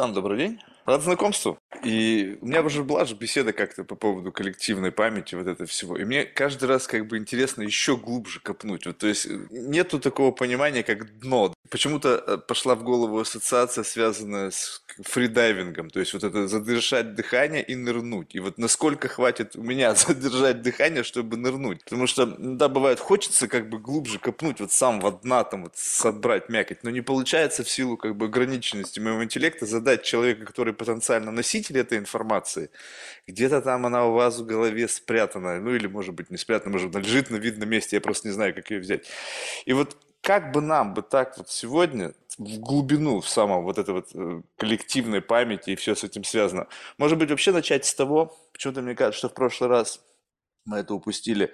Сан, добрый день. Рад знакомству. И у меня уже была же беседа как-то по поводу коллективной памяти, вот этого всего. И мне каждый раз как бы интересно еще глубже копнуть. Вот, то есть э, нету такого понимания, как дно. Почему-то э, пошла в голову ассоциация, связанная с фридайвингом. То есть вот это задержать дыхание и нырнуть. И вот насколько хватит у меня задержать дыхание, чтобы нырнуть. Потому что, да, бывает, хочется как бы глубже копнуть, вот самого дна там вот собрать мякоть. Но не получается в силу как бы ограниченности моего интеллекта задать человека, который потенциально носитель этой информации, где-то там она у вас в голове спрятана, ну или может быть не спрятана, может быть лежит на видном месте, я просто не знаю, как ее взять. И вот как бы нам бы так вот сегодня в глубину, в самом вот этой вот э, коллективной памяти и все с этим связано. Может быть, вообще начать с того, почему-то мне кажется, что в прошлый раз мы это упустили,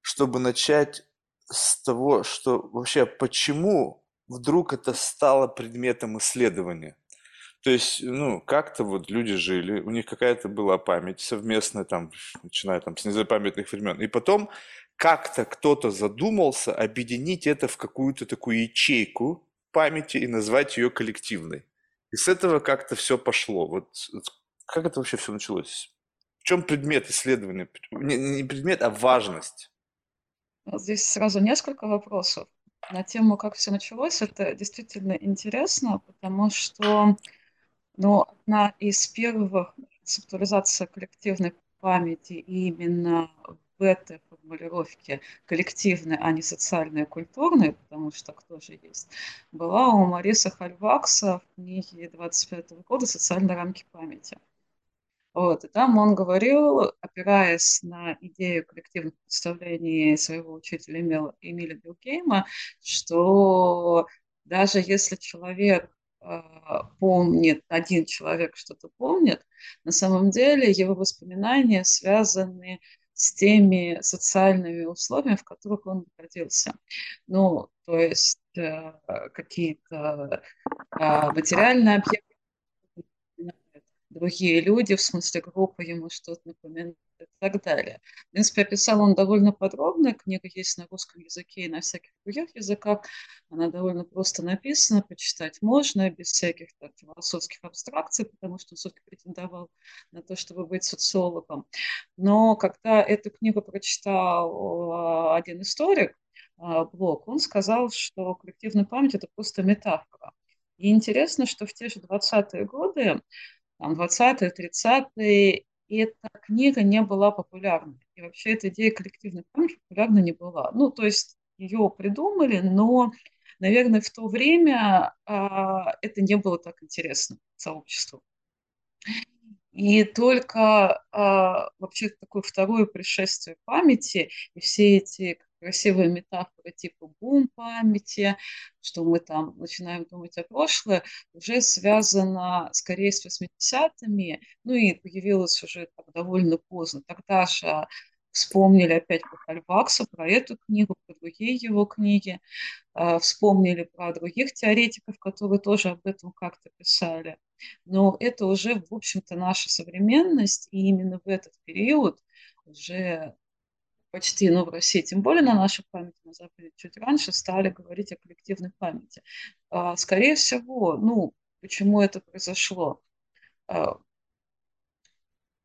чтобы начать с того, что вообще почему вдруг это стало предметом исследования. То есть, ну, как-то вот люди жили, у них какая-то была память совместная, там, начиная там с незапамятных времен. И потом как-то кто-то задумался объединить это в какую-то такую ячейку памяти и назвать ее коллективной. И с этого как-то все пошло. Вот как это вообще все началось? В чем предмет исследования? Не, не предмет, а важность. Здесь сразу несколько вопросов. На тему, как все началось, это действительно интересно, потому что но одна из первых концептуализаций коллективной памяти именно в этой формулировке коллективной, а не социальной и культурной, потому что кто же есть, была у Мариса Хальвакса в книге 25 года «Социальные рамки памяти». Вот, и там он говорил, опираясь на идею коллективных представлений своего учителя Эмиля Билгейма, что даже если человек помнит, один человек что-то помнит, на самом деле его воспоминания связаны с теми социальными условиями, в которых он находился. Ну, то есть э, какие-то э, материальные объекты, другие люди, в смысле группа ему что-то напоминает и так далее. В принципе, описал он довольно подробно, книга есть на русском языке и на всяких других языках, она довольно просто написана, почитать можно, без всяких так, философских абстракций, потому что он все-таки претендовал на то, чтобы быть социологом. Но когда эту книгу прочитал а, один историк, а, Блок, он сказал, что коллективная память – это просто метафора. И интересно, что в те же 20-е годы там, 20-е, 30-е, и эта книга не была популярной. И вообще эта идея коллективной памяти популярна не была. Ну, то есть ее придумали, но, наверное, в то время а, это не было так интересно сообществу. И только а, вообще такое второе пришествие памяти и все эти красивые метафоры типа бум памяти, что мы там начинаем думать о прошлое, уже связано скорее с 80-ми, ну и появилось уже так, довольно поздно. Тогда же вспомнили опять про Хальвакса, про эту книгу, про другие его книги, а, вспомнили про других теоретиков, которые тоже об этом как-то писали. Но это уже, в общем-то, наша современность, и именно в этот период уже почти, ну, в России, тем более на нашей памяти, на Западе чуть раньше стали говорить о коллективной памяти. А, скорее всего, ну, почему это произошло? А,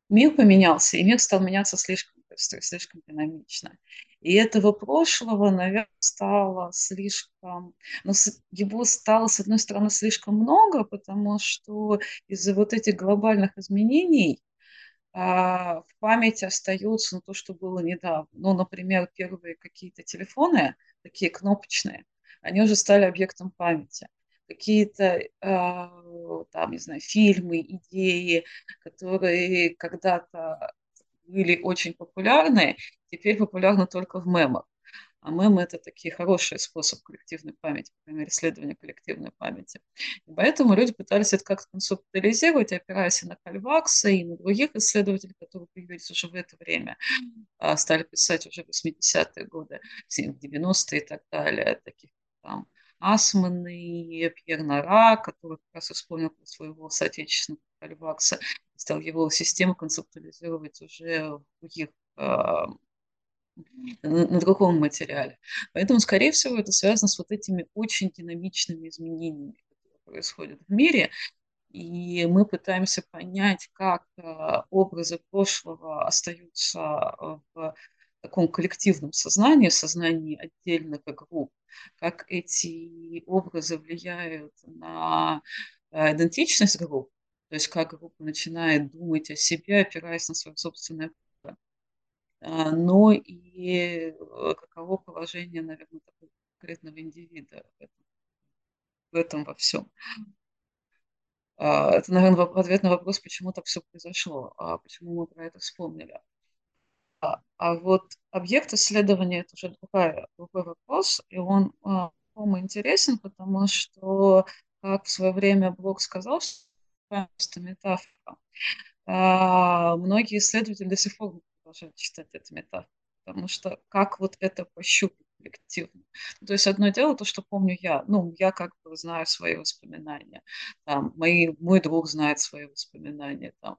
мир поменялся, и мир стал меняться слишком быстро, слишком динамично. И этого прошлого, наверное, стало слишком... Ну, его стало, с одной стороны, слишком много, потому что из-за вот этих глобальных изменений в памяти остаются ну, то, что было недавно. Ну, например, первые какие-то телефоны, такие кнопочные, они уже стали объектом памяти. Какие-то, а, там, не знаю, фильмы, идеи, которые когда-то были очень популярны, теперь популярны только в мемах. А мемы – это такие хороший способ коллективной памяти, мере, исследования коллективной памяти. И поэтому люди пытались это как-то концептуализировать, опираясь и на Кальвакса, и на других исследователей, которые появились уже в это время, а, стали писать уже в 80-е годы, 90-е и так далее, таких там Асман и Пьер Нара, который как раз вспомнил своего соотечественника Кальвакса, стал его систему концептуализировать уже в других а, на другом материале. Поэтому, скорее всего, это связано с вот этими очень динамичными изменениями, которые происходят в мире. И мы пытаемся понять, как образы прошлого остаются в таком коллективном сознании, сознании отдельных групп, как эти образы влияют на идентичность групп, то есть как группа начинает думать о себе, опираясь на свое собственное но и э, каково положение, наверное, такого конкретного индивида в этом, в этом во всем. А, это, наверное, ответ на вопрос, почему так все произошло, а почему мы про это вспомнили. А, а вот объект исследования – это уже другая, другой вопрос, и он а, интересен, потому что, как в свое время Блок сказал, что это метафора, а, многие исследователи до сих пор продолжают читать эту метафору, потому что как вот это пощупать коллективно. То есть одно дело, то, что помню я, ну, я как бы знаю свои воспоминания, там, мои, мой друг знает свои воспоминания, там,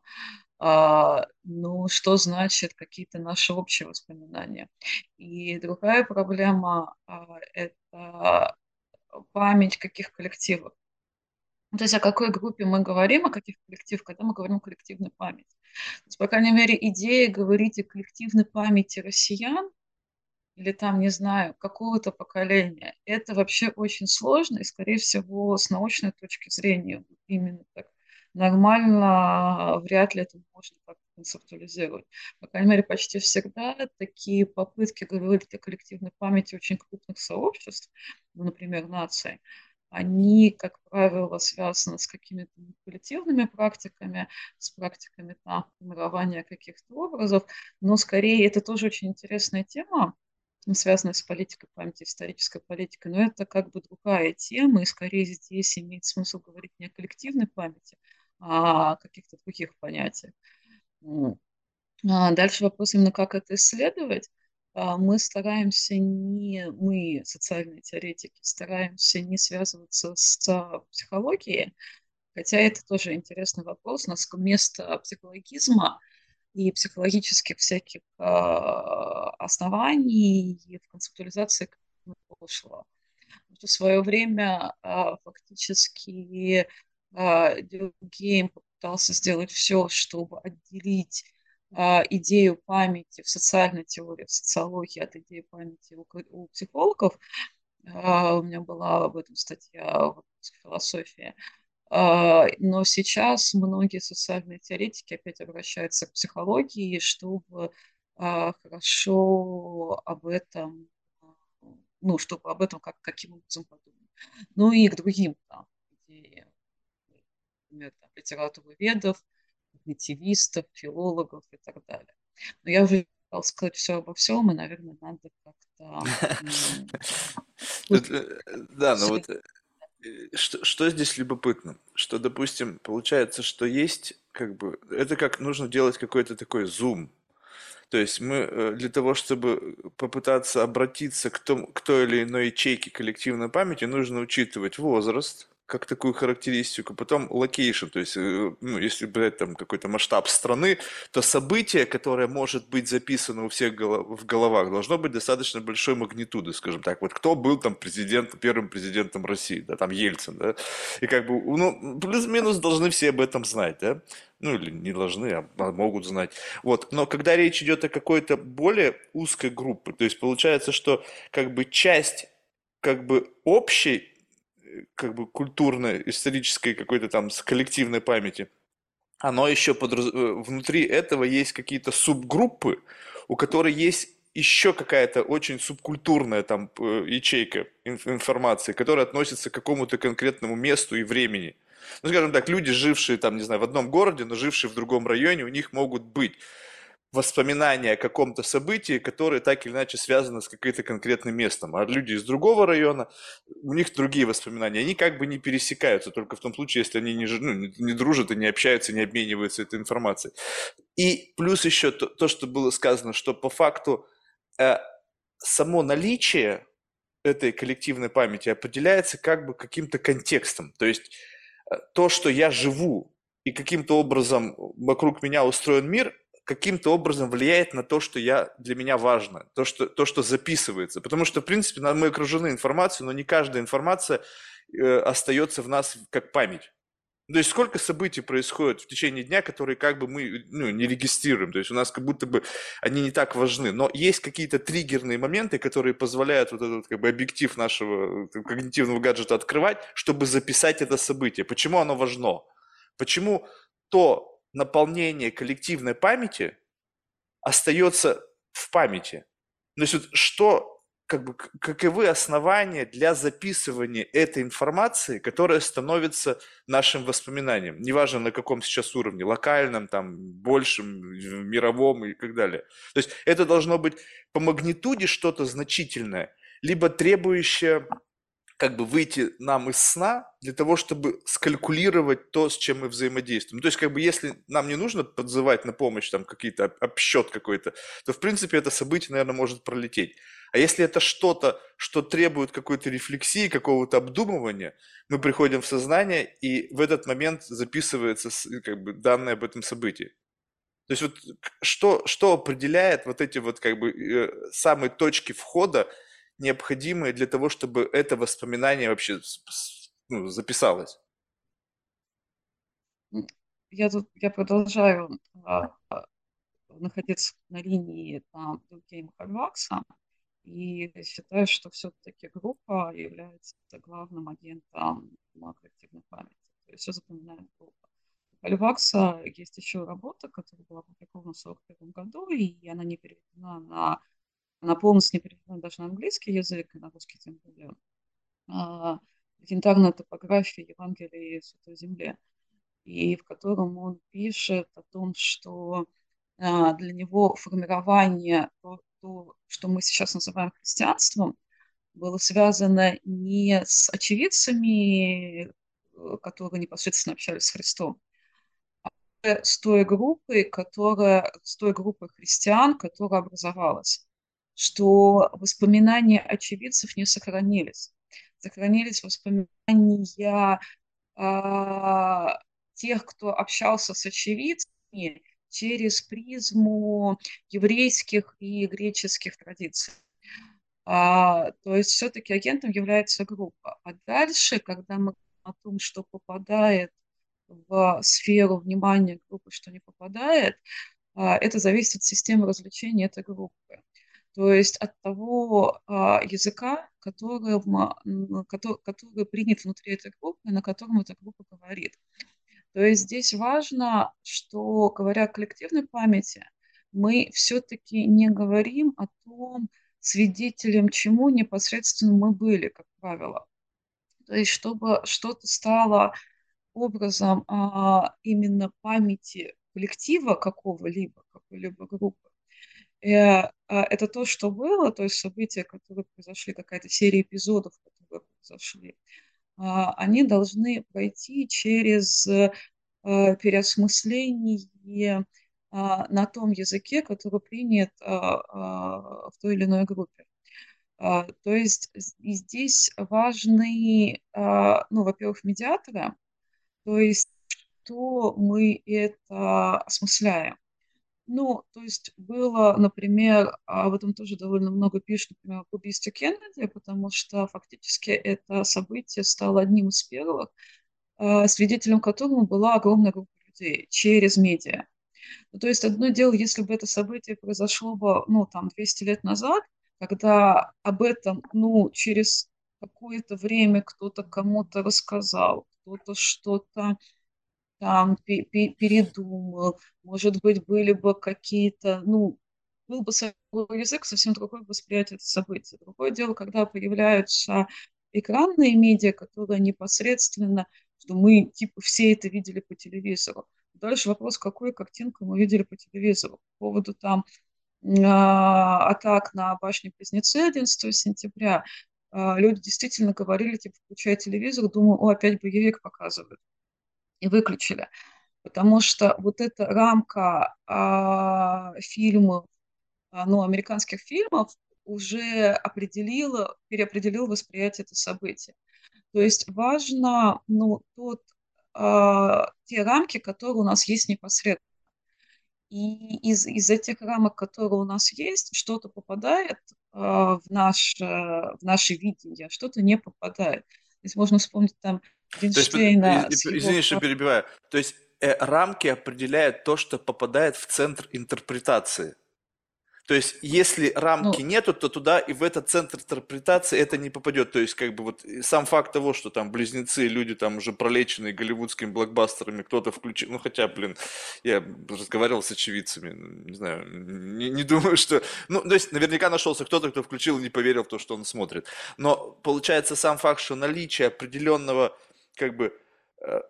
а, ну, что значит какие-то наши общие воспоминания. И другая проблема а, – это память каких коллективов. То есть о какой группе мы говорим, о каких коллективах, когда мы говорим о коллективной памяти. То есть, по крайней мере, идея говорить о коллективной памяти россиян или там, не знаю, какого-то поколения, это вообще очень сложно, и, скорее всего, с научной точки зрения именно так нормально вряд ли это можно как-то концептуализировать. По крайней мере, почти всегда такие попытки говорить о коллективной памяти очень крупных сообществ, ну, например, наций, они, как правило, связаны с какими-то манипулятивными практиками, с практиками там, формирования каких-то образов, но скорее это тоже очень интересная тема, связанная с политикой памяти, исторической политикой, но это как бы другая тема, и скорее здесь имеет смысл говорить не о коллективной памяти, а о каких-то других понятиях. А дальше вопрос именно, как это исследовать. А, мы стараемся не, мы, социальные теоретики, стараемся не связываться с психологией, хотя это тоже интересный вопрос, насколько место психологизма и психологических всяких э, оснований в концептуализации прошлого. В свое время э, фактически э, Дюргейм попытался сделать все, чтобы отделить а, идею памяти в социальной теории, в социологии от идеи памяти у, психологов. А, у меня была об этом статья в философии. А, но сейчас многие социальные теоретики опять обращаются к психологии, чтобы хорошо об этом, ну, чтобы об этом как, каким образом подумать. Ну и к другим там, идеям, например, там, литературы ведов, когнитивистов, филологов и так далее. Но я уже хотел сказать все обо всем, и, наверное, надо как-то... Э, да, но вот э, что, что здесь любопытно? Что, допустим, получается, что есть как бы... Это как нужно делать какой-то такой зум. То есть мы э, для того, чтобы попытаться обратиться к, том, к той или иной ячейке коллективной памяти, нужно учитывать возраст, как такую характеристику, потом location, то есть, э, ну, если брать там какой-то масштаб страны, то событие, которое может быть записано у всех в головах, должно быть достаточно большой магнитуды, скажем так. Вот кто был там президент, первым президентом России, да, там Ельцин, да, и как бы, ну, плюс-минус должны все об этом знать, да, ну или не должны, а, а могут знать. Вот. Но когда речь идет о какой-то более узкой группе, то есть получается, что как бы часть как бы общей как бы культурной, исторической какой-то там с коллективной памяти, оно еще подраз... Э, внутри этого есть какие-то субгруппы, у которой есть еще какая-то очень субкультурная там э, ячейка информации, которая относится к какому-то конкретному месту и времени. Ну, скажем так, люди, жившие там, не знаю, в одном городе, но жившие в другом районе, у них могут быть воспоминания о каком-то событии, которое так или иначе связано с каким-то конкретным местом. А люди из другого района, у них другие воспоминания. Они как бы не пересекаются, только в том случае, если они не, ну, не дружат и не общаются, не обмениваются этой информацией. И плюс еще то, то что было сказано, что по факту э, само наличие этой коллективной памяти определяется как бы каким-то контекстом. То есть э, то, что я живу и каким-то образом вокруг меня устроен мир, каким-то образом влияет на то, что я, для меня важно, то что, то, что записывается. Потому что, в принципе, мы окружены информацией, но не каждая информация э, остается в нас как память. То есть сколько событий происходит в течение дня, которые как бы мы ну, не регистрируем, то есть у нас как будто бы они не так важны, но есть какие-то триггерные моменты, которые позволяют вот этот как бы объектив нашего э, когнитивного гаджета открывать, чтобы записать это событие. Почему оно важно? Почему то наполнение коллективной памяти остается в памяти? То есть вот что как бы, каковы основания для записывания этой информации, которая становится нашим воспоминанием, неважно на каком сейчас уровне, локальном, там, большем, мировом и так далее. То есть это должно быть по магнитуде что-то значительное, либо требующее как бы выйти нам из сна для того, чтобы скалькулировать то, с чем мы взаимодействуем. То есть, как бы, если нам не нужно подзывать на помощь там какие-то обсчет какой-то, то, в принципе, это событие, наверное, может пролететь. А если это что-то, что требует какой-то рефлексии, какого-то обдумывания, мы приходим в сознание, и в этот момент записывается как бы, данные об этом событии. То есть вот что, что определяет вот эти вот как бы э, самые точки входа необходимые для того, чтобы это воспоминание вообще ну, записалось? Я тут я продолжаю а, а, находиться на линии там Дуркейма Харвакса и считаю, что все-таки группа является главным агентом коллективной памяти. То есть все запоминает группа. У Хальвакса есть еще работа, которая была опубликована в 1941 году, и она не переведена на она полностью не переведена даже на английский язык, и на русский тем более. А, легендарная топография Евангелия Святой Земле, и в котором он пишет о том, что а, для него формирование, то, то, что мы сейчас называем христианством, было связано не с очевидцами, которые непосредственно общались с Христом, а с той группой, которая, с той группой христиан, которая образовалась что воспоминания очевидцев не сохранились. Сохранились воспоминания а, тех, кто общался с очевидцами через призму еврейских и греческих традиций. А, то есть все-таки агентом является группа. А дальше, когда мы о том, что попадает в сферу внимания группы, что не попадает, а, это зависит от системы развлечения этой группы то есть от того а, языка, который, который, который принят внутри этой группы, на котором эта группа говорит. То есть здесь важно, что, говоря о коллективной памяти, мы все-таки не говорим о том, свидетелем чему непосредственно мы были, как правило. То есть чтобы что-то стало образом а, именно памяти коллектива какого-либо, какой-либо группы, а, это то, что было, то есть события, которые произошли, какая-то серия эпизодов, которые произошли, а, они должны пройти через э, переосмысление а, на том языке, который принят в той или иной группе. То есть здесь важны, ну, во-первых, медиаторы, то есть что мы это осмысляем. Ну, то есть было, например, об этом тоже довольно много пишут, например, об убийстве Кеннеди, потому что фактически это событие стало одним из первых, а, свидетелем которому была огромная группа людей через медиа. Ну, то есть одно дело, если бы это событие произошло бы, ну, там, 200 лет назад, когда об этом, ну, через какое-то время кто-то кому-то рассказал, кто-то что-то там передумал, может быть, были бы какие-то, ну, был бы свой язык, совсем другое восприятие событий. Другое дело, когда появляются экранные медиа, которые непосредственно, что мы типа все это видели по телевизору. Дальше вопрос, какую картинку мы видели по телевизору. По поводу там а, атак на башню Близнецы 11 сентября, а, люди действительно говорили, типа, включая телевизор, думаю, о, опять боевик показывают и выключили. Потому что вот эта рамка а, фильмов, а, ну, американских фильмов уже определила, переопределила восприятие этого события. То есть важно, ну, тот, а, те рамки, которые у нас есть непосредственно. И из, из этих рамок, которые у нас есть, что-то попадает а, в, наш, в наше видение, что-то не попадает. Здесь можно вспомнить там То есть, извини, его... что перебиваю. То есть э, рамки определяют то, что попадает в центр интерпретации. То есть, если рамки Ну, нету, то туда и в этот центр интерпретации это не попадет. То есть, как бы вот сам факт того, что там близнецы, люди там уже пролеченные голливудскими блокбастерами, кто-то включил, ну хотя, блин, я разговаривал с очевидцами, не знаю, не, не думаю, что, ну, то есть, наверняка нашелся кто-то, кто включил и не поверил в то, что он смотрит. Но получается сам факт, что наличие определенного, как бы, э,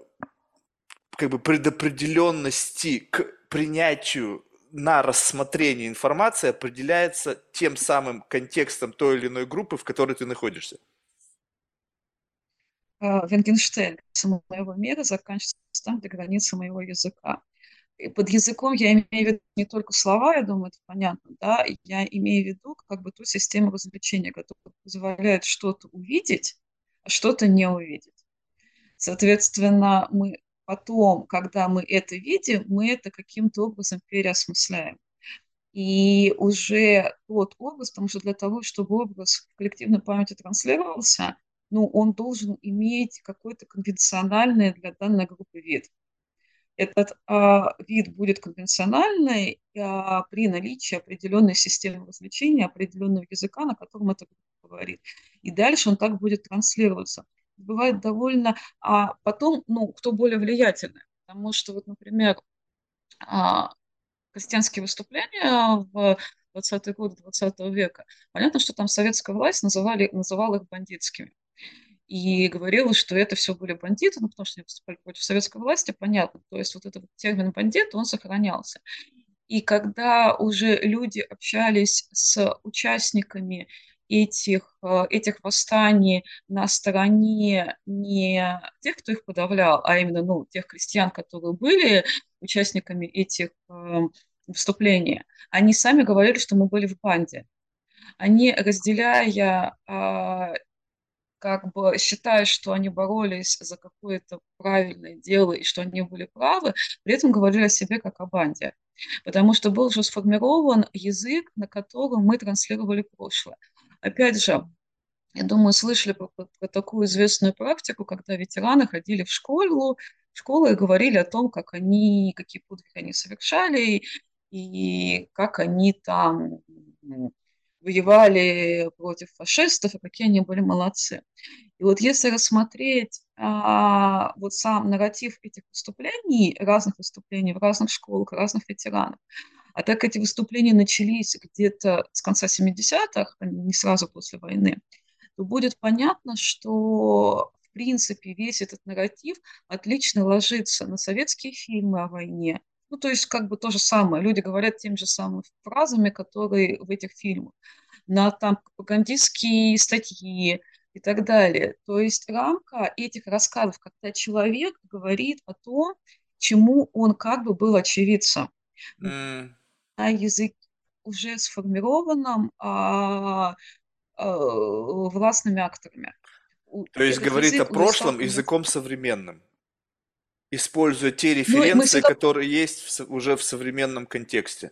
как бы предопределенности к принятию на рассмотрение информации определяется тем самым контекстом той или иной группы, в которой ты находишься. э, Вингенштейн, моего мира заканчивается там, где граница моего языка. И под языком я имею в виду не только слова, я думаю, это понятно, да, я имею в виду как бы ту систему развлечения, которая позволяет что-то увидеть, а что-то не увидеть. Соответственно, мы потом, когда мы это видим, мы это каким-то образом переосмысляем. И уже тот образ, потому что для того, чтобы образ в коллективной памяти транслировался, ну, он должен иметь какой-то конвенциональный для данной группы вид. Этот а, вид будет конвенциональный а, при наличии определенной системы развлечения, определенного языка, на котором это говорит. И дальше он так будет транслироваться. Бывает довольно... А потом, ну, кто более влиятельный. Потому что, вот, например, а, крестьянские выступления в 20-е годы 20 века, понятно, что там советская власть называли, называла их бандитскими и говорила, что это все были бандиты, ну, потому что они выступали против советской власти, понятно. То есть вот этот термин бандит, он сохранялся. И когда уже люди общались с участниками этих, э, этих восстаний на стороне не тех, кто их подавлял, а именно ну, тех крестьян, которые были участниками этих э, выступлений, они сами говорили, что мы были в банде. Они, разделяя а, как бы считая, что они боролись за какое-то правильное дело и что они были правы, при этом говорили о себе как о банде. Потому что был уже сформирован язык, на котором мы транслировали прошлое. Опять же, я думаю, слышали про, про, такую известную практику, когда ветераны ходили в школу, в школу и говорили о том, как они, какие подвиги они совершали, и как они там воевали против фашистов, и какие они были молодцы. И вот если рассмотреть а, вот сам нарратив этих выступлений, разных выступлений в разных школах, разных ветеранов, а так эти выступления начались где-то с конца 70-х, а не сразу после войны, то будет понятно, что в принципе весь этот нарратив отлично ложится на советские фильмы о войне, ну, то есть, как бы то же самое. Люди говорят теми же самыми фразами, которые в этих фильмах. На там пропагандистские статьи и так далее. То есть рамка этих рассказов, когда человек говорит о том, чему он как бы был очевидцем. Mm. На языке уже сформированном а, а, властными акторами. То есть Этот говорит о прошлом языком современным используя те ну, референции, всегда... которые есть в, уже в современном контексте.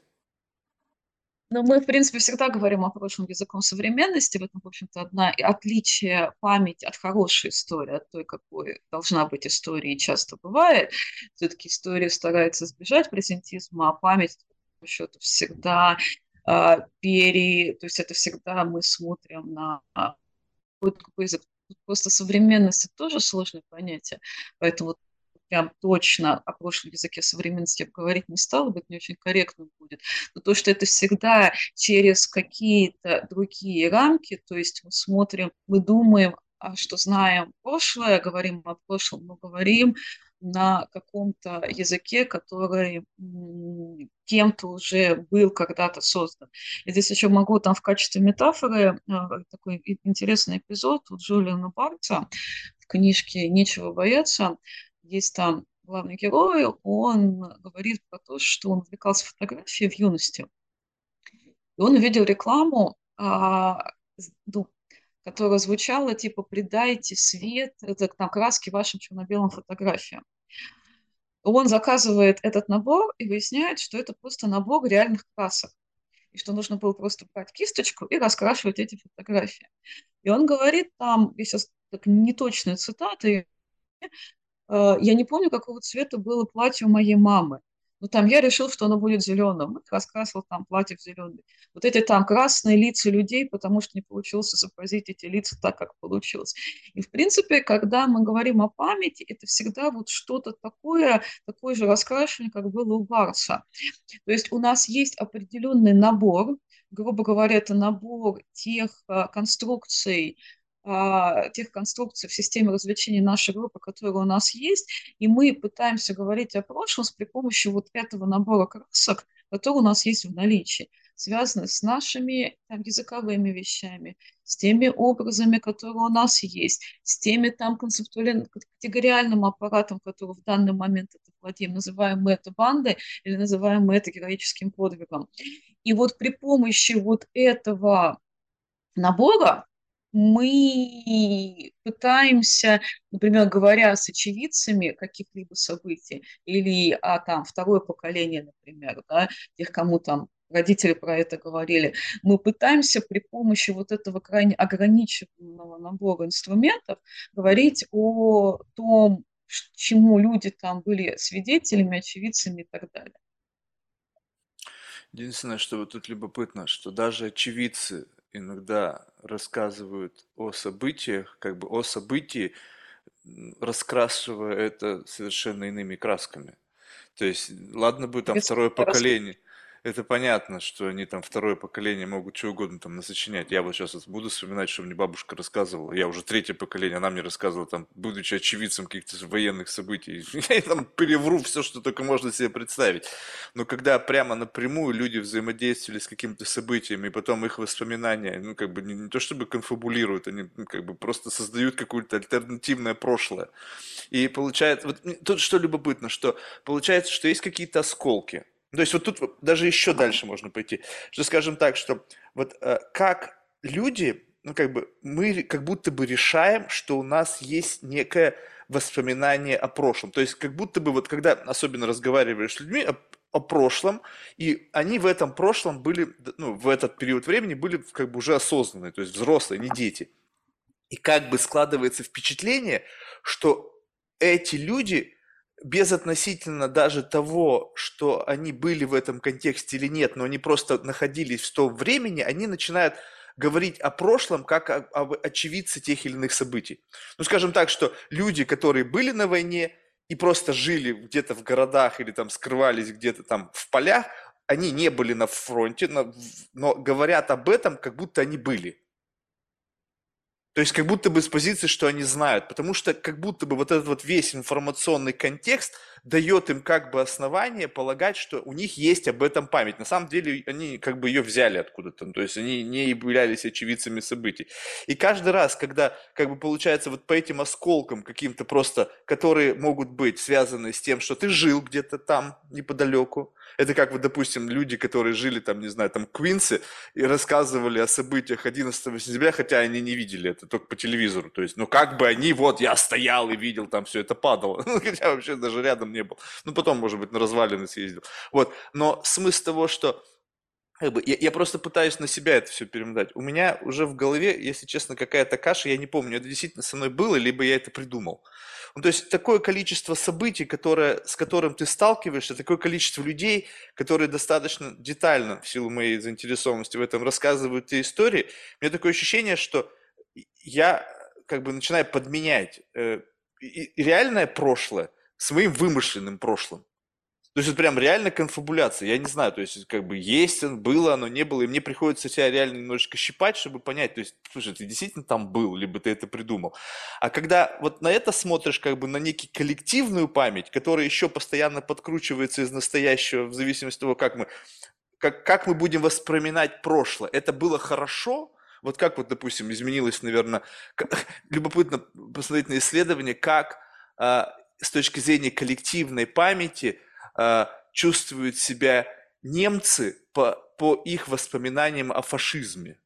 Но мы, в принципе, всегда говорим о прошлом языком современности. В этом, в общем-то, одна отличие памяти от хорошей истории, от той, какой должна быть история и часто бывает. Все-таки история старается избежать презентизма, а память, по счету, всегда э, пере... То есть это всегда мы смотрим на какой язык. Просто современность – это тоже сложное понятие. Поэтому прям точно о прошлом языке современности я говорить не стала, быть не очень корректно будет. Но то, что это всегда через какие-то другие рамки, то есть мы смотрим, мы думаем, а что знаем прошлое, говорим о прошлом, но говорим на каком-то языке, который кем-то уже был когда-то создан. И здесь еще могу там в качестве метафоры э, такой интересный эпизод у Джулиана Барца в книжке «Нечего бояться» есть там главный герой, он говорит про то, что он увлекался фотографией в юности. И он увидел рекламу, а, ну, которая звучала типа «Придайте свет, это, там, краски вашим черно-белым фотографиям». Он заказывает этот набор и выясняет, что это просто набор реальных красок. И что нужно было просто брать кисточку и раскрашивать эти фотографии. И он говорит там, если так неточные цитаты, Э, я не помню, какого цвета было платье у моей мамы. Ну, там я решил, что оно будет зеленым. Раскрасил там платье в зеленый. Вот эти там красные лица людей, потому что не получилось изобразить эти лица так, как получилось. И, в принципе, когда мы говорим о памяти, это всегда вот что-то такое, такое же раскрашивание, как было у Варса. То есть у нас есть определенный набор, грубо говоря, это набор тех а, конструкций, а, тех конструкций в системе развлечений нашей группы, которые у нас есть, и мы пытаемся говорить о прошлом при помощи вот этого набора красок, который у нас есть в наличии, связанных с нашими там, языковыми вещами, с теми образами, которые у нас есть, с теми там концептуальным категориальным аппаратом, который в данный момент это владеем, называем мы это бандой или называем мы это героическим подвигом. И вот при помощи вот этого набора мы пытаемся, например, говоря с очевидцами каких-либо событий, или а, там, второе поколение, например, да, тех, кому там родители про это говорили, мы пытаемся при помощи вот этого крайне ограниченного набора инструментов говорить о том, чему люди там были свидетелями, очевидцами и так далее. Единственное, что вот тут любопытно, что даже очевидцы иногда рассказывают о событиях, как бы о событии, раскрашивая это совершенно иными красками. То есть, ладно бы там второе поколение, это понятно, что они там второе поколение могут что угодно там насочинять. Я вот сейчас буду вспоминать, что мне бабушка рассказывала. Я уже третье поколение, она мне рассказывала, там, будучи очевидцем каких-то военных событий. Я там перевру все, что только можно себе представить. Но когда прямо напрямую люди взаимодействовали с какими-то событиями, и потом их воспоминания, ну, как бы не, не то чтобы конфабулируют, они ну, как бы просто создают какое-то альтернативное прошлое. И получается, вот тут что любопытно, что получается, что есть какие-то осколки, то есть вот тут даже еще дальше можно пойти. Что скажем так, что вот э, как люди, ну как бы мы как будто бы решаем, что у нас есть некое воспоминание о прошлом. То есть как будто бы вот когда особенно разговариваешь с людьми о, о прошлом, и они в этом прошлом были, ну в этот период времени были как бы уже осознанные, то есть взрослые, не дети. И как бы складывается впечатление, что эти люди безотносительно даже того, что они были в этом контексте или нет, но они просто находились в том времени, они начинают говорить о прошлом как об очевидце тех или иных событий. Ну, скажем так, что люди, которые были на войне и просто жили где-то в городах или там скрывались где-то там в полях, они не были на фронте, но, но говорят об этом, как будто они были. То есть как будто бы с позиции, что они знают, потому что как будто бы вот этот вот весь информационный контекст дает им как бы основание полагать, что у них есть об этом память. На самом деле они как бы ее взяли откуда-то, то есть они не являлись очевидцами событий. И каждый раз, когда как бы получается вот по этим осколкам каким-то просто, которые могут быть связаны с тем, что ты жил где-то там неподалеку, это как вот, допустим, люди, которые жили там, не знаю, там, в Квинсе и рассказывали о событиях 11 сентября, хотя они не видели это, только по телевизору. То есть, ну как бы они, вот, я стоял и видел, там все это падало. Ну, хотя вообще даже рядом не был. Ну, потом, может быть, на развалины съездил. Вот. Но смысл того, что как бы, я, я просто пытаюсь на себя это все перемотать. У меня уже в голове, если честно, какая-то каша, я не помню, это действительно со мной было, либо я это придумал. Ну, то есть такое количество событий, которое, с которым ты сталкиваешься, такое количество людей, которые достаточно детально, в силу моей заинтересованности в этом, рассказывают те истории, у меня такое ощущение, что я как бы начинаю подменять э, реальное прошлое с моим вымышленным прошлым. То есть это прям реально конфабуляция. Я не знаю, то есть как бы есть, было оно, не было, и мне приходится себя реально немножечко щипать, чтобы понять, то есть, слушай, ты действительно там был, либо ты это придумал. А когда вот на это смотришь как бы на некий коллективную память, которая еще постоянно подкручивается из настоящего в зависимости от того, как мы, как, как мы будем воспринимать прошлое. Это было хорошо, вот как вот, допустим, изменилось, наверное, любопытно посмотреть на исследование, как а, с точки зрения коллективной памяти – э, чувствуют себя немцы по, по их воспоминаниям о фашизме.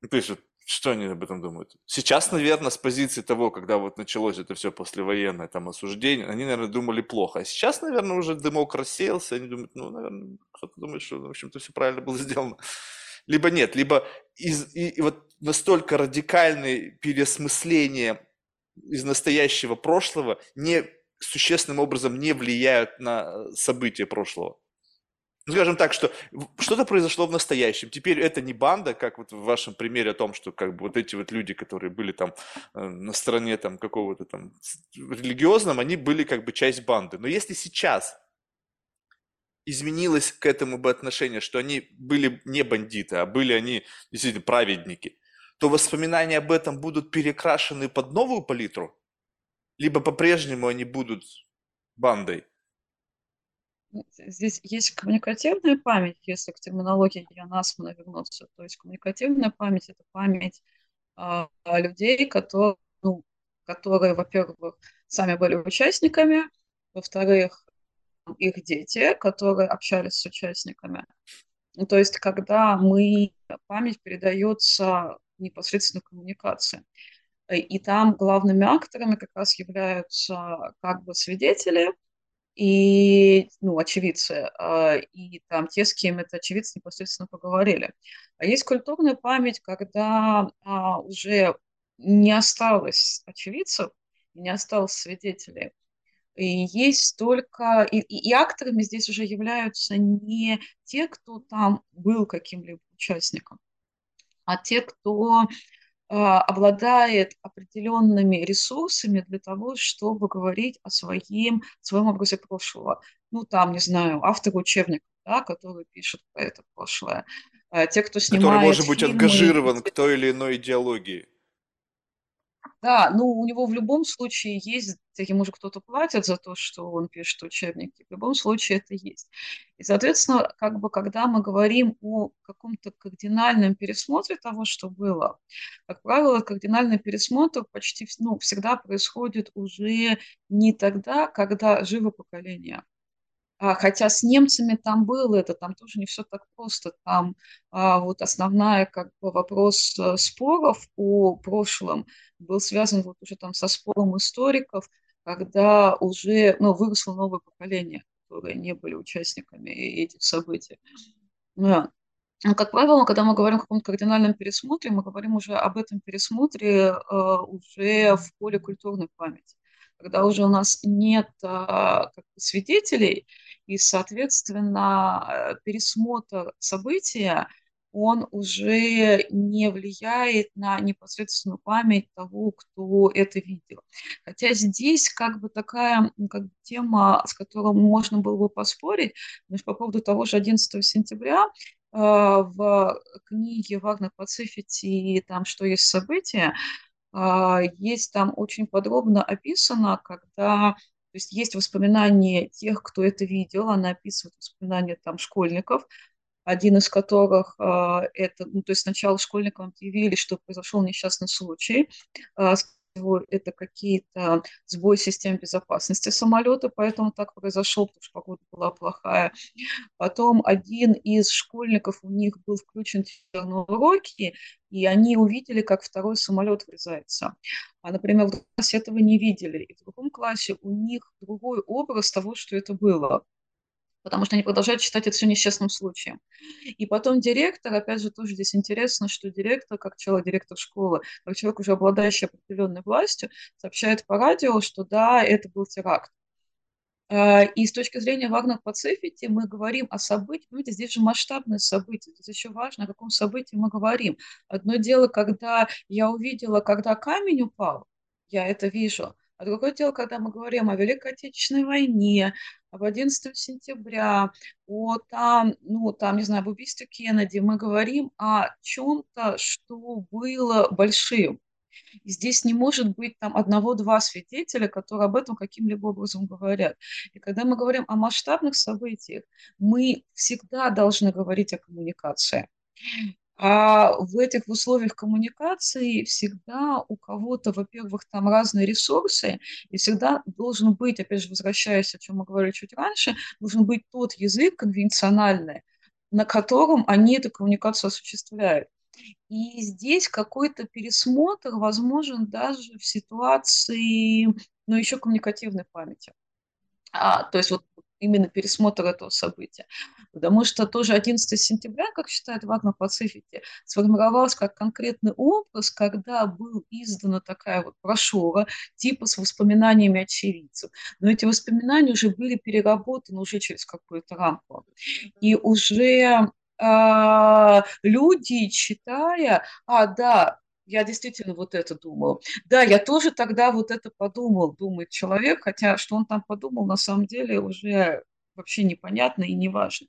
Ну, то есть, что они об этом думают? Сейчас, наверное, с позиции того, когда вот началось это все послевоенное там осуждение, они, наверное, думали плохо. А сейчас, наверное, уже дымок рассеялся, они думают, ну, наверное, кто-то думает, что, в общем-то, все правильно было сделано. Либо нет, либо из, и, и вот настолько радикальное переосмысление из настоящего прошлого не существенным образом не влияют на события прошлого. Ну, скажем так, что что-то произошло в настоящем. Теперь это не банда, как вот в вашем примере о том, что как бы вот эти вот люди, которые были там э, на стороне там какого-то там религиозном, они были как бы часть банды. Но если сейчас изменилось к этому бы отношение, что они были не бандиты, а были они действительно праведники, то воспоминания об этом будут перекрашены под новую палитру, либо по-прежнему они будут бандой. Здесь есть коммуникативная память, если к терминологии Янасмана вернуться. То есть коммуникативная память – это память а, людей, которые, ну, которые, во-первых, сами были участниками, во-вторых, их дети, которые общались с участниками. Ну, то есть, когда мы, память передается непосредственно коммуникации. И там главными акторами как раз являются как бы свидетели и, ну, очевидцы, а, и там те, с кем это очевидцы непосредственно поговорили. А есть культурная память, когда а, уже не осталось очевидцев, не осталось свидетелей, и есть только... И, и, и акторами здесь уже являются не те, кто там был каким-либо участником, а те, кто э, обладает определенными ресурсами для того, чтобы говорить о своем, своем образе прошлого. Ну, там, не знаю, автор учебника, да, который пишет про это прошлое. Э, те, кто снимает Который может быть фильмы, ангажирован к той или иной идеологии. Да, ну у него в любом случае есть, ему же кто-то платит за то, что он пишет учебники, в любом случае это есть. И, соответственно, как бы, когда мы говорим о каком-то кардинальном пересмотре того, что было, как правило, кардинальный пересмотр почти ну, всегда происходит уже не тогда, когда живо поколение, а, хотя с немцами там было это, там тоже не все так просто. Там а, вот основная как бы вопрос э, споров о прошлом был связан вот уже там со спором историков, когда уже ну, выросло новое поколение, которые не были участниками этих событий. Да. Но, как правило, когда мы говорим о каком-то кардинальном пересмотре, мы говорим уже об этом пересмотре э, уже в поле культурной памяти когда уже у нас нет а, как бы, свидетелей, и, соответственно, э, пересмотр события, он уже не влияет на непосредственную память того, кто это видел. Хотя здесь как бы такая как бы, тема, с которой можно было бы поспорить, значит, по поводу того же 11 сентября, э, в книге Вагнер Пацифити, там «Что есть события», а, есть там очень подробно описано, когда то есть есть воспоминания тех, кто это видел, она описывает воспоминания там школьников, один из которых э, это, ну, то есть сначала школьникам объявили, что произошел несчастный случай, э, это какие-то сбои систем безопасности самолета, поэтому так произошло, потому что погода была плохая. Потом один из школьников, у них был включен на уроки, и они увидели, как второй самолет врезается. А, например, в классе этого не видели. И в другом классе у них другой образ того, что это было потому что они продолжают считать это все несчастным случаем. И потом директор, опять же, тоже здесь интересно, что директор, как человек, директор школы, как человек, уже обладающий определенной властью, сообщает по радио, что да, это был теракт. А, и с точки зрения Вагнер Пацифити мы говорим о событии, понимаете, здесь же масштабное событие, здесь еще важно, о каком событии мы говорим. Одно дело, когда я увидела, когда камень упал, я это вижу, а другое дело, когда мы говорим о Великой Отечественной войне, об 11 сентября, о там, ну, там, не знаю, об убийстве Кеннеди, мы говорим о чем-то, что было большим. И здесь не может быть там одного-два свидетеля, которые об этом каким-либо образом говорят. И когда мы говорим о масштабных событиях, мы всегда должны говорить о коммуникации. А в этих условиях коммуникации всегда у кого-то, во-первых, там разные ресурсы, и всегда должен быть, опять же, возвращаясь, о чем мы говорили чуть раньше, должен быть тот язык конвенциональный, на котором они эту коммуникацию осуществляют. И здесь какой-то пересмотр возможен даже в ситуации, ну, еще коммуникативной памяти. А, то есть вот именно пересмотр этого события. Потому что тоже 11 сентября, как считает Вагнер Пацифити, сформировался как конкретный образ, когда был издана такая вот брошюра типа с воспоминаниями очевидцев. Но эти воспоминания уже были переработаны уже через какую-то рамку. И уже э, люди, читая, а, да, я действительно вот это думал. Да, я тоже тогда вот это подумал, думает человек, хотя что он там подумал, на самом деле уже вообще непонятно и не важно.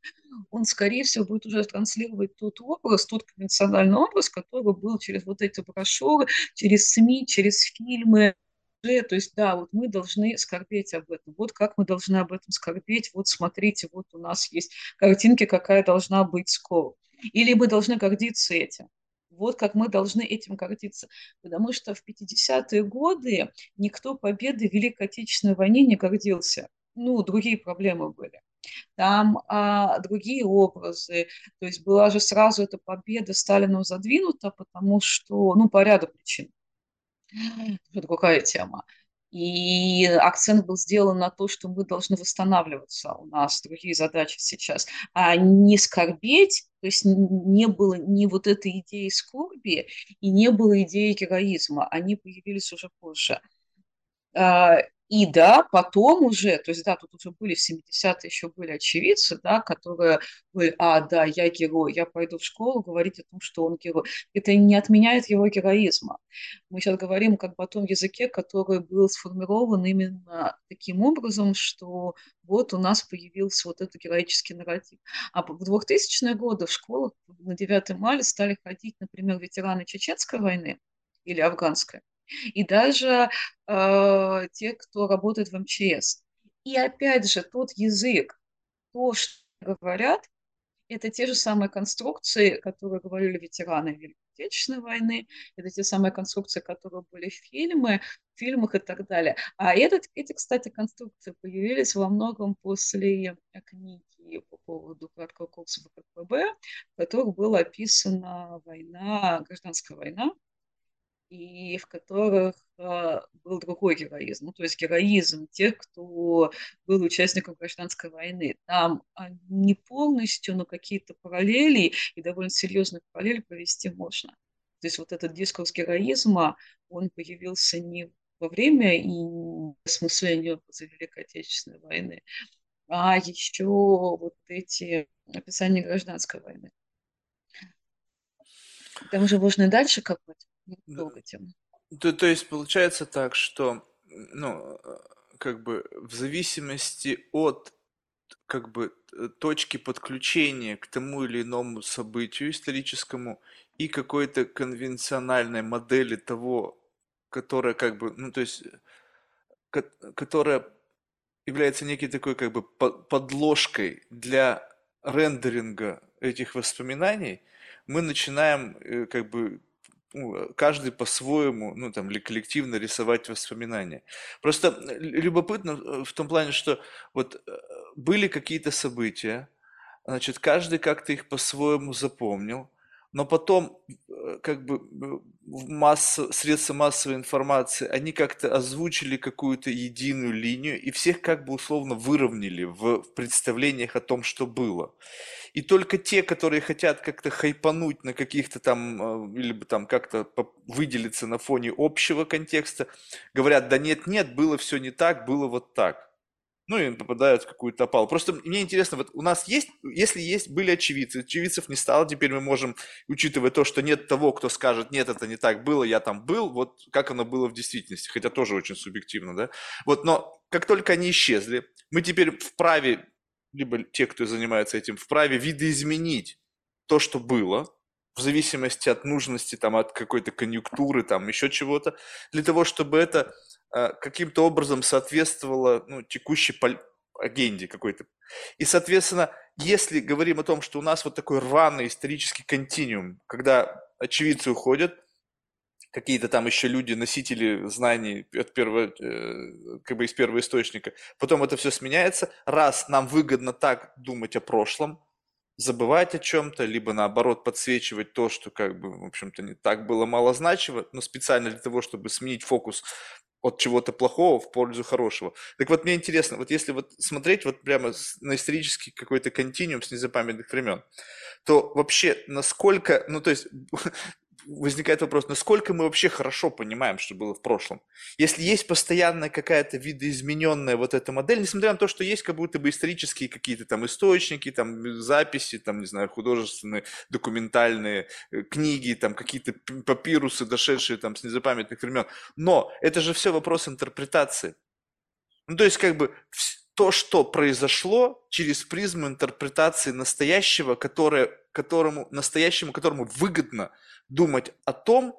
Он, скорее всего, будет уже транслировать тот образ, тот конвенциональный образ, который был через вот эти брошюры, через СМИ, через фильмы. То есть, да, вот мы должны скорбеть об этом. Вот как мы должны об этом скорбеть. Вот смотрите, вот у нас есть картинки, какая должна быть скоро. Или мы должны гордиться этим. Вот как мы должны этим гордиться. Потому что в 50-е годы никто победой в Великой Отечественной войне не гордился. Ну, другие проблемы были. Там а, другие образы. То есть была же сразу эта победа Сталином задвинута, потому что, ну, по ряду причин. Это другая тема. И акцент был сделан на то, что мы должны восстанавливаться. У нас другие задачи сейчас. А не скорбеть, то есть не было ни вот этой идеи скорби и не было идеи героизма. Они появились уже позже. И да, потом уже, то есть да, тут уже были в 70-е еще были очевидцы, да, которые были, а, да, я герой, я пойду в школу говорить о том, что он герой. Это не отменяет его героизма. Мы сейчас говорим как бы о том языке, который был сформирован именно таким образом, что вот у нас появился вот этот героический нарратив. А в 2000-е годы в школах на 9 мая стали ходить, например, ветераны Чеченской войны или Афганской и даже э, те, кто работает в МЧС. И опять же, тот язык, то, что говорят, это те же самые конструкции, которые говорили ветераны Великой Отечественной войны, это те самые конструкции, которые были в фильме, в фильмах и так далее. А этот, эти, кстати, конструкции появились во многом после книги по поводу краткого курса ВКПБ, в которых была описана война, гражданская война, и в которых э, был другой героизм, ну, то есть героизм тех, кто был участником гражданской войны. Там а, не полностью, но какие-то параллели и довольно серьезные параллели провести можно. То есть вот этот дискурс героизма, он появился не во время и осмысления образа Великой Отечественной войны, а еще вот эти описания гражданской войны. Там уже можно и дальше копать долго тема. То, то есть получается так, что, ну, э, как бы в зависимости от как бы точки подключения к тому или иному событию историческому и какой-то конвенциональной модели того, которая как бы, ну то есть, которая является некой такой как бы подложкой для рендеринга этих воспоминаний, мы начинаем э, как бы ну, каждый по-своему, ну там, или коллективно рисовать воспоминания. Просто любопытно э, в том плане, что вот э, были какие-то события, значит, каждый как-то их по-своему запомнил, но потом э, как бы масса, средства массовой информации, они как-то озвучили какую-то единую линию и всех как бы условно выровняли в представлениях о том, что было. И только те, которые хотят как-то хайпануть на каких-то там, э, или бы там как-то выделиться на фоне общего контекста, говорят, да нет, нет, было все не так, было вот так. Ну и попадают в какую-то опалу. Просто мне интересно, вот у нас есть, если есть, были очевидцы, очевидцев не стало, теперь мы можем, учитывая то, что нет того, кто скажет, нет, это не так было, я там был, вот как оно было в действительности, хотя тоже очень субъективно, да. Вот, но как только они исчезли, мы теперь вправе либо те, кто занимается этим, вправе видоизменить то, что было, в зависимости от нужности, там, от какой-то конъюнктуры, там, еще чего-то, для того, чтобы это э, каким-то образом соответствовало ну, текущей пол- агенде какой-то. И, соответственно, если говорим о том, что у нас вот такой рваный исторический континуум, когда очевидцы уходят, какие-то там еще люди, носители знаний от первого, э, как бы из первого источника. Потом это все сменяется. Раз нам выгодно так думать о прошлом, забывать о чем-то, либо наоборот подсвечивать то, что как бы, в общем-то, не так было малозначимо, но специально для того, чтобы сменить фокус от чего-то плохого в пользу хорошего. Так вот, мне интересно, вот если вот смотреть вот прямо на исторический какой-то континуум с незапамятных времен, то вообще насколько, ну то есть возникает вопрос, насколько мы вообще хорошо понимаем, что было в прошлом. Если есть постоянная какая-то видоизмененная вот эта модель, несмотря на то, что есть как будто бы исторические какие-то там источники, там записи, там, не знаю, художественные, документальные э, книги, там какие-то папирусы, дошедшие там с незапамятных времен. Но это же все вопрос интерпретации. Ну, то есть, как бы, то, что произошло через призму интерпретации настоящего, которое, которому, настоящему, которому выгодно думать о том,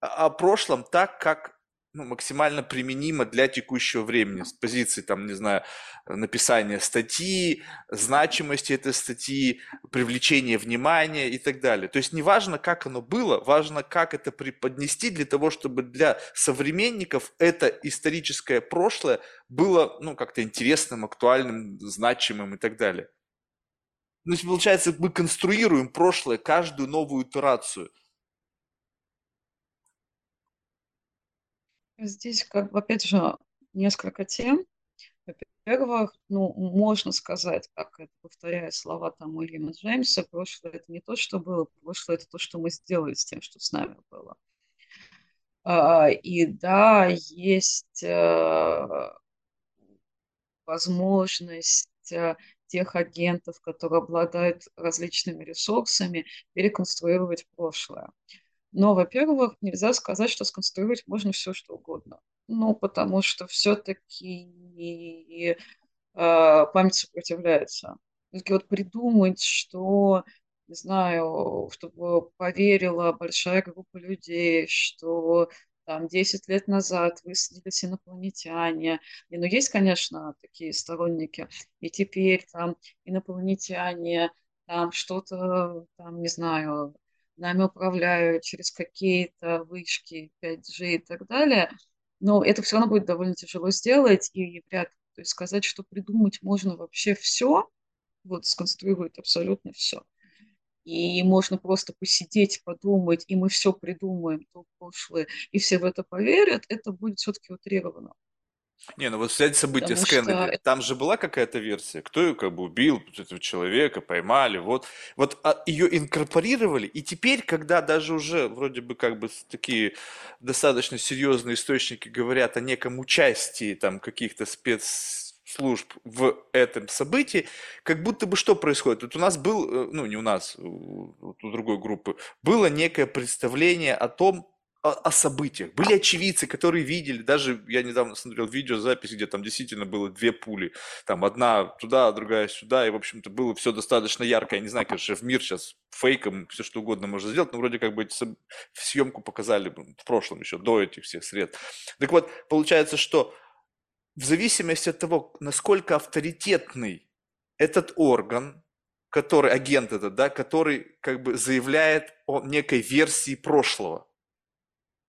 о прошлом так, как ну, максимально применимо для текущего времени с позиции, там, не знаю, написания статьи, значимости этой статьи, привлечения внимания и так далее. То есть не важно, как оно было, важно, как это преподнести для того, чтобы для современников это историческое прошлое было, ну, как-то интересным, актуальным, значимым и так далее. Ну, то есть, получается, мы конструируем прошлое, каждую новую итерацию – Здесь, как бы, опять же, несколько тем. Во-первых, ну, можно сказать, как это повторяя слова там Уильяма Джеймса, прошлое это не то, что было, прошлое это то, что мы сделали с тем, что с нами было. А, и да, есть а, возможность а, тех агентов, которые обладают различными ресурсами, переконструировать прошлое. Но, во-первых, нельзя сказать, что сконструировать можно все, что угодно. Ну, потому что все-таки э, память сопротивляется. Вот придумать, что, не знаю, чтобы поверила большая группа людей, что там 10 лет назад высадились инопланетяне. И, ну, есть, конечно, такие сторонники. И теперь там инопланетяне там что-то, там, не знаю, нами управляют через какие-то вышки 5G и так далее, но это все равно будет довольно тяжело сделать, и вряд ли. То есть сказать, что придумать можно вообще все, вот сконструировать абсолютно все. И можно просто посидеть, подумать, и мы все придумаем, то прошлое, и все в это поверят, это будет все-таки утрировано. Не, ну вот взять события Потому с Кеннеди. что Там же была какая-то версия, кто ее как бы убил, этого человека, поймали, вот. Вот а, ее инкорпорировали, и теперь, когда даже уже вроде бы как бы такие достаточно серьезные источники говорят о неком участии там каких-то спецслужб в этом событии, как будто бы что происходит? Вот у нас был, э, ну не у нас, у другой группы, было некое представление о том, о, событиях. Были очевидцы, которые видели, даже я недавно смотрел видеозапись, где там действительно было две пули, там одна туда, другая сюда, и, в общем-то, было все достаточно ярко. Я не знаю, конечно, в мир сейчас фейком все что угодно можно сделать, но вроде как бы съемку показали в прошлом еще, до этих всех сред. Так вот, получается, что в зависимости от того, насколько авторитетный этот орган, который, агент этот, да, который как бы заявляет о некой версии прошлого,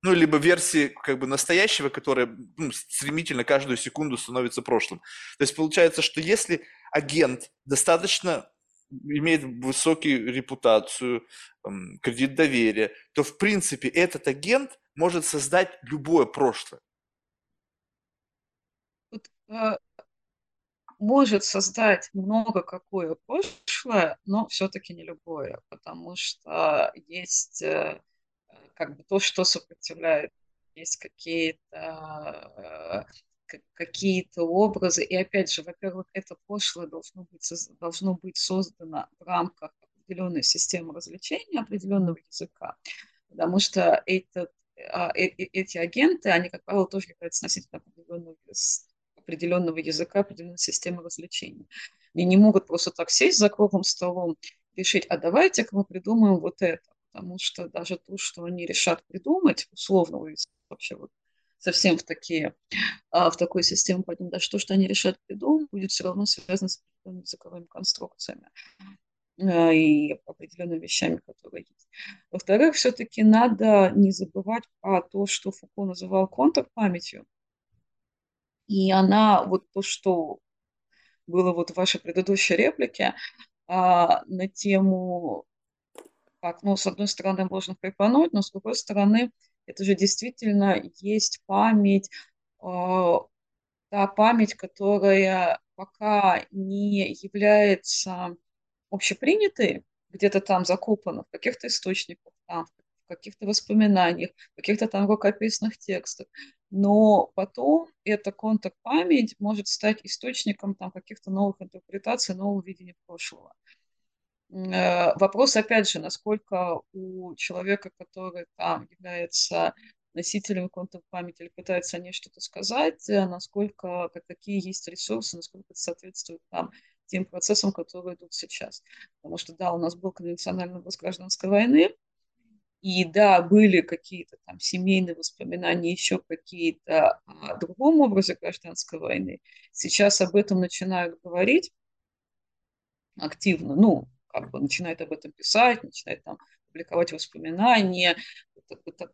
ну, либо версии как бы настоящего, которая ну, стремительно каждую секунду становится прошлым. То есть получается, что если агент достаточно имеет высокую репутацию, кредит доверия, то в принципе этот агент может создать любое прошлое. Э, может создать много какое прошлое, но все-таки не любое, потому что есть э, как бы то, что сопротивляет. Есть какие-то э, какие-то образы. И опять же, во-первых, это прошлое должно быть, должно быть создано в рамках определенной системы развлечения, определенного языка. Потому что этот, а, э, э, эти агенты, они, как правило, тоже являются носителями определенного, определенного языка, определенной системы развлечений. Они не могут просто так сесть за круглым столом решить, а давайте-ка мы придумаем вот это потому что даже то, что они решат придумать, условно вообще вот совсем в такие, а, в такой системе пойдем, даже то, что они решат придумать, будет все равно связано с определенными языковыми конструкциями а, и определенными вещами, которые есть. Во-вторых, все-таки надо не забывать про то, что Фуко называл контрпамятью. И она, вот то, что было вот в вашей предыдущей реплике, а, на тему как, ну, с одной стороны, можно хайпануть, но с другой стороны, это же действительно есть память а, та память, которая пока не является общепринятой, где-то там закопана в каких-то источниках, там, в каких-то воспоминаниях, в каких-то там рукописных текстах. Но потом эта контакт-память может стать источником там, каких-то новых интерпретаций, нового видения прошлого. Э, вопрос, опять же, насколько у человека, который там является носителем контент-памяти или пытается о ней что-то сказать, э, насколько, какие есть ресурсы, насколько это соответствует там тем процессам, которые идут сейчас. Потому что, да, у нас был конвенциональный образ гражданской войны, и да, были какие-то там семейные воспоминания, еще какие-то о другом образе гражданской войны. Сейчас об этом начинают говорить активно, ну, как бы начинает об этом писать, начинает там публиковать воспоминания,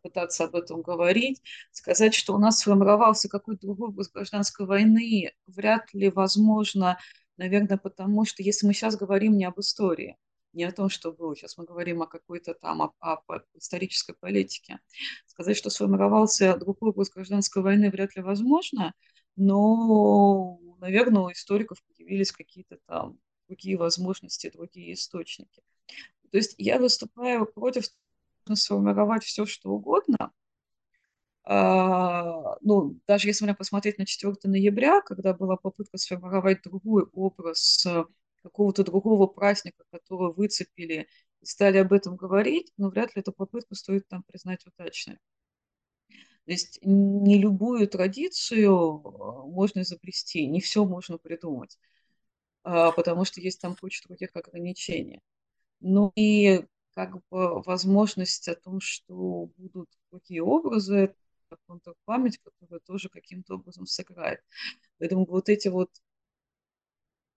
пытаться об этом говорить. Сказать, что у нас сформировался какой-то другой образ гражданской войны, вряд ли возможно, наверное, потому что если мы сейчас говорим не об истории, не о том, что было. Сейчас мы говорим о какой-то там о, о, о исторической политике. Сказать, что сформировался другой образ гражданской войны, вряд ли возможно, но, наверное, у историков появились какие-то там другие возможности, другие источники. То есть я выступаю против сформировать все, что угодно. А, ну, даже если меня посмотреть на 4 ноября, когда была попытка сформировать другой образ э, какого-то другого праздника, который выцепили и стали об этом говорить, но вряд ли эту попытку стоит там признать удачной. То есть не любую традицию э, можно изобрести, не все можно придумать. А, потому что есть там куча других ограничений. Ну и как бы возможность о том, что будут такие образы, память, которая тоже каким-то образом сыграет. Поэтому вот эти вот,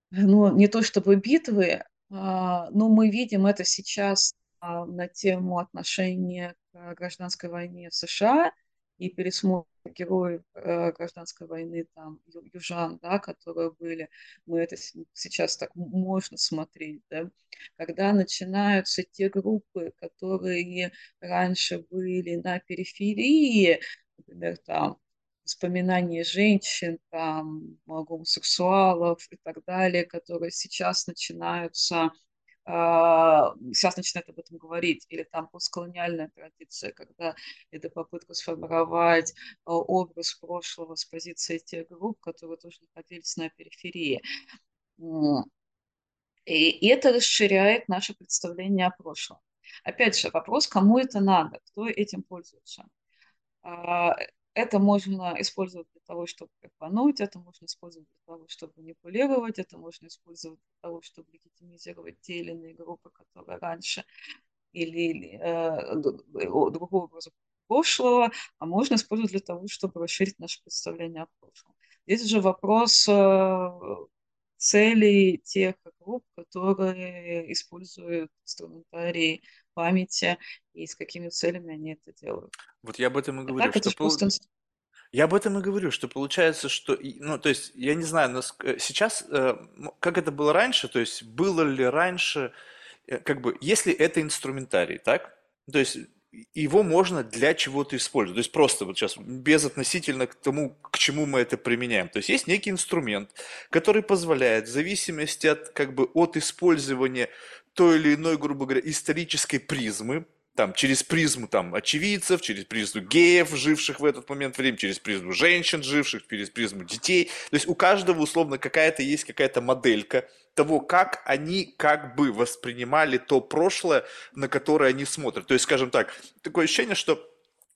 ну, не то чтобы битвы, а, но мы видим это сейчас а, на тему отношения к гражданской войне в США и пересмотр героев э, гражданской войны, там, южан, да, которые были, мы это сейчас так можно смотреть, да, когда начинаются те группы, которые раньше были на периферии, например, там, воспоминания женщин, там, гомосексуалов и так далее, которые сейчас начинаются сейчас начинают об этом говорить, или там постколониальная традиция, когда это попытка сформировать а, образ прошлого с позиции тех групп, которые тоже находились на периферии. И это расширяет наше представление о прошлом. Опять же, вопрос, кому это надо, кто этим пользуется. Это можно использовать для того, чтобы рекламировать, это можно использовать для того, чтобы манипулировать, это можно использовать для того, чтобы легитимизировать те или иные группы, которые раньше или э, другого образа прошлого, а можно использовать для того, чтобы расширить наше представление о прошлом. Здесь же вопрос э, целей тех групп, которые используют инструментарий памяти и с какими целями они это делают. Вот я об этом и говорю, так, что пол... Я об этом и говорю, что получается, что, ну, то есть, я не знаю, нас, э, сейчас, э, как это было раньше, то есть, было ли раньше, э, как бы, если это инструментарий, так? То есть, его можно для чего-то использовать. То есть просто вот сейчас безотносительно к тому, к чему мы это применяем. То есть есть некий инструмент, который позволяет в зависимости от, как бы, от использования той или иной, грубо говоря, исторической призмы, там, через призму там, очевидцев, через призму геев, живших в этот момент времени, через призму женщин, живших, через призму детей. То есть у каждого, условно, какая-то есть какая-то моделька того, как они как бы воспринимали то прошлое, на которое они смотрят. То есть, скажем так, такое ощущение, что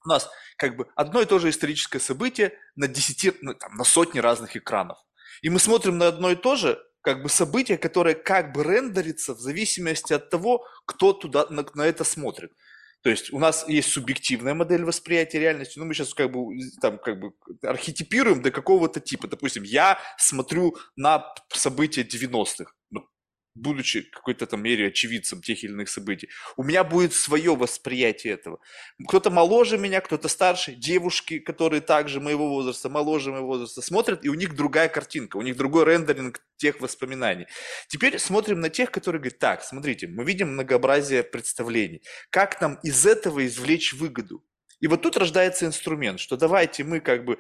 у нас как бы одно и то же историческое событие на десяти, ну, там, на сотни разных экранов. И мы смотрим на одно и то же, как бы событие, которое как бы рендерится в зависимости от того, кто туда на, на это смотрит. То есть у нас есть субъективная модель восприятия реальности, но мы сейчас как бы, там, как бы архетипируем до какого-то типа. Допустим, я смотрю на события 90-х будучи какой-то там мере очевидцем тех или иных событий. У меня будет свое восприятие этого. Кто-то моложе меня, кто-то старше, девушки, которые также моего возраста, моложе моего возраста, смотрят, и у них другая картинка, у них другой рендеринг тех воспоминаний. Теперь смотрим на тех, которые говорят, так, смотрите, мы видим многообразие представлений. Как нам из этого извлечь выгоду? И вот тут рождается инструмент, что давайте мы как бы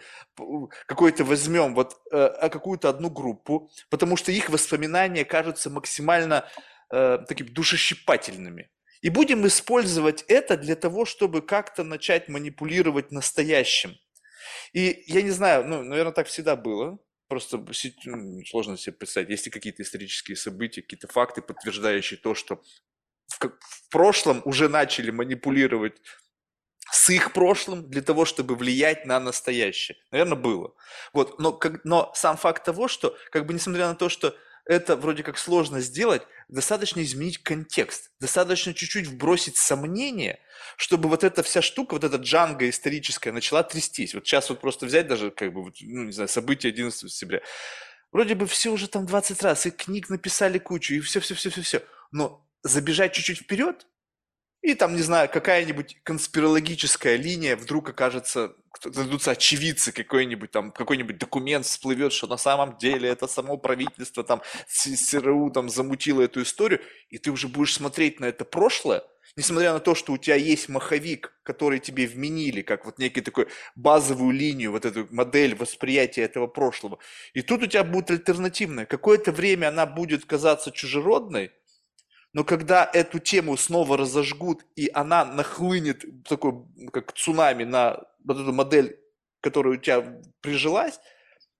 какой-то возьмем вот э, какую-то одну группу, потому что их воспоминания кажутся максимально э, такими душещипательными. И будем использовать это для того, чтобы как-то начать манипулировать настоящим. И я не знаю, ну, наверное, так всегда было. Просто ну, сложно себе представить, есть ли какие-то исторические события, какие-то факты, подтверждающие то, что в, в прошлом уже начали манипулировать с их прошлым для того, чтобы влиять на настоящее. Наверное, было. Вот. Но, как, но сам факт того, что, как бы несмотря на то, что это вроде как сложно сделать, достаточно изменить контекст, достаточно чуть-чуть вбросить сомнение, чтобы вот эта вся штука, вот эта джанга историческая начала трястись. Вот сейчас вот просто взять даже, как бы, ну, не знаю, события 11 сентября. Вроде бы все уже там 20 раз, и книг написали кучу, и все-все-все-все-все. Но забежать чуть-чуть вперед, и там, не знаю, какая-нибудь конспирологическая линия вдруг окажется, найдутся очевидцы, какой-нибудь там, какой-нибудь документ всплывет, что на самом деле это само правительство там, СРУ там замутило эту историю, и ты уже будешь смотреть на это прошлое, несмотря на то, что у тебя есть маховик, который тебе вменили, как вот некий такой базовую линию, вот эту модель восприятия этого прошлого. И тут у тебя будет альтернативная. Какое-то время она будет казаться чужеродной, но когда эту тему снова разожгут, и она нахлынет такой, как цунами на вот эту модель, которая у тебя прижилась,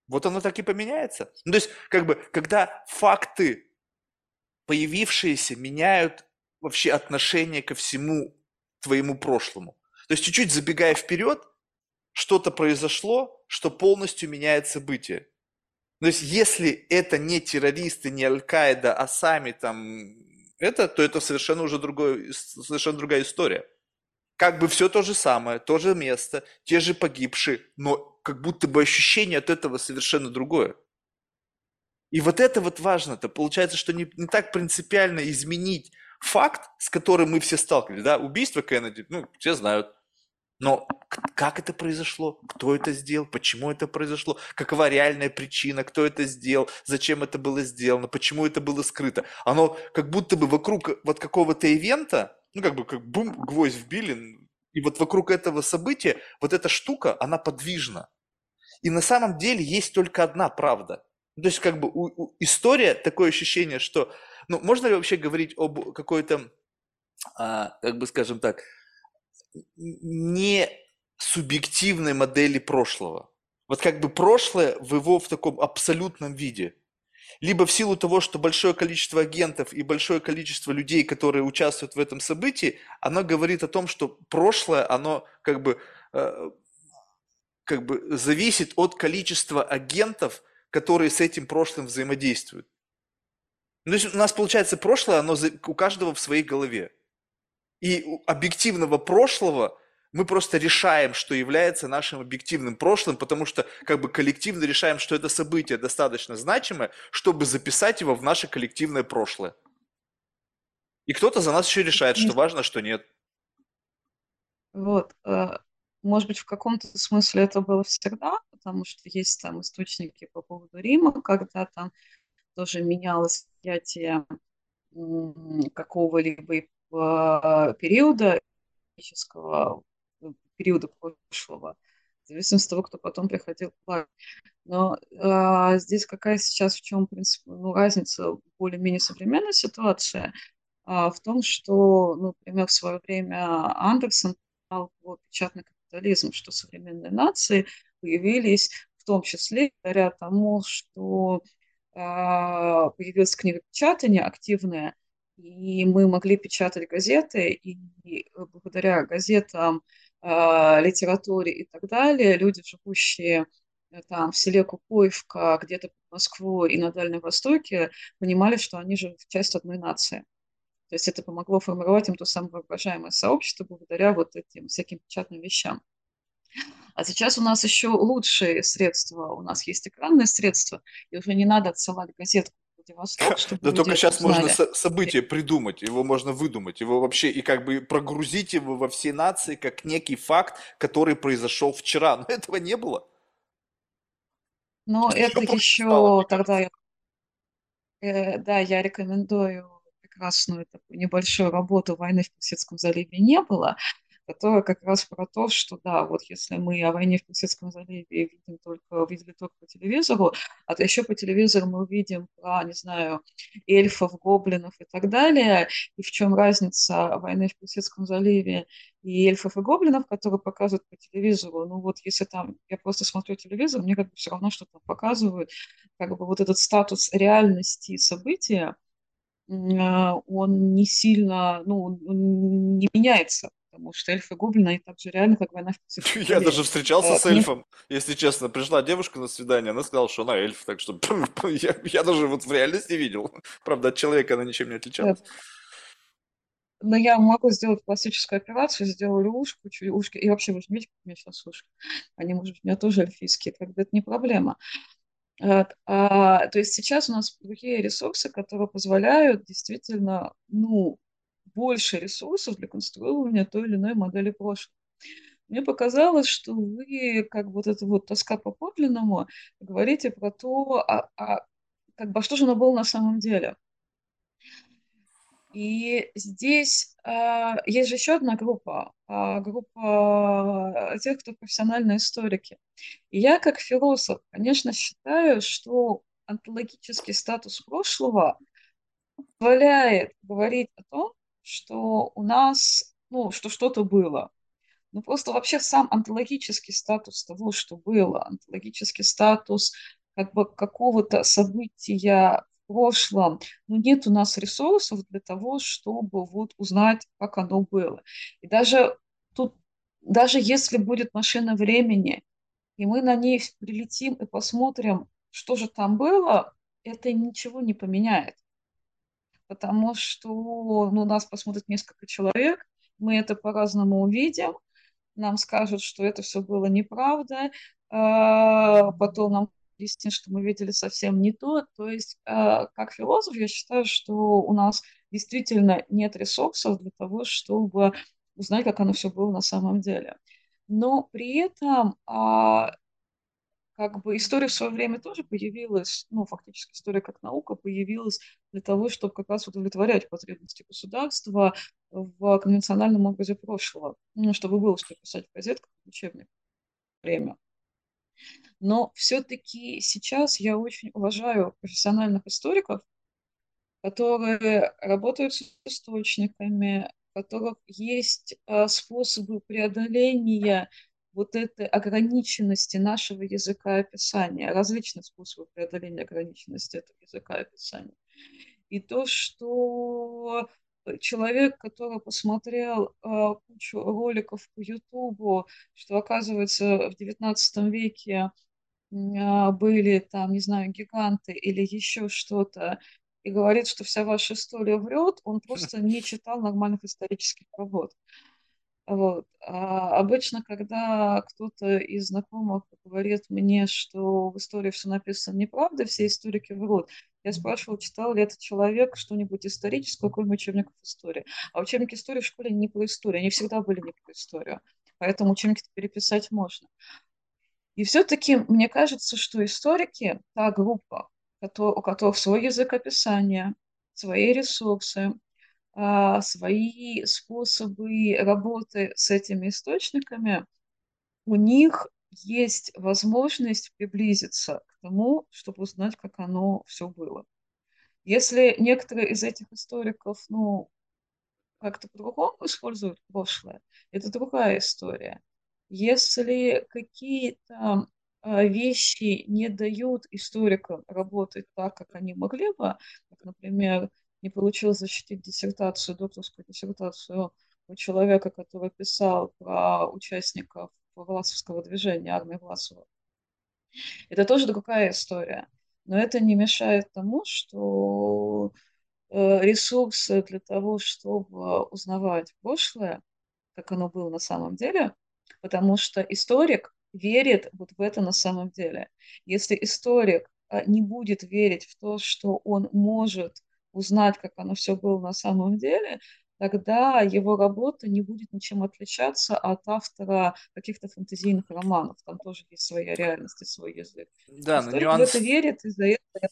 вот она так и поменяется. Ну, то есть, как бы, когда факты, появившиеся, меняют вообще отношение ко всему твоему прошлому. То есть, чуть-чуть забегая вперед, что-то произошло, что полностью меняет события. То есть, если это не террористы, не Аль-Каида, а сами там это, то это совершенно уже другой, совершенно другая история. Как бы все то же самое, то же место, те же погибшие, но как будто бы ощущение от этого совершенно другое. И вот это вот важно-то. Получается, что не, не так принципиально изменить факт, с которым мы все сталкивались. Да, убийство Кеннеди, ну, все знают. Но как это произошло? Кто это сделал? Почему это произошло? Какова реальная причина? Кто это сделал? Зачем это было сделано? Почему это было скрыто? Оно как будто бы вокруг вот какого-то ивента, ну как бы как бум, гвоздь вбили, и вот вокруг этого события вот эта штука, она подвижна. И на самом деле есть только одна правда. То есть как бы у, у, история, такое ощущение, что, ну можно ли вообще говорить об какой-то, а, как бы скажем так, не субъективной модели прошлого. Вот как бы прошлое в его в таком абсолютном виде. Либо в силу того, что большое количество агентов и большое количество людей, которые участвуют в этом событии, оно говорит о том, что прошлое, оно как бы, э, как бы зависит от количества агентов, которые с этим прошлым взаимодействуют. То есть у нас получается прошлое, оно у каждого в своей голове. И объективного прошлого мы просто решаем, что является нашим объективным прошлым, потому что как бы коллективно решаем, что это событие достаточно значимое, чтобы записать его в наше коллективное прошлое. И кто-то за нас еще решает, что важно, что нет. Вот. Э, может быть, в каком-то смысле это было всегда, потому что есть там источники по поводу Рима, когда там тоже менялось понятие какого-либо периода исторического э, периода прошлого, в зависимости от того, кто потом приходил к власти. Но а, здесь какая сейчас в чем, в принципе, ну, разница более-менее современной ситуации а, в том, что, ну, например, в свое время Андерсон писал про печатный капитализм, что современные нации появились в том числе благодаря тому, что а, появилось книгопечатание активное, и мы могли печатать газеты, и благодаря газетам, а, литературе и так далее, люди, живущие э, там в селе Кукуевка, где-то под Москвой и на Дальнем Востоке, понимали, что они же часть одной нации. То есть это помогло формировать им то самое воображаемое сообщество благодаря вот этим всяким печатным вещам. А сейчас у нас еще лучшие средства. У нас есть экранные средства, и уже не надо отсылать газетку Владивосток, чтобы Да только сейчас можно событие придумать, его можно выдумать, его вообще и как бы прогрузить его во все нации как некий факт, который произошел вчера. Но этого не было. Но это еще тогда я, э, да, я рекомендую прекрасную такую небольшую работу «Войны в Персидском заливе» не было, которая как раз про то, что да, вот если мы о войне в Персидском заливе видим только, видели только по телевизору, а то еще по телевизору мы увидим про, не знаю, эльфов, гоблинов и так далее, и в чем разница войны в Персидском заливе и эльфов и гоблинов, которые показывают по телевизору. Ну вот если там я просто смотрю телевизор, мне как бы все равно, что там показывают, как бы вот этот статус реальности события, а, он не сильно, ну, он не меняется, потому что эльфы гоблины, они так же реально, как война в Я даже встречался с эльфом, если честно. Пришла девушка на свидание, она сказала, что она эльф, так что я, даже вот в реальности видел. Правда, от человека она ничем не отличалась. Но я могу сделать классическую операцию, сделали ушко, ушки, и вообще вы же видите, как у меня сейчас ушки. Они, может быть, у меня тоже эльфийские, как бы это не проблема. А, то есть сейчас у нас другие ресурсы, которые позволяют действительно, ну, больше ресурсов для конструирования той или иной модели прошлого. Мне показалось, что вы, как вот эта вот тоска по подлинному, говорите про то, а, а, как бы, а что же оно было на самом деле. И здесь э, есть же еще одна группа, э, группа тех, кто профессиональные историки. И я, как философ, конечно, считаю, что онтологический статус прошлого позволяет говорить о том, что у нас, ну, что что-то было. Ну, просто вообще сам онтологический статус того, что было, онтологический статус как бы какого-то события прошлом, но нет у нас ресурсов для того, чтобы вот узнать, как оно было. И даже тут, даже если будет машина времени, и мы на ней прилетим и посмотрим, что же там было, это ничего не поменяет. Потому что ну, нас посмотрит несколько человек, мы это по-разному увидим, нам скажут, что это все было неправда, а потом нам объяснит, что мы видели совсем не то. То есть, э, как философ, я считаю, что у нас действительно нет ресурсов для того, чтобы узнать, как оно все было на самом деле. Но при этом а, как бы история в свое время тоже появилась, ну, фактически история как наука появилась для того, чтобы как раз удовлетворять потребности государства в конвенциональном образе прошлого, ну, чтобы было что писать в газетках, в учебниках время. Но все-таки сейчас я очень уважаю профессиональных историков, которые работают с источниками, у которых есть а, способы преодоления вот этой ограниченности нашего языка описания, различных способов преодоления ограниченности этого языка описания. И то, что человек, который посмотрел э, кучу роликов по Ютубу, что, оказывается, в XIX веке э, были там, не знаю, гиганты или еще что-то, и говорит, что вся ваша история врет, он просто не читал нормальных исторических работ. Вот. А обычно, когда кто-то из знакомых говорит мне, что в истории все написано неправда, все историки врут, я спрашивала, читал ли этот человек что-нибудь историческое, какой-нибудь учебник истории. А учебники истории в школе не про историю, они всегда были не про историю. Поэтому учебники переписать можно. И все-таки мне кажется, что историки, та группа, у которых свой язык описания, свои ресурсы, свои способы работы с этими источниками, у них есть возможность приблизиться к тому, чтобы узнать, как оно все было. Если некоторые из этих историков, ну, как-то по-другому используют прошлое, это другая история. Если какие-то а, вещи не дают историкам работать так, как они могли бы, как, например, не получилось защитить диссертацию, докторскую диссертацию у человека, который писал про участников Власовского движения, армии Власова. Это тоже другая история. Но это не мешает тому, что э, ресурсы для того, чтобы узнавать прошлое, как оно было на самом деле, потому что историк верит вот в это на самом деле. Если историк э, не будет верить в то, что он может узнать, как оно все было на самом деле, тогда его работа не будет ничем отличаться от автора каких-то фантазийных романов. Там тоже есть своя реальность и свой язык. Да, но нюанс... в это верит, и за это...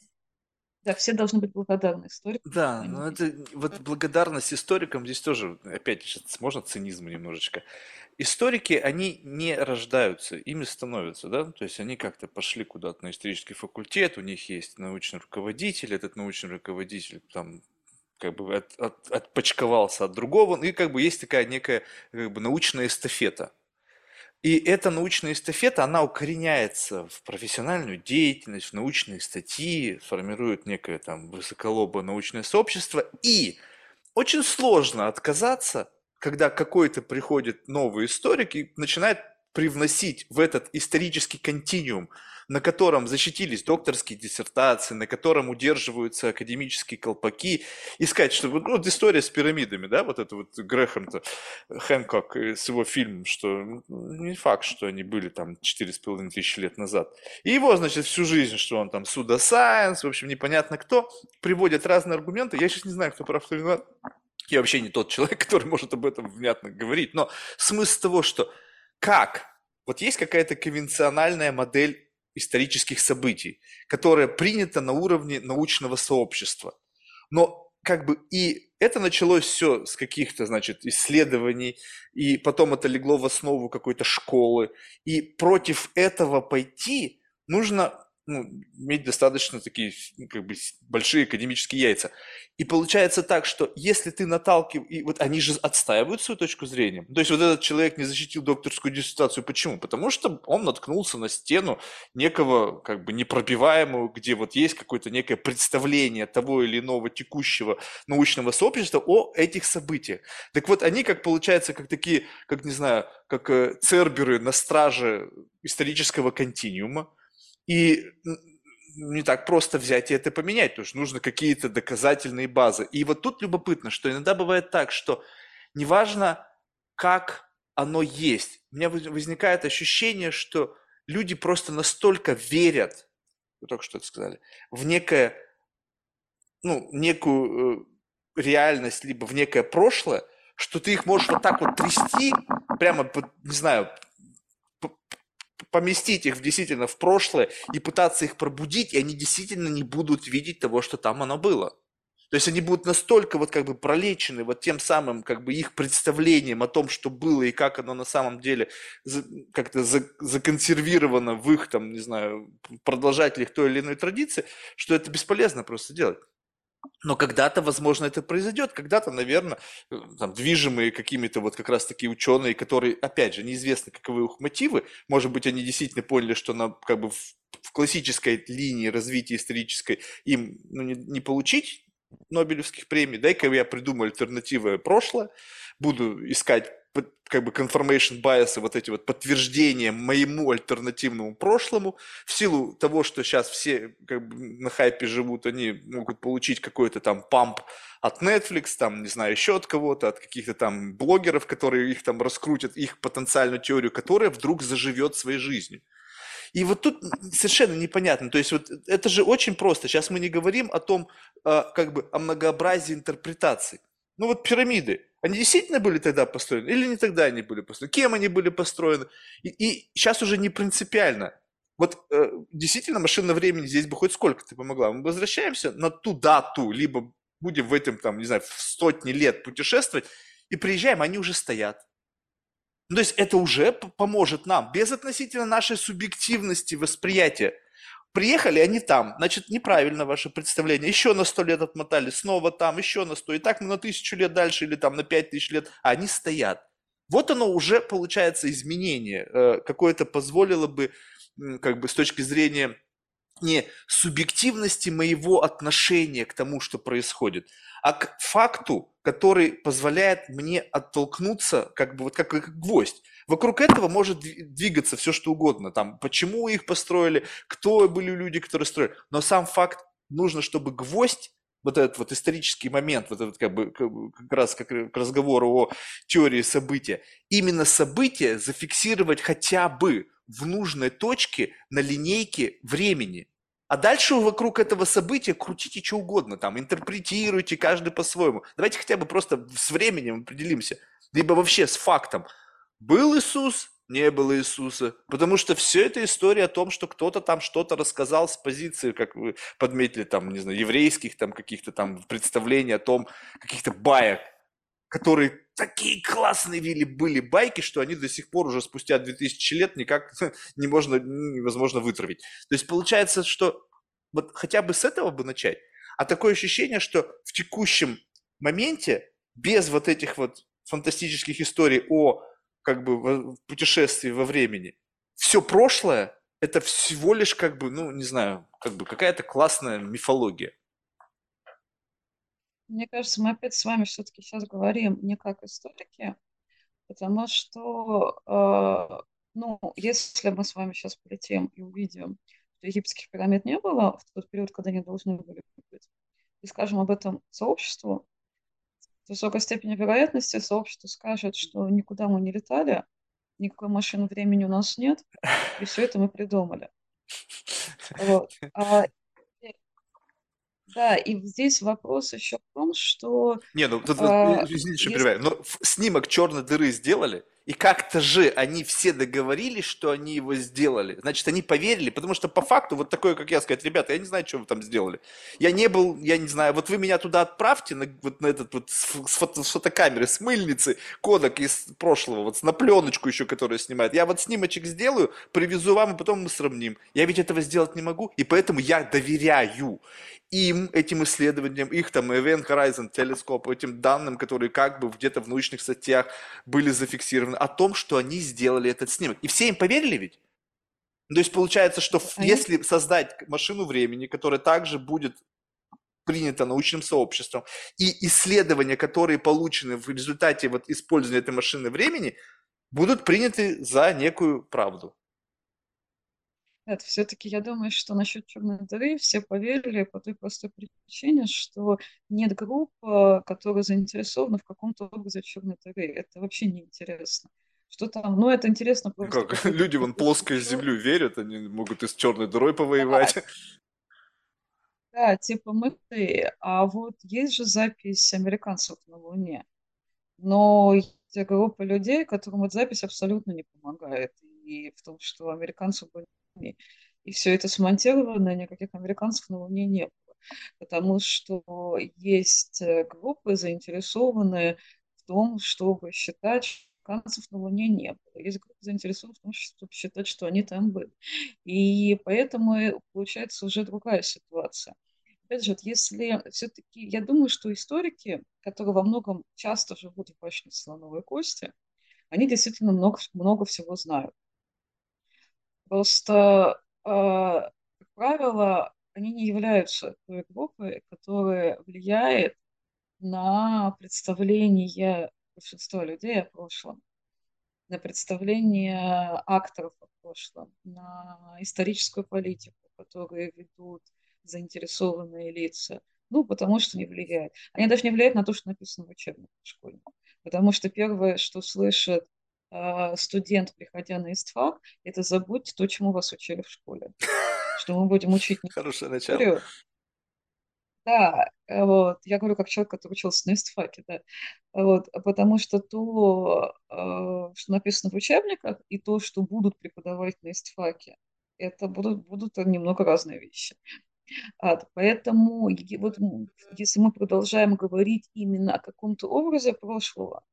Да, все должны быть благодарны историкам. Да, но это вот благодарность историкам здесь тоже, опять же, можно цинизм немножечко. Историки, они не рождаются, ими становятся, да, то есть они как-то пошли куда-то на исторический факультет, у них есть научный руководитель, этот научный руководитель там как бы от, от, отпочковался от другого, ну и как бы есть такая некая как бы научная эстафета. И эта научная эстафета, она укореняется в профессиональную деятельность, в научные статьи, формирует некое там высоколобое научное сообщество. И очень сложно отказаться, когда какой-то приходит новый историк и начинает привносить в этот исторический континуум на котором защитились докторские диссертации, на котором удерживаются академические колпаки, и сказать, что ну, вот история с пирамидами, да, вот это вот Грэхэм-то, Хэнкок с его фильмом, что ну, не факт, что они были там 4,5 тысячи лет назад. И его, значит, всю жизнь, что он там судосайенс, в общем, непонятно кто, приводят разные аргументы. Я сейчас не знаю, кто прав, кто виноват. Я вообще не тот человек, который может об этом внятно говорить. Но смысл того, что как? Вот есть какая-то конвенциональная модель исторических событий, которое принято на уровне научного сообщества. Но как бы и это началось все с каких-то, значит, исследований, и потом это легло в основу какой-то школы. И против этого пойти нужно ну, иметь достаточно такие ну, как бы большие академические яйца. И получается так, что если ты наталкиваешь, и вот они же отстаивают свою точку зрения. То есть вот этот человек не защитил докторскую диссертацию. Почему? Потому что он наткнулся на стену некого как бы непробиваемого, где вот есть какое-то некое представление того или иного текущего научного сообщества о этих событиях. Так вот, они как получается, как такие, как не знаю, как э, церберы на страже исторического континуума, и не так просто взять и это поменять, потому что нужно какие-то доказательные базы. И вот тут любопытно, что иногда бывает так, что неважно, как оно есть, у меня возникает ощущение, что люди просто настолько верят, вы только что это сказали, в некое, ну, некую э, реальность, либо в некое прошлое, что ты их можешь вот так вот трясти, прямо, не знаю, поместить их действительно в прошлое и пытаться их пробудить, и они действительно не будут видеть того, что там оно было. То есть они будут настолько вот как бы пролечены вот тем самым как бы их представлением о том, что было и как оно на самом деле как-то законсервировано в их там, не знаю, продолжателях той или иной традиции, что это бесполезно просто делать. Но когда-то, возможно, это произойдет, когда-то, наверное, э, там, движимые какими-то вот как раз такие ученые, которые, опять же, неизвестно, каковы их мотивы, может быть, они действительно поняли, что на, как бы в, в классической линии развития исторической им ну, не, не получить Нобелевских премий, дай-ка я придумаю альтернативное прошлое, буду искать как бы confirmation bias, вот эти вот подтверждения моему альтернативному прошлому, в силу того, что сейчас все как бы на хайпе живут, они могут получить какой-то там памп от Netflix, там, не знаю, еще от кого-то, от каких-то там блогеров, которые их там раскрутят, их потенциальную теорию, которая вдруг заживет своей жизнью. И вот тут совершенно непонятно. То есть вот это же очень просто. Сейчас мы не говорим о том, а, как бы, о многообразии интерпретаций. Ну вот пирамиды. Они действительно были тогда построены или не тогда они были построены? Кем они были построены? И, и сейчас уже не принципиально. Вот э, действительно машина времени здесь бы хоть сколько-то помогла. Мы возвращаемся на ту дату, либо будем в этом, там, не знаю, в сотни лет путешествовать, и приезжаем, они уже стоят. Ну, то есть это уже поможет нам, без относительно нашей субъективности восприятия. Приехали они там, значит, неправильно ваше представление. Еще на сто лет отмотали, снова там, еще на сто. И так мы на тысячу лет дальше или там на пять тысяч лет, а они стоят. Вот оно уже получается изменение. Э, какое-то позволило бы, как бы с точки зрения не субъективности моего отношения к тому, что происходит, а к факту, который позволяет мне оттолкнуться, как бы вот как, как гвоздь. Вокруг этого может двигаться все, что угодно. Там, почему их построили, кто были люди, которые строили. Но сам факт, нужно, чтобы гвоздь вот этот вот исторический момент, вот этот как бы как раз как к разговору о теории события, именно событие зафиксировать хотя бы в нужной точке на линейке времени. А дальше вокруг этого события крутите что угодно, там, интерпретируйте каждый по-своему. Давайте хотя бы просто с временем определимся, либо вообще с фактом. Был Иисус не было Иисуса. Потому что все это история о том, что кто-то там что-то рассказал с позиции, как вы подметили, там, не знаю, еврейских там каких-то там представлений о том, каких-то баек, которые такие классные вели, были байки, что они до сих пор уже спустя 2000 лет никак не можно, невозможно вытравить. То есть получается, что вот хотя бы с этого бы начать. А такое ощущение, что в текущем моменте, без вот этих вот фантастических историй о как бы путешествии во времени, все прошлое – это всего лишь как бы, ну, не знаю, как бы какая-то классная мифология. Мне кажется, мы опять с вами все-таки сейчас говорим не как историки, потому что, э, ну, если мы с вами сейчас полетим и увидим, что египетских пирамид не было в тот период, когда они должны были быть, и скажем об этом сообществу, с высокой степенью вероятности сообщество скажет, что никуда мы не летали, никакой машины времени у нас нет, и все это мы придумали. Вот. А да, и здесь вопрос еще в том, что... Не, ну тут, а, извините, что есть... перебиваю, но снимок черной дыры сделали, и как-то же они все договорились, что они его сделали. Значит, они поверили, потому что по факту вот такое, как я сказать, ребята, я не знаю, что вы там сделали. Я не был, я не знаю, вот вы меня туда отправьте, на, вот на этот вот с, фото, с фотокамеры, с мыльницы, кодек из прошлого, вот на пленочку еще, которую снимают. Я вот снимочек сделаю, привезу вам, и потом мы сравним. Я ведь этого сделать не могу, и поэтому я доверяю им, этим исследованиям, их там Event Horizon Telescope, этим данным, которые как бы где-то в научных статьях были зафиксированы, о том, что они сделали этот снимок. И все им поверили ведь? То есть получается, что а если создать машину времени, которая также будет принята научным сообществом, и исследования, которые получены в результате вот использования этой машины времени, будут приняты за некую правду. Нет, все-таки я думаю, что насчет черной дыры все поверили по той простой причине, что нет групп, э, которые заинтересованы в каком-то образе черной дыры. Это вообще не интересно. Что там? Ну, это интересно ну просто. Как? Люди вон плоскую землю верят, они могут и с черной дырой повоевать. Да. Да, типа мы. А вот есть же запись американцев на Луне. Но есть группа людей, которым эта запись абсолютно не помогает. И в том, что американцы были и все это смонтировано, никаких американцев на Луне не было. Потому что есть э, группы, заинтересованные в том, чтобы считать, что американцев на Луне не было. Есть группы, заинтересованные в том, чтобы считать, что они там были. И поэтому получается уже другая ситуация. Опять же, если все-таки, я думаю, что историки, которые во многом часто живут в башне слоновой кости, они действительно много, много всего знают. Просто, э, как правило, они не являются той группой, которая влияет на представление большинства людей о прошлом, на представление акторов о прошлом, на историческую политику, которую ведут заинтересованные лица. Ну, потому что не влияет. Они даже не влияют на то, что написано в учебниках школьных. Потому что первое, что слышат студент, приходя на ИСТФАК, это забудьте то, чему вас учили в школе. Что мы будем учить не Хорошее начало. Да, э, вот, я говорю как человек, который учился на ИСТФАКе, да, вот, потому что то, а, что написано в учебниках, и то, что будут преподавать на ИСТФАКе, это будут, будут немного разные вещи. А, поэтому вот, если мы продолжаем говорить именно о каком-то образе прошлого,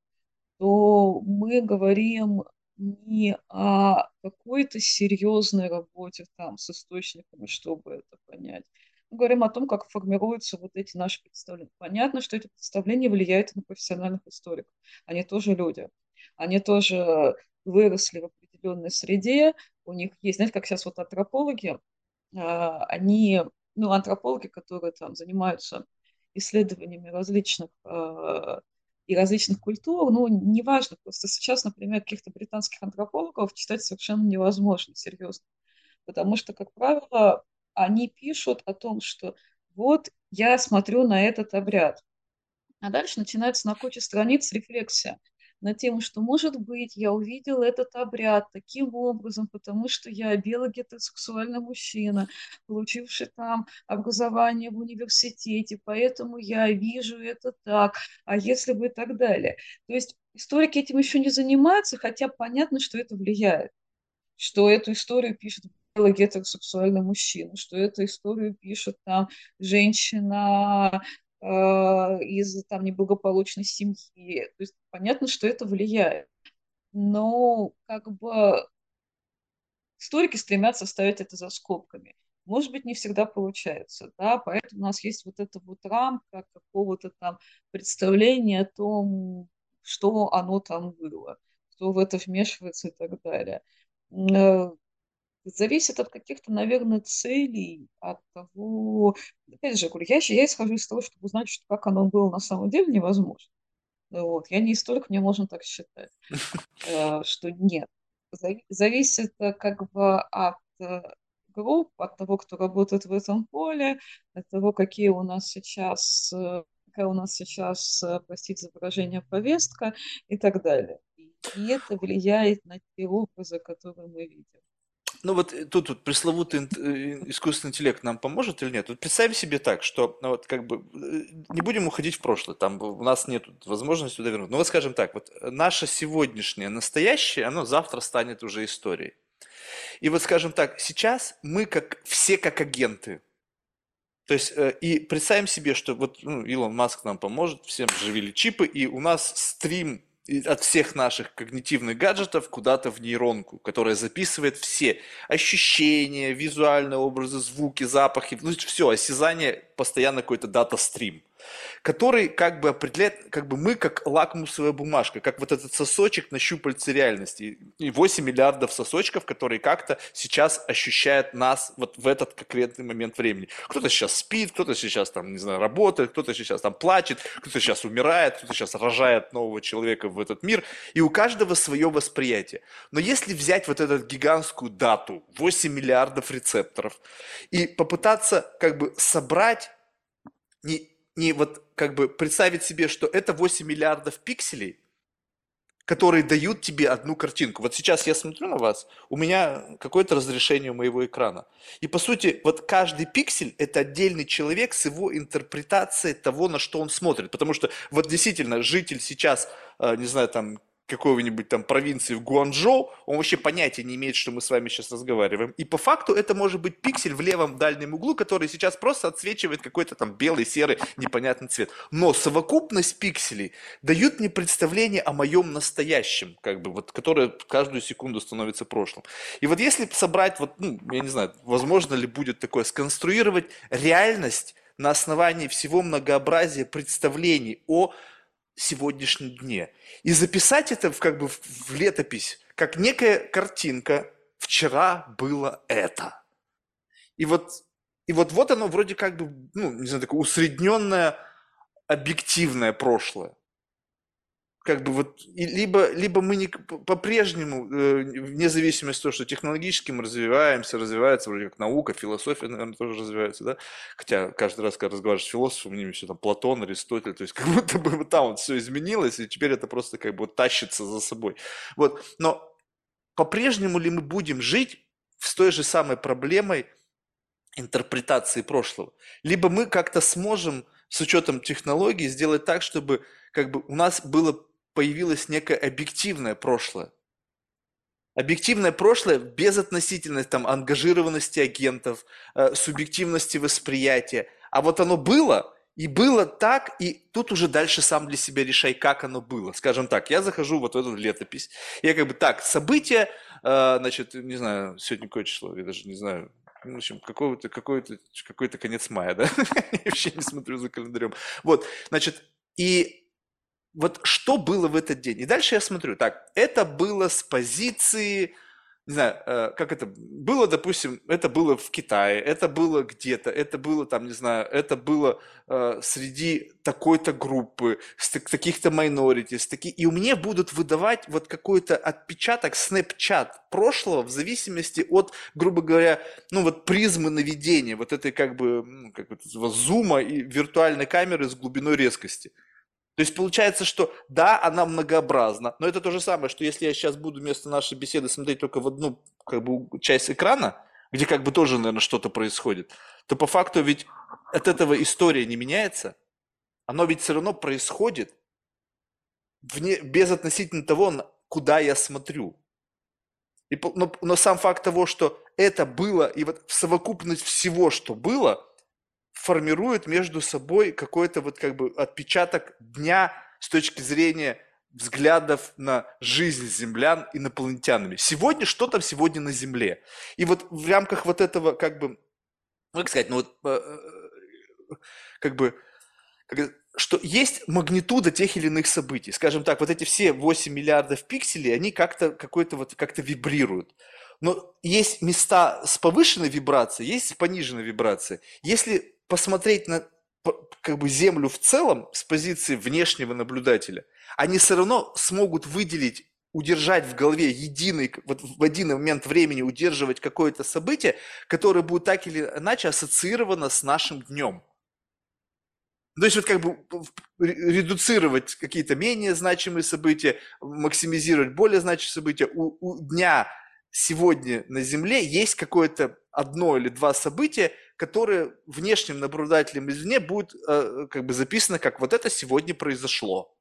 то мы говорим не о какой-то серьезной работе там с источниками, чтобы это понять. Мы говорим о том, как формируются вот эти наши представления. Понятно, что эти представления влияют на профессиональных историков. Они тоже люди. Они тоже выросли в определенной среде. У них есть, знаете, как сейчас вот антропологи, а, они, ну, антропологи, которые там занимаются исследованиями различных а, и различных культур, ну, неважно, просто сейчас, например, каких-то британских антропологов читать совершенно невозможно, серьезно. Потому что, как правило, они пишут о том, что вот я смотрю на этот обряд. А дальше начинается на куче страниц рефлексия на тему, что, может быть, я увидел этот обряд таким образом, потому что я белый гетеросексуальный мужчина, получивший там образование в университете, поэтому я вижу это так, а если бы и так далее. То есть историки этим еще не занимаются, хотя понятно, что это влияет, что эту историю пишет белый гетеросексуальный мужчина, что эту историю пишет там женщина э, из там неблагополучной семьи. То есть понятно, что это влияет. Но как бы историки стремятся ставить это за скобками. Может быть, не всегда получается, да, поэтому у нас есть вот эта вот рамка какого-то там представления о том, что оно там было, кто в это вмешивается и так далее. Э, зависит от каких-то, наверное, целей, от того... Опять же, говорю, я, я исхожу из того, чтобы узнать, что, как оно было на самом деле, невозможно. Вот. Я не историк, мне можно так считать, э, что нет. Зависит э, как бы от групп, от того, кто работает в этом поле, от того, какие у нас сейчас, э, какая у нас сейчас, э, простите за выражение, повестка и так далее. И это влияет на те образы, которые мы видим. Ну вот э, тут вот пресловутый искусственный интеллект нам поможет или нет? Вот представим себе так, что ну вот как бы не будем уходить в прошлое, там у нас нет возможности туда вернуться. Но вот скажем так, вот наше сегодняшнее настоящее, оно завтра станет уже историей. И вот, скажем так, сейчас мы как все как агенты. То есть, э, и представим себе, что вот ну, Илон Маск нам поможет, всем живили чипы, и у нас стрим от всех наших когнитивных гаджетов куда-то в нейронку, которая записывает все ощущения, визуальные образы, звуки, запахи, ну, все, осязание, постоянно какой-то дата-стрим который как бы определяет, как бы мы как лакмусовая бумажка, как вот этот сосочек на щупальце реальности. И 8 миллиардов сосочков, которые как-то сейчас ощущают нас вот в этот конкретный момент времени. Кто-то сейчас спит, кто-то сейчас там, не знаю, работает, кто-то сейчас там плачет, кто-то сейчас умирает, кто-то сейчас рожает нового человека в этот мир. И у каждого свое восприятие. Но если взять вот эту гигантскую дату, 8 миллиардов рецепторов, и попытаться как бы собрать не не вот как бы представить себе, что это 8 миллиардов пикселей, которые дают тебе одну картинку. Вот сейчас я смотрю на вас, у меня какое-то разрешение моего экрана. И по сути, вот каждый пиксель – это отдельный человек с его интерпретацией того, на что он смотрит. Потому что вот действительно житель сейчас, э, не знаю, там какой-нибудь там провинции в Гуанчжоу, он вообще понятия не имеет, что мы с вами сейчас разговариваем. И по факту это может быть пиксель в левом дальнем углу, который сейчас просто отсвечивает какой-то там белый, серый, непонятный цвет. Но совокупность пикселей дают мне представление о моем настоящем, как бы, вот, которое каждую секунду становится прошлым. И вот если собрать, вот, ну, я не знаю, возможно ли будет такое, сконструировать реальность на основании всего многообразия представлений о сегодняшнем дне. И записать это в, как бы в летопись, как некая картинка «Вчера было это». И вот, и вот, вот оно вроде как бы, ну, не знаю, такое усредненное, объективное прошлое как бы вот, либо, либо мы не, по-прежнему, э, вне зависимости от того, что технологически мы развиваемся, развивается вроде как наука, философия, наверное, тоже развивается, да, хотя каждый раз, когда разговариваешь с философом, мне все там Платон, Аристотель, то есть как будто бы там вот все изменилось, и теперь это просто как бы вот тащится за собой. Вот, но по-прежнему ли мы будем жить с той же самой проблемой интерпретации прошлого? Либо мы как-то сможем с учетом технологий сделать так, чтобы как бы у нас было появилось некое объективное прошлое. Объективное прошлое без относительной там ангажированности агентов, э, субъективности восприятия. А вот оно было, и было так, и тут уже дальше сам для себя решай, как оно было. Скажем так, я захожу вот в эту летопись. Я как бы так, события, э, значит, не знаю, сегодня какое число, я даже не знаю, в общем, какой-то какой какой конец мая, да? я вообще не смотрю за календарем. Вот, значит, и вот что было в этот день. И дальше я смотрю, так, это было с позиции, не знаю, э, как это было, допустим, это было в Китае, это было где-то, это было там, не знаю, это было э, среди такой-то группы, с таких-то minorities, таки... и у меня будут выдавать вот какой-то отпечаток, снэпчат прошлого в зависимости от, грубо говоря, ну вот призмы наведения, вот этой как бы, ну, как бы зума и виртуальной камеры с глубиной резкости. То есть получается, что да, она многообразна, но это то же самое, что если я сейчас буду вместо нашей беседы смотреть только в одну как бы, часть экрана, где как бы тоже, наверное, что-то происходит, то по факту ведь от этого история не меняется, оно ведь все равно происходит вне, без относительно того, куда я смотрю. И, но, но сам факт того, что это было, и вот совокупность всего, что было, формирует между собой какой-то вот как бы отпечаток дня с точки зрения взглядов на жизнь землян инопланетянами. Сегодня, что там сегодня на Земле? И вот в рамках вот этого, как бы, ну, как сказать, ну вот, э, э, как бы, как, что есть магнитуда тех или иных событий. Скажем так, вот эти все 8 миллиардов пикселей, они как-то какой-то вот как-то вибрируют. Но есть места с повышенной вибрацией, есть с пониженной вибрацией. Если посмотреть на как бы Землю в целом с позиции внешнего наблюдателя, они все равно смогут выделить удержать в голове единый, вот в один момент времени удерживать какое-то событие, которое будет так или иначе ассоциировано с нашим днем. То есть вот как бы редуцировать какие-то менее значимые события, максимизировать более значимые события. У, у дня сегодня на Земле есть какое-то одно или два события, которые внешним наблюдателям извне будет э, как бы записано, как вот это сегодня произошло.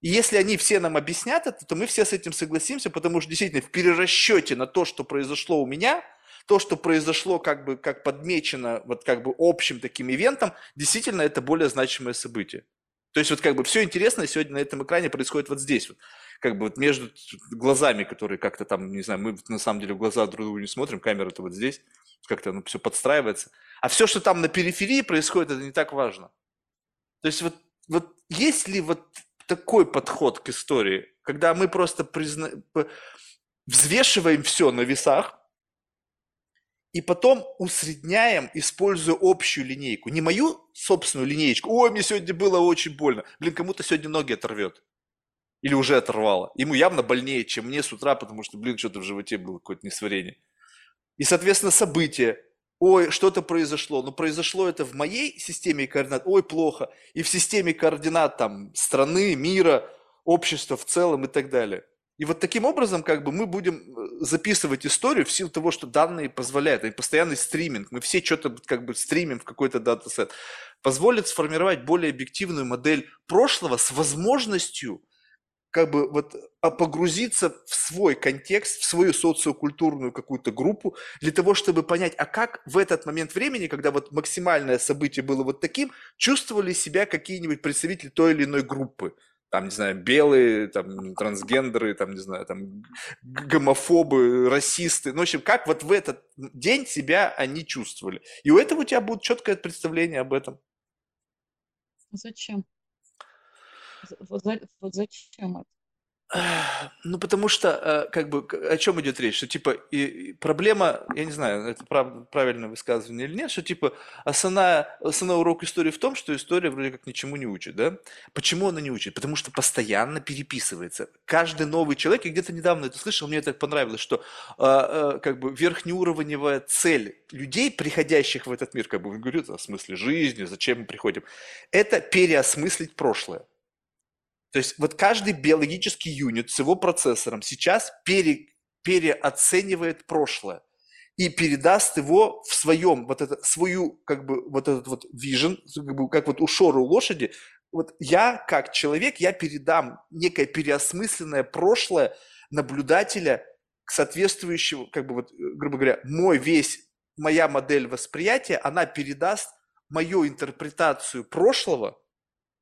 И если они все нам объяснят это, то мы все с этим согласимся, потому что действительно в перерасчете на то, что произошло у меня – то, что произошло, как бы, как подмечено вот как бы общим таким ивентом, действительно это более значимое событие. То есть вот как бы все интересное сегодня на этом экране происходит вот здесь вот. Как бы вот между глазами, которые как-то там, не знаю, мы на самом деле в глаза друг другу не смотрим, камера-то вот здесь, как-то оно все подстраивается. А все, что там на периферии происходит, это не так важно. То есть вот, вот есть ли вот такой подход к истории, когда мы просто призна... взвешиваем все на весах, и потом усредняем, используя общую линейку. Не мою собственную линеечку. Ой, мне сегодня было очень больно. Блин, кому-то сегодня ноги оторвет. Или уже оторвало. Ему явно больнее, чем мне с утра, потому что, блин, что-то в животе было какое-то несварение. И, соответственно, события. Ой, что-то произошло. Но произошло это в моей системе координат. Ой, плохо. И в системе координат там страны, мира, общества в целом и так далее. И вот таким образом как бы мы будем э, записывать историю в силу того, что данные позволяют. И постоянный стриминг, мы все что-то как бы стримим в какой-то датасет, позволит сформировать более объективную модель прошлого с возможностью как бы вот а, погрузиться в свой контекст, в свою социокультурную какую-то группу, для того, чтобы понять, а как в этот момент времени, когда вот максимальное событие было вот таким, чувствовали себя какие-нибудь представители той или иной группы там, не знаю, белые, там, трансгендеры, там, не знаю, там, гомофобы, расисты. Ну, в общем, как вот в этот день себя они чувствовали. И у этого у тебя будет четкое представление об этом. Зачем? Вот зачем это? Ну, потому что, э, как бы, о чем идет речь? Что, типа, и, проблема, я не знаю, это прав, правильное высказывание или нет, что, типа, основная, основной урок истории в том, что история вроде как ничему не учит, да? Почему она не учит? Потому что постоянно переписывается. Каждый новый человек, я где-то недавно это слышал, мне это понравилось, что, э, э, как бы, верхнеуровневая цель людей, приходящих в этот мир, как бы, он говорит о смысле жизни, зачем мы приходим, это переосмыслить прошлое. То есть вот каждый биологический юнит с его процессором сейчас пере, переоценивает прошлое и передаст его в своем, вот это, свою, как бы, вот этот вот vision, как, бы, как вот у Шоры, у лошади, вот я, как человек, я передам некое переосмысленное прошлое наблюдателя к соответствующему, как бы вот, грубо говоря, мой весь, моя модель восприятия, она передаст мою интерпретацию прошлого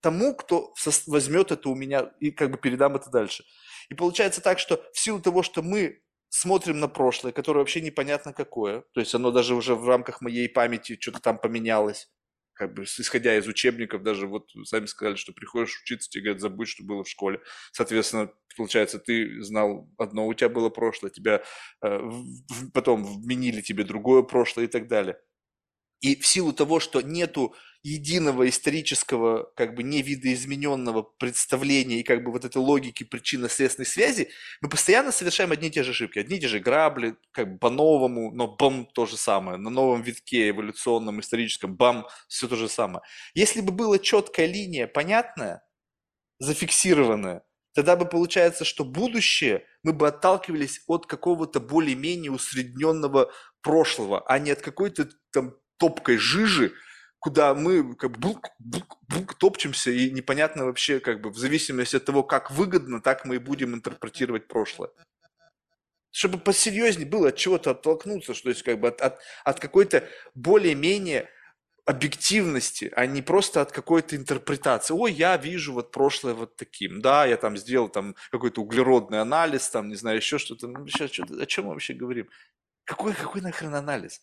тому, кто возьмет это у меня и как бы передам это дальше. И получается так, что в силу того, что мы смотрим на прошлое, которое вообще непонятно какое, то есть оно даже уже в рамках моей памяти что-то там поменялось, как бы исходя из учебников, даже вот сами сказали, что приходишь учиться, тебе говорят, забудь, что было в школе. Соответственно, получается, ты знал одно, у тебя было прошлое, тебя э, потом вменили тебе другое прошлое и так далее. И в силу того, что нету единого исторического, как бы невидоизмененного представления и как бы вот этой логики причинно-следственной связи, мы постоянно совершаем одни и те же ошибки, одни и те же грабли, как бы по-новому, но бам то же самое, на новом витке эволюционном, историческом, бам, все то же самое. Если бы была четкая линия, понятная, зафиксированная, тогда бы получается, что будущее мы бы отталкивались от какого-то более-менее усредненного прошлого, а не от какой-то там топкой жижи, куда мы как бы бук, бук, бук, топчемся, и непонятно вообще, как бы в зависимости от того, как выгодно, так мы и будем интерпретировать прошлое. Чтобы посерьезнее было от чего-то оттолкнуться, что есть как бы от, от, от какой-то более-менее объективности, а не просто от какой-то интерпретации. Ой, я вижу вот прошлое вот таким. Да, я там сделал там какой-то углеродный анализ, там, не знаю, еще что-то. Ну, сейчас что-то, о чем мы вообще говорим? Какой, какой нахрен анализ?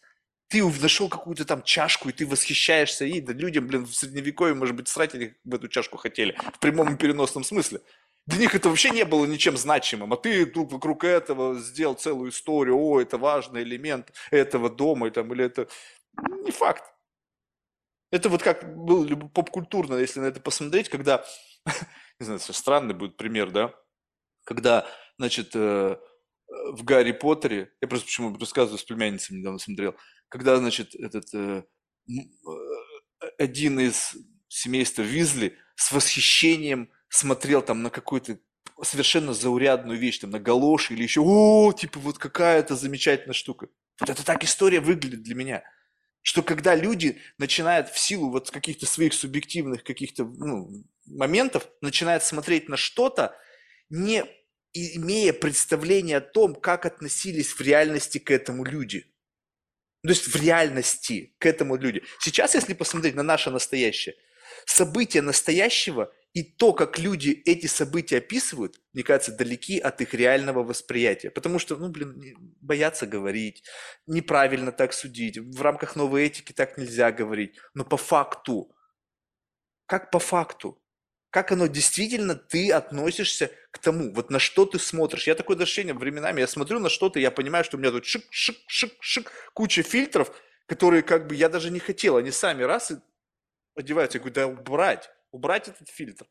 Ты нашел какую-то там чашку, и ты восхищаешься ей. Да людям, блин, в средневековье, может быть, срать они в эту чашку хотели. В прямом и переносном смысле. Для них это вообще не было ничем значимым. А ты тут вокруг этого сделал целую историю. О, это важный элемент этого дома. Там, или это... Не факт. Это вот как был поп-культурно, если на это посмотреть, когда, не знаю, странный будет пример, да, когда, значит, э, в Гарри Поттере, я просто почему рассказываю с племянницей недавно смотрел, когда, значит, этот э, э, один из семейства Визли с восхищением смотрел там на какую-то совершенно заурядную вещь, там на галоши или еще, о, типа вот какая-то замечательная штука. Вот это так история выглядит для меня – что когда люди начинают в силу вот каких-то своих субъективных каких-то ну, моментов, начинают смотреть на что-то, не имея представления о том, как относились в реальности к этому люди. То есть в реальности к этому люди. Сейчас, если посмотреть на наше настоящее, события настоящего и то, как люди эти события описывают, мне кажется, далеки от их реального восприятия. Потому что, ну, блин, боятся говорить, неправильно так судить, в рамках новой этики так нельзя говорить. Но по факту, как по факту, как оно действительно ты относишься к тому, вот на что ты смотришь. Я такое ощущение временами, я смотрю на что-то, я понимаю, что у меня тут шик-шик-шик-шик, куча фильтров, которые как бы я даже не хотел, они сами раз и одеваются. Я говорю, да убрать убрать этот фильтр.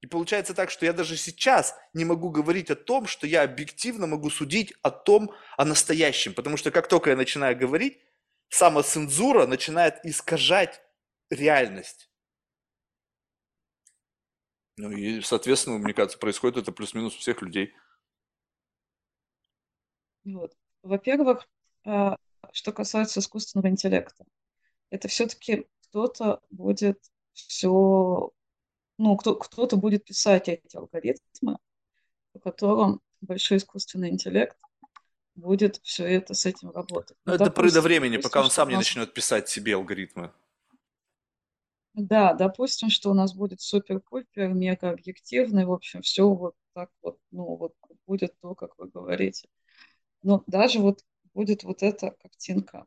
И получается так, что я даже сейчас не могу говорить о том, что я объективно могу судить о том, о настоящем. Потому что как только я начинаю говорить, самоцензура начинает искажать реальность. Ну и, соответственно, мне кажется, происходит это плюс-минус у всех людей. Вот. Во-первых, а, что касается искусственного интеллекта, это все-таки кто-то будет все, ну, кто, кто-то будет писать эти алгоритмы, по которым большой искусственный интеллект будет все это с этим работать. Ну, это допустим, до времени, пока он сам не начнет писать себе алгоритмы. Да, допустим, что у нас будет супер-пупер, мега объективный, в общем, все вот так вот, ну, вот будет то, как вы говорите. Но даже вот будет вот эта картинка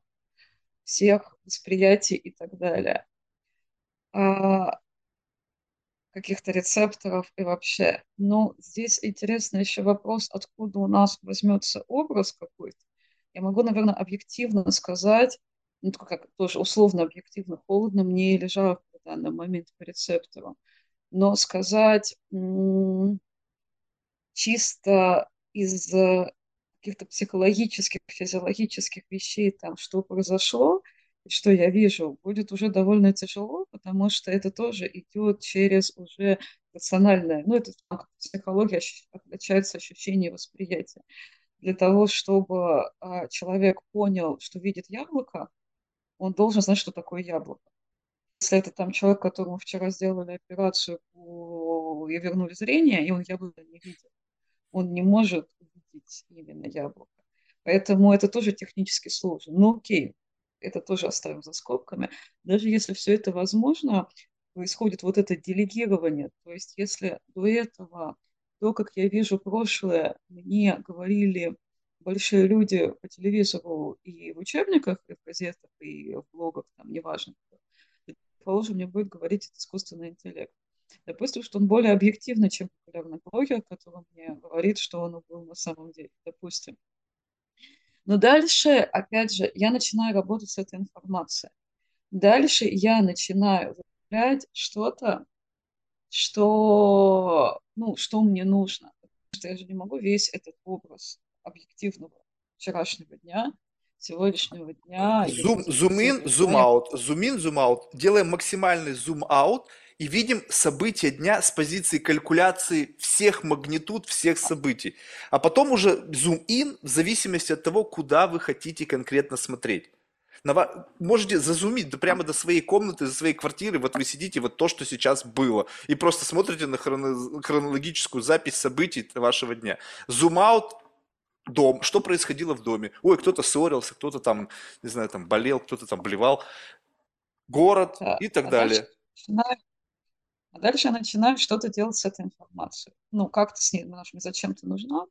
всех восприятий и так далее. А, каких-то рецепторов и вообще. Но здесь интересный еще вопрос, откуда у нас возьмется образ какой-то. Я могу, наверное, объективно сказать, ну, как тоже условно объективно, холодно мне или жарко данный момент по рецепторам. Но сказать чисто из каких-то психологических, физиологических вещей, там, что произошло, что я вижу, будет уже довольно тяжело, потому что это тоже идет через уже рациональное, ну, это психология отличается ощущение восприятия. Для того, чтобы а, человек понял, что видит яблоко, он должен знать, что такое яблоко. Если это там человек, которому вчера сделали операцию по... и вернули зрение, и он яблоко не видит, он не может увидеть именно яблоко. Поэтому это тоже технически сложно. Ну окей, это тоже оставим за скобками, даже если все это возможно, происходит вот это делегирование, то есть если до этого то, как я вижу прошлое, мне говорили большие люди по телевизору и в учебниках, и в газетах, и в блогах, там, неважно, положим, мне будет говорить это искусственный интеллект. Допустим, что он более объективный, чем популярный блогер, который мне говорит, что он был на самом деле. Допустим. Но дальше, опять же, я начинаю работать с этой информацией. Дальше я начинаю выявлять что-то, что, ну, что мне нужно. Потому что я же не могу весь этот образ объективного вчерашнего дня сегодняшнего дня. Зум, зум in, зум out, зум in, зум out. Делаем максимальный зум out и видим события дня с позиции калькуляции всех магнитуд, всех событий. А потом уже зум-ин в зависимости от того, куда вы хотите конкретно смотреть. на, можете зазумить до, прямо до своей комнаты, до своей квартиры, вот вы сидите, вот то, что сейчас было, и просто смотрите на хроно, хронологическую запись событий вашего дня. Зум-аут, дом, что происходило в доме. Ой, кто-то ссорился, кто-то там, не знаю, там болел, кто-то там блевал. Город да. и так а далее. Дальше, а дальше я начинаю что-то делать с этой информацией. Ну, как то с ней, зачем ты нужна.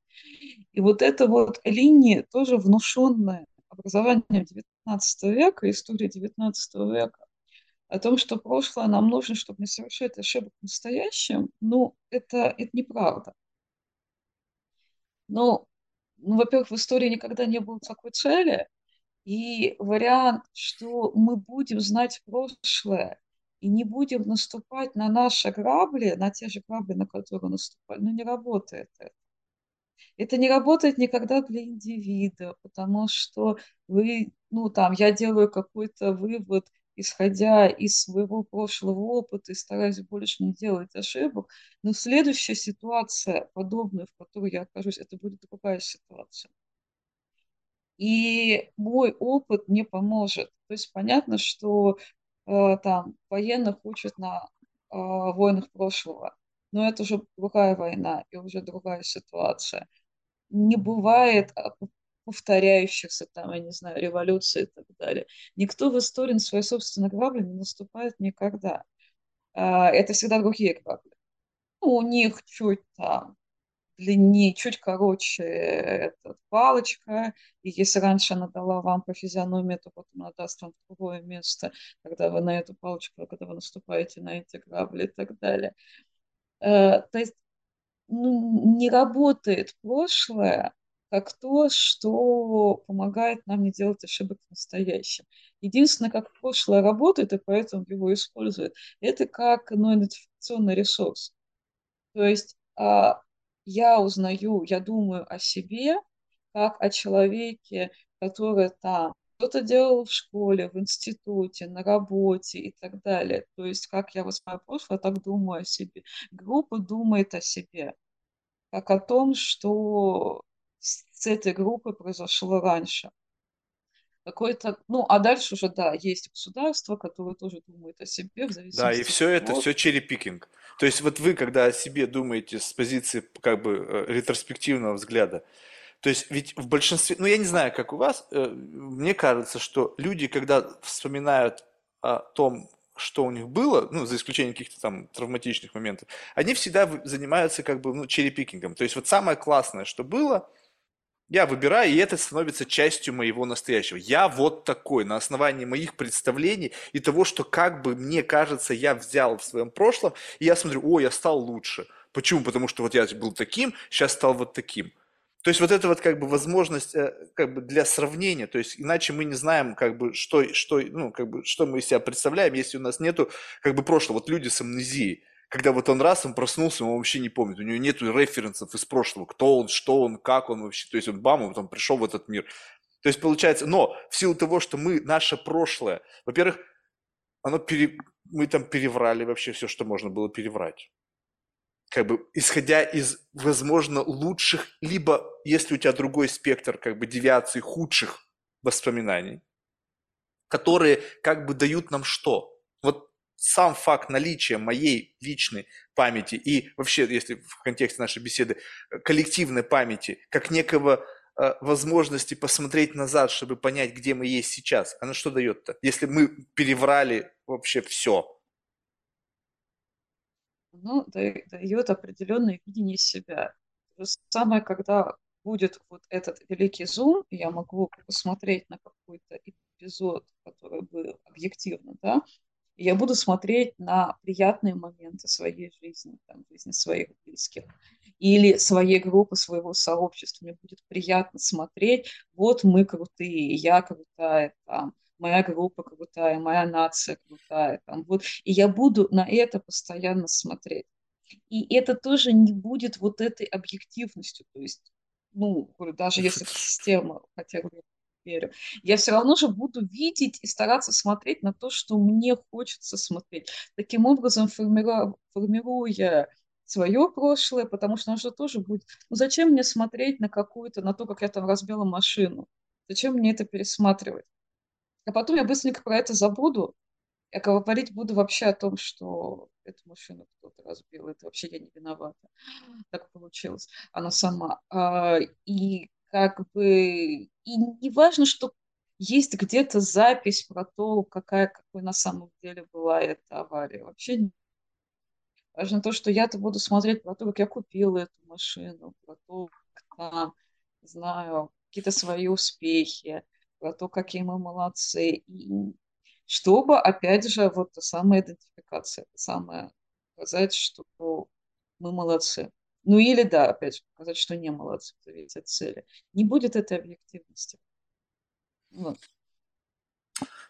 И вот эта вот линия тоже внушенная образованием XIX века, история XIX века, о том, что прошлое нам нужно, чтобы не совершать ошибок в настоящем, ну, это, это неправда. Ну, ну, во-первых, в истории никогда не было такой цели, и вариант, что мы будем знать прошлое и не будем наступать на наши грабли, на те же грабли, на которые наступали, ну, не работает это. Это не работает никогда для индивида, потому что вы, ну там, я делаю какой-то вывод, исходя из своего прошлого опыта и стараюсь больше не делать ошибок, но следующая ситуация, подобная, в которой я окажусь, это будет другая ситуация. И мой опыт мне поможет. То есть понятно, что э, там военных учат на э, войнах прошлого, но это уже другая война и уже другая ситуация не бывает а, повторяющихся там, я не знаю, революций и так далее. Никто в истории на свои собственные грабли не наступает никогда. А, это всегда другие грабли. Ну, у них чуть там длиннее, чуть короче эта палочка, и если раньше она дала вам по физиономии, то потом она даст вам другое место, когда вы на эту палочку, когда вы наступаете на эти грабли и так далее. Э, то есть ну, не работает прошлое как то, что помогает нам не делать ошибок в настоящем. Единственное, как прошлое работает, и поэтому его используют, это как ну, идентификационный ресурс. То есть а, я узнаю, я думаю о себе, как о человеке, который там что-то делал в школе, в институте, на работе и так далее. То есть как я воспринимаю прошлое, так думаю о себе. Группа думает о себе, как о том, что с этой группой произошло раньше. Какой-то, ну, а дальше уже, да, есть государство, которое тоже думает о себе в зависимости Да, и все от это, все черепикинг. То есть вот вы, когда о себе думаете с позиции как бы э, ретроспективного взгляда, то есть ведь в большинстве, ну я не знаю, как у вас, э, мне кажется, что люди, когда вспоминают о том, что у них было, ну, за исключением каких-то там травматичных моментов, они всегда занимаются как бы, ну, черепикингом. То есть вот самое классное, что было, я выбираю, и это становится частью моего настоящего. Я вот такой, на основании моих представлений и того, что как бы мне кажется, я взял в своем прошлом, и я смотрю, о, я стал лучше. Почему? Потому что вот я был таким, сейчас стал вот таким. То есть вот это вот как бы возможность э, как бы для сравнения, то есть иначе мы не знаем как бы что, что, ну, как бы, что мы из себя представляем, если у нас нету как бы прошлого. Вот люди с амнезией, когда вот он раз, он проснулся, он вообще не помнит, у него нету референсов из прошлого, кто он, что он, как он вообще, то есть он бам, он там пришел в этот мир. То есть получается, но в силу того, что мы, наше прошлое, во-первых, оно пере, мы там переврали вообще все, что можно было переврать как бы исходя из, возможно, лучших, либо, если у тебя другой спектр, как бы девиаций худших воспоминаний, которые как бы дают нам что? Вот сам факт наличия моей личной памяти и вообще, если в контексте нашей беседы, коллективной памяти, как некого э, возможности посмотреть назад, чтобы понять, где мы есть сейчас, она что дает-то? Если мы переврали вообще все, оно дает определенное видение себя. То же самое, когда будет вот этот великий зум, я могу посмотреть на какой-то эпизод, который был объективно, да, и я буду смотреть на приятные моменты своей жизни, там, жизни своих близких, или своей группы, своего сообщества. Мне будет приятно смотреть, вот мы крутые, я крутая, там, моя группа крутая, моя нация крутая. Там, вот. И я буду на это постоянно смотреть. И это тоже не будет вот этой объективностью. То есть, ну, даже если система, хотя я верю, я все равно же буду видеть и стараться смотреть на то, что мне хочется смотреть. Таким образом, формируя, формируя свое прошлое, потому что оно же тоже будет... Ну, зачем мне смотреть на какую-то, на то, как я там разбила машину? Зачем мне это пересматривать? а потом я быстренько про это забуду, я говорить буду вообще о том, что эту машину кто-то разбил, это вообще я не виновата. Так получилось. Она сама. А, и как бы, и не важно, что есть где-то запись про то, какая, какой на самом деле была эта авария. Вообще важно то, что я-то буду смотреть про то, как я купила эту машину, про то, как там, знаю, какие-то свои успехи, про то, какие мы молодцы. И чтобы, опять же, вот та самая идентификация, та самая сказать, что мы молодцы. Ну или да, опять же, показать, что не молодцы, зависит от цели. Не будет этой объективности. Вот.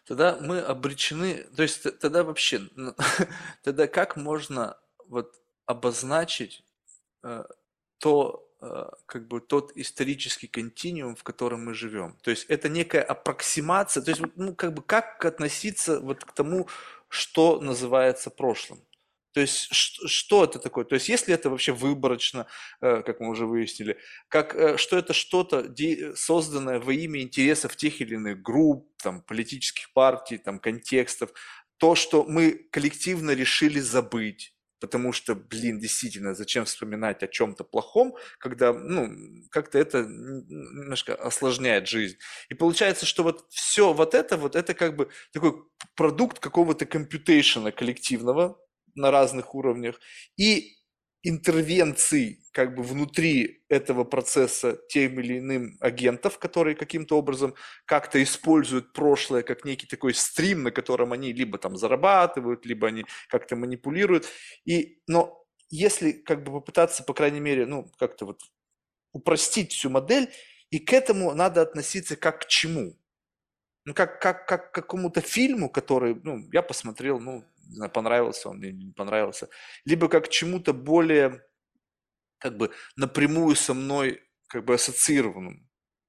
Тогда мы обречены, то есть тогда вообще, тогда как можно вот обозначить э, то, э, как бы тот исторический континуум, в котором мы живем. То есть это некая аппроксимация, то есть ну как бы как относиться вот к тому, что называется прошлым. То есть что, это такое? То есть если это вообще выборочно, э, как мы уже выяснили, как, э, что это что-то созданное во имя интересов тех или иных групп, там, политических партий, там, контекстов, то, что мы коллективно решили забыть, потому что, блин, действительно, зачем вспоминать о чем-то плохом, когда, ну, как-то это немножко осложняет жизнь. И получается, что вот все вот это, вот это как бы такой продукт какого-то компьютейшена коллективного, на разных уровнях, и интервенций как бы внутри этого процесса тем или иным агентов, которые каким-то образом как-то используют прошлое как некий такой стрим, на котором они либо там зарабатывают, либо они как-то манипулируют. И, но если как бы попытаться, по крайней мере, ну, как-то вот упростить всю модель, и к этому надо относиться как к чему? Ну, как, как, как к какому-то фильму, который, ну, я посмотрел, ну, не знаю, понравился он или не понравился, либо как чему-то более как бы напрямую со мной как бы ассоциированному.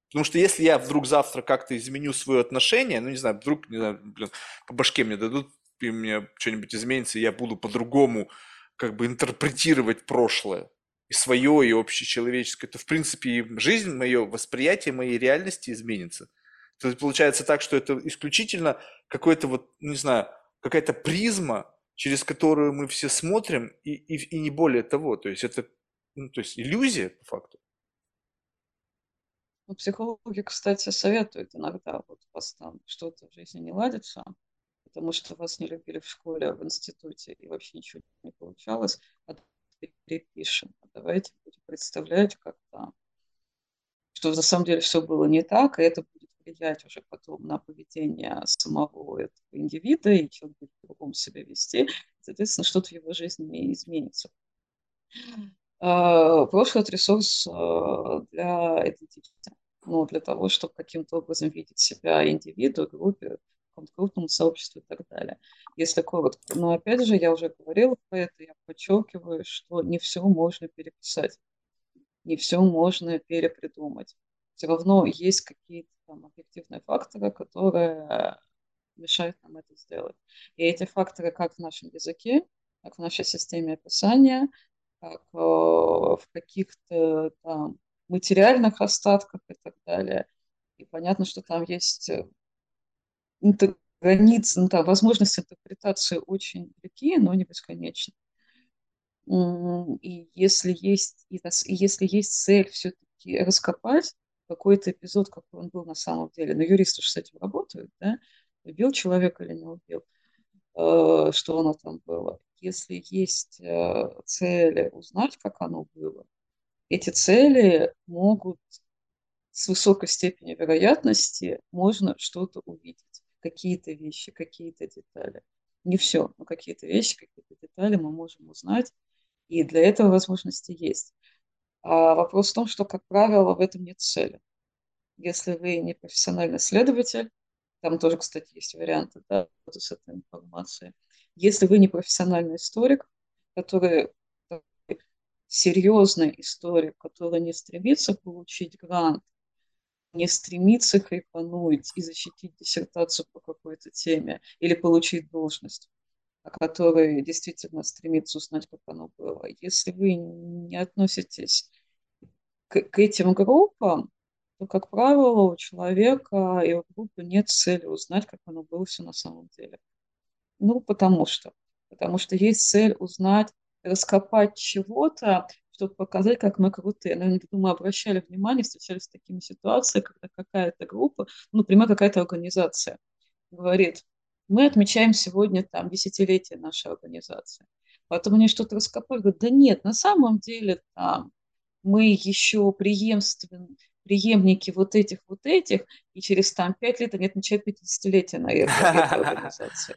Потому что если я вдруг завтра как-то изменю свое отношение, ну не знаю, вдруг, не знаю, блин, по башке мне дадут, и мне что-нибудь изменится, и я буду по-другому как бы интерпретировать прошлое, и свое, и общечеловеческое, то в принципе и жизнь, мое восприятие моей реальности изменится. То есть получается так, что это исключительно какой-то вот, не знаю, какая-то призма, через которую мы все смотрим, и, и, и не более того. То есть это ну, то есть иллюзия, по факту. Ну, психологи, кстати, советуют иногда, вот вас там что-то в жизни не ладится, потому что вас не любили в школе, в институте, и вообще ничего не получалось, а перепишем. А давайте будем представлять, как там, что на самом деле все было не так, и это будет влиять уже потом на поведение самого этого индивида, и человек будет по-другому себя вести, соответственно, что-то в его жизни изменится. А, прошлый – это ресурс а, для идентичности, ну, для того, чтобы каким-то образом видеть себя индивиду, группе, каком-то и так далее. Если коротко. Но опять же, я уже говорила про это, я подчеркиваю, что не все можно переписать, не все можно перепридумать. Все равно есть какие-то там объективные факторы, которые мешают нам это сделать. И эти факторы как в нашем языке, как в нашей системе описания, как э, в каких-то там материальных остатках и так далее. И понятно, что там есть э, границы, ну, там, возможности интерпретации очень велики, но не бесконечны. И если есть, и если есть цель все-таки раскопать какой-то эпизод, какой он был на самом деле, но юристы же с этим работают, да, убил человека или не убил, э, что оно там было. Если есть э, цели узнать, как оно было, эти цели могут с высокой степенью вероятности можно что-то увидеть, какие-то вещи, какие-то детали. Не все, но какие-то вещи, какие-то детали мы можем узнать, и для этого возможности есть. А вопрос в том, что, как правило, в этом нет цели. Если вы не профессиональный следователь, там тоже, кстати, есть варианты да, с этой информацией. Если вы не профессиональный историк, который серьезный историк, который не стремится получить грант, не стремится хайпануть и защитить диссертацию по какой-то теме или получить должность, а который действительно стремится узнать, как оно было. Если вы не относитесь к, к этим группам, что, как правило, у человека и у группы нет цели узнать, как оно было все на самом деле. Ну, потому что. Потому что есть цель узнать, раскопать чего-то, чтобы показать, как мы крутые. Наверное, думаю, обращали внимание, встречались с такими ситуациями, когда какая-то группа, ну, например, какая-то организация говорит, мы отмечаем сегодня там десятилетие нашей организации. Потом они что-то раскопали, говорят, да нет, на самом деле там мы еще преемственны, преемники вот этих, вот этих, и через там пять лет они отмечают 50-летие на этой, этой организации.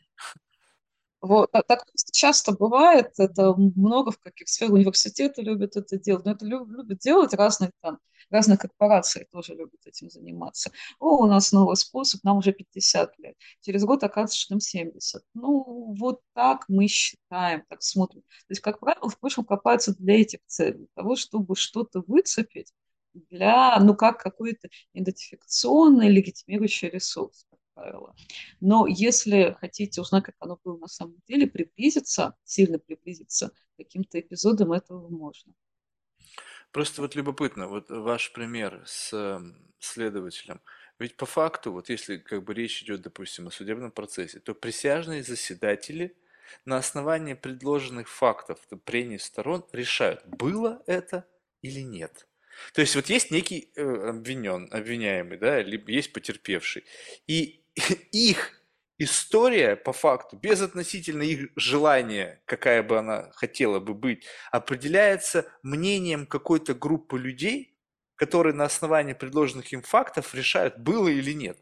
Вот, так часто бывает, это много в каких сферах университеты любят это делать, но это любят делать разные там, разные корпорации тоже любят этим заниматься. О, у нас новый способ, нам уже 50 лет. Через год оказывается, что нам 70. Ну, вот так мы считаем, так смотрим. То есть, как правило, в прошлом копаются для этих целей, для того, чтобы что-то выцепить, для, ну, как какой-то идентификационный, легитимирующий ресурс правило. Но если хотите узнать, как оно было на самом деле, приблизиться, сильно приблизиться к каким-то эпизодам, этого можно. Просто вот любопытно, вот ваш пример с следователем. Ведь по факту, вот если как бы речь идет, допустим, о судебном процессе, то присяжные заседатели на основании предложенных фактов, прений сторон решают, было это или нет. То есть вот есть некий э, обвинен, обвиняемый, да, либо есть потерпевший, и их история, по факту, без относительно их желания, какая бы она хотела бы быть, определяется мнением какой-то группы людей, которые на основании предложенных им фактов решают, было или нет.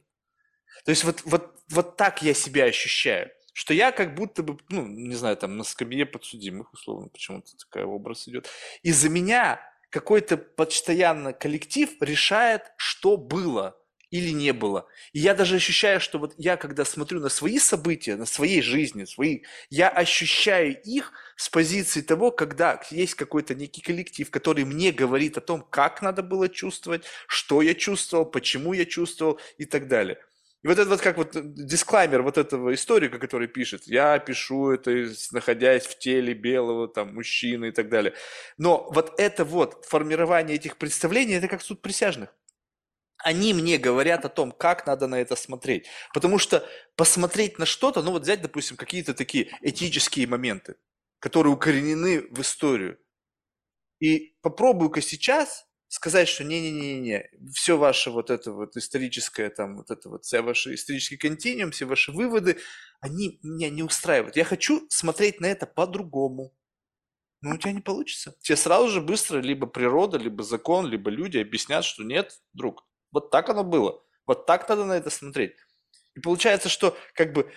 То есть вот, вот, вот так я себя ощущаю, что я как будто бы, ну, не знаю, там на скамье подсудимых, условно, почему-то такой образ идет. И за меня какой-то постоянно коллектив решает, что было – или не было. И я даже ощущаю, что вот я, когда смотрю на свои события, на своей жизни, свои, я ощущаю их с позиции того, когда есть какой-то некий коллектив, который мне говорит о том, как надо было чувствовать, что я чувствовал, почему я чувствовал и так далее. И вот это вот как вот дисклаймер вот этого историка, который пишет, я пишу это, находясь в теле белого там мужчины и так далее. Но вот это вот формирование этих представлений, это как суд присяжных они мне говорят о том, как надо на это смотреть. Потому что посмотреть на что-то, ну вот взять, допустим, какие-то такие этические моменты, которые укоренены в историю. И попробую-ка сейчас сказать, что не-не-не-не, все ваше вот это вот историческое, там, вот это вот, все ваши исторический континуум, все ваши выводы, они меня не устраивают. Я хочу смотреть на это по-другому. Но у тебя не получится. Тебе сразу же быстро либо природа, либо закон, либо люди объяснят, что нет, друг, вот так оно было. Вот так надо на это смотреть. И получается, что как бы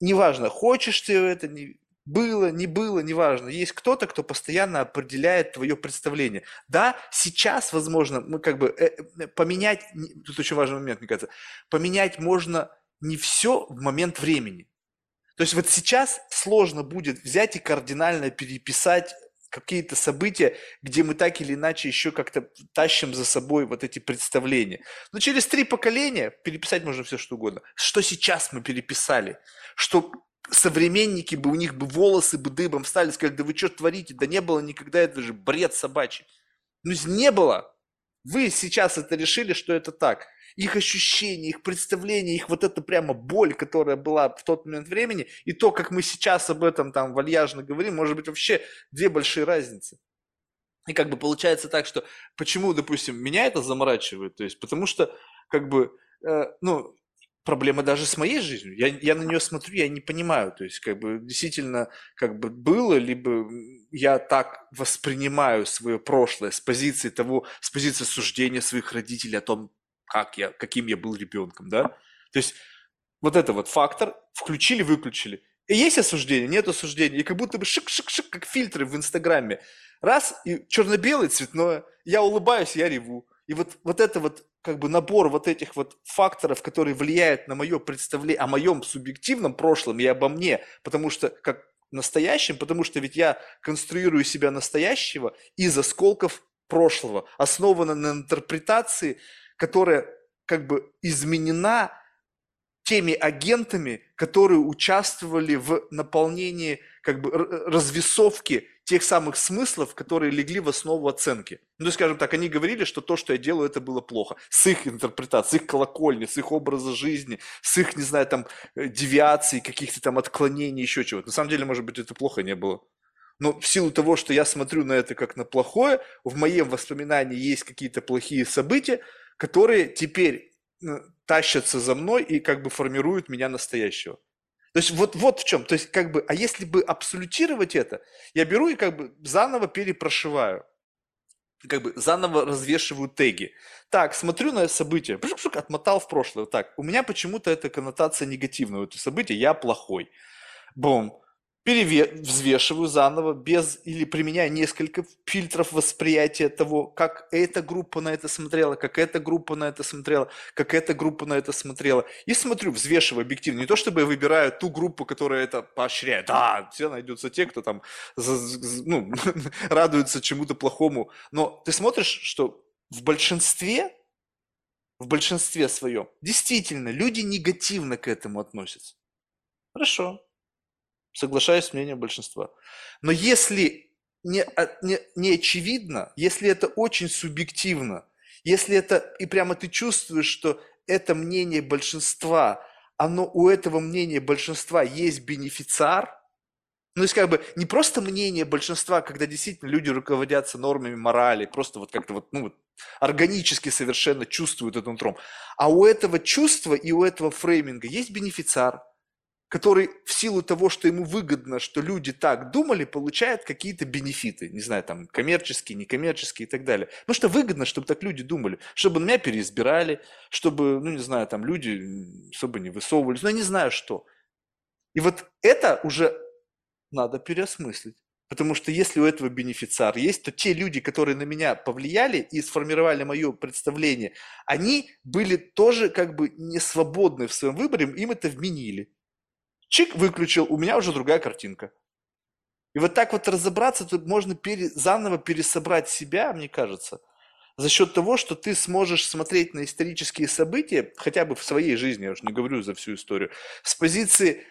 неважно, хочешь ты это, не, было, не было, неважно. Есть кто-то, кто постоянно определяет твое представление. Да, сейчас, возможно, мы как бы э, э, поменять, тут очень важный момент, мне кажется, поменять можно не все в момент времени. То есть вот сейчас сложно будет взять и кардинально переписать какие-то события, где мы так или иначе еще как-то тащим за собой вот эти представления. Но через три поколения переписать можно все что угодно. Что сейчас мы переписали? Что современники бы, у них бы волосы бы дыбом стали, сказали, да вы что творите? Да не было никогда, это же бред собачий. Ну, не было. Вы сейчас это решили, что это так их ощущения, их представления, их вот эта прямо боль, которая была в тот момент времени, и то, как мы сейчас об этом там вальяжно говорим, может быть вообще две большие разницы. И как бы получается так, что почему, допустим, меня это заморачивает, то есть потому что как бы, э, ну, проблема даже с моей жизнью. Я, я на нее смотрю, я не понимаю. То есть, как бы, действительно, как бы было, либо я так воспринимаю свое прошлое с позиции того, с позиции суждения своих родителей о том, как я, каким я был ребенком, да? То есть вот это вот фактор, включили, выключили. И есть осуждение, нет осуждения. И как будто бы шик-шик-шик, как фильтры в Инстаграме. Раз, и черно-белое, цветное. Я улыбаюсь, я реву. И вот, вот это вот как бы набор вот этих вот факторов, которые влияют на мое представление о моем субъективном прошлом и обо мне, потому что как настоящем, потому что ведь я конструирую себя настоящего из осколков прошлого, основано на интерпретации которая как бы изменена теми агентами, которые участвовали в наполнении как бы развесовки тех самых смыслов, которые легли в основу оценки. Ну, скажем так, они говорили, что то, что я делаю, это было плохо. С их интерпретацией, с их колокольни, с их образа жизни, с их, не знаю, там, э, девиаций, каких-то там отклонений, еще чего-то. На самом деле, может быть, это плохо не было. Но в силу того, что я смотрю на это как на плохое, в моем воспоминании есть какие-то плохие события, которые теперь ну, тащатся за мной и как бы формируют меня настоящего. То есть вот, вот в чем. То есть как бы, а если бы абсолютировать это, я беру и как бы заново перепрошиваю. Как бы заново развешиваю теги. Так, смотрю на событие, отмотал в прошлое. Так, у меня почему-то эта коннотация негативная у этого события, я плохой. Бум взвешиваю заново, без или применяя несколько фильтров восприятия того, как эта группа на это смотрела, как эта группа на это смотрела, как эта группа на это смотрела. И смотрю, взвешиваю объективно. Не то, чтобы я выбираю ту группу, которая это поощряет. Да, все найдутся те, кто там ну, радуется чему-то плохому. Но ты смотришь, что в большинстве, в большинстве своем, действительно, люди негативно к этому относятся. Хорошо, Соглашаюсь с мнением большинства. Но если не, не, не очевидно, если это очень субъективно, если это и прямо ты чувствуешь, что это мнение большинства, оно у этого мнения большинства есть бенефициар, ну, то есть как бы не просто мнение большинства, когда действительно люди руководятся нормами морали, просто вот как-то вот, ну, органически совершенно чувствуют это нутром, а у этого чувства и у этого фрейминга есть бенефициар, который в силу того, что ему выгодно, что люди так думали, получает какие-то бенефиты, не знаю, там, коммерческие, некоммерческие и так далее. Потому что выгодно, чтобы так люди думали, чтобы меня переизбирали, чтобы, ну, не знаю, там, люди особо не высовывались, ну, я не знаю что. И вот это уже надо переосмыслить. Потому что если у этого бенефициар есть, то те люди, которые на меня повлияли и сформировали мое представление, они были тоже как бы не свободны в своем выборе, им это вменили. Чик выключил, у меня уже другая картинка. И вот так вот разобраться, тут можно пере, заново пересобрать себя, мне кажется, за счет того, что ты сможешь смотреть на исторические события, хотя бы в своей жизни, я уже не говорю за всю историю, с позиции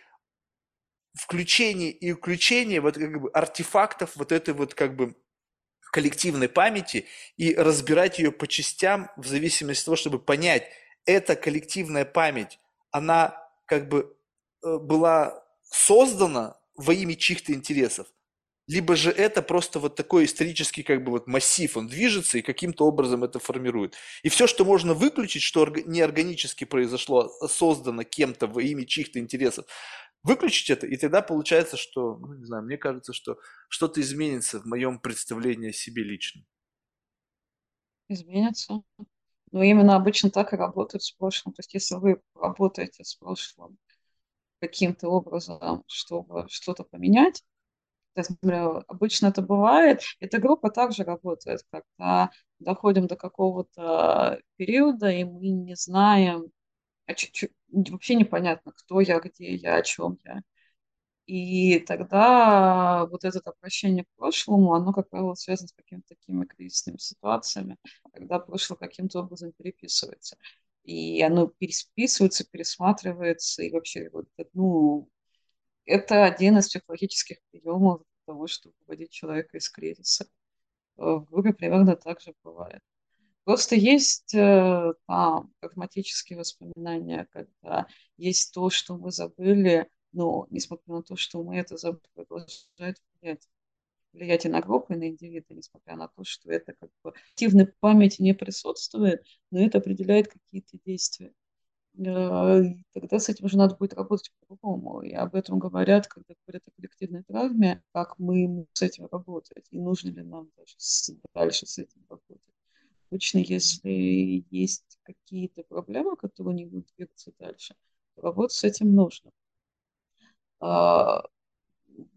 включения и включения вот как бы артефактов вот этой вот как бы коллективной памяти и разбирать ее по частям в зависимости от того, чтобы понять, эта коллективная память, она как бы была создана во имя чьих-то интересов, либо же это просто вот такой исторический как бы вот массив, он движется и каким-то образом это формирует. И все, что можно выключить, что неорганически произошло, создано кем-то во имя чьих-то интересов, выключить это, и тогда получается, что, ну не знаю, мне кажется, что что-то изменится в моем представлении о себе лично. Изменится. Но именно обычно так и работают с прошлым. То есть если вы работаете с прошлым, каким-то образом, чтобы что-то поменять. Обычно это бывает. Эта группа также работает, когда доходим до какого-то периода, и мы не знаем, а чуть-чуть, вообще непонятно, кто я, где я, о чем я. И тогда вот это обращение к прошлому, оно, как правило, связано с какими-то такими кризисными ситуациями, когда прошлое каким-то образом переписывается и оно переписывается, пересматривается, и вообще вот, ну, это один из психологических приемов для того, чтобы выводить человека из кризиса. В группе примерно так же бывает. Просто есть э, там прагматические воспоминания, когда есть то, что мы забыли, но несмотря на то, что мы это забыли, продолжает влиять влиять и на группу, и на индивида, несмотря на то, что это как бы активной памяти не присутствует, но это определяет какие-то действия. Э, и тогда с этим уже надо будет работать по-другому. И об этом говорят, когда говорят о коллективной травме, как мы с этим работать, и нужно ли нам даже дальше с этим работать. Обычно, если есть какие-то проблемы, которые не будут двигаться дальше, то работать с этим нужно. А,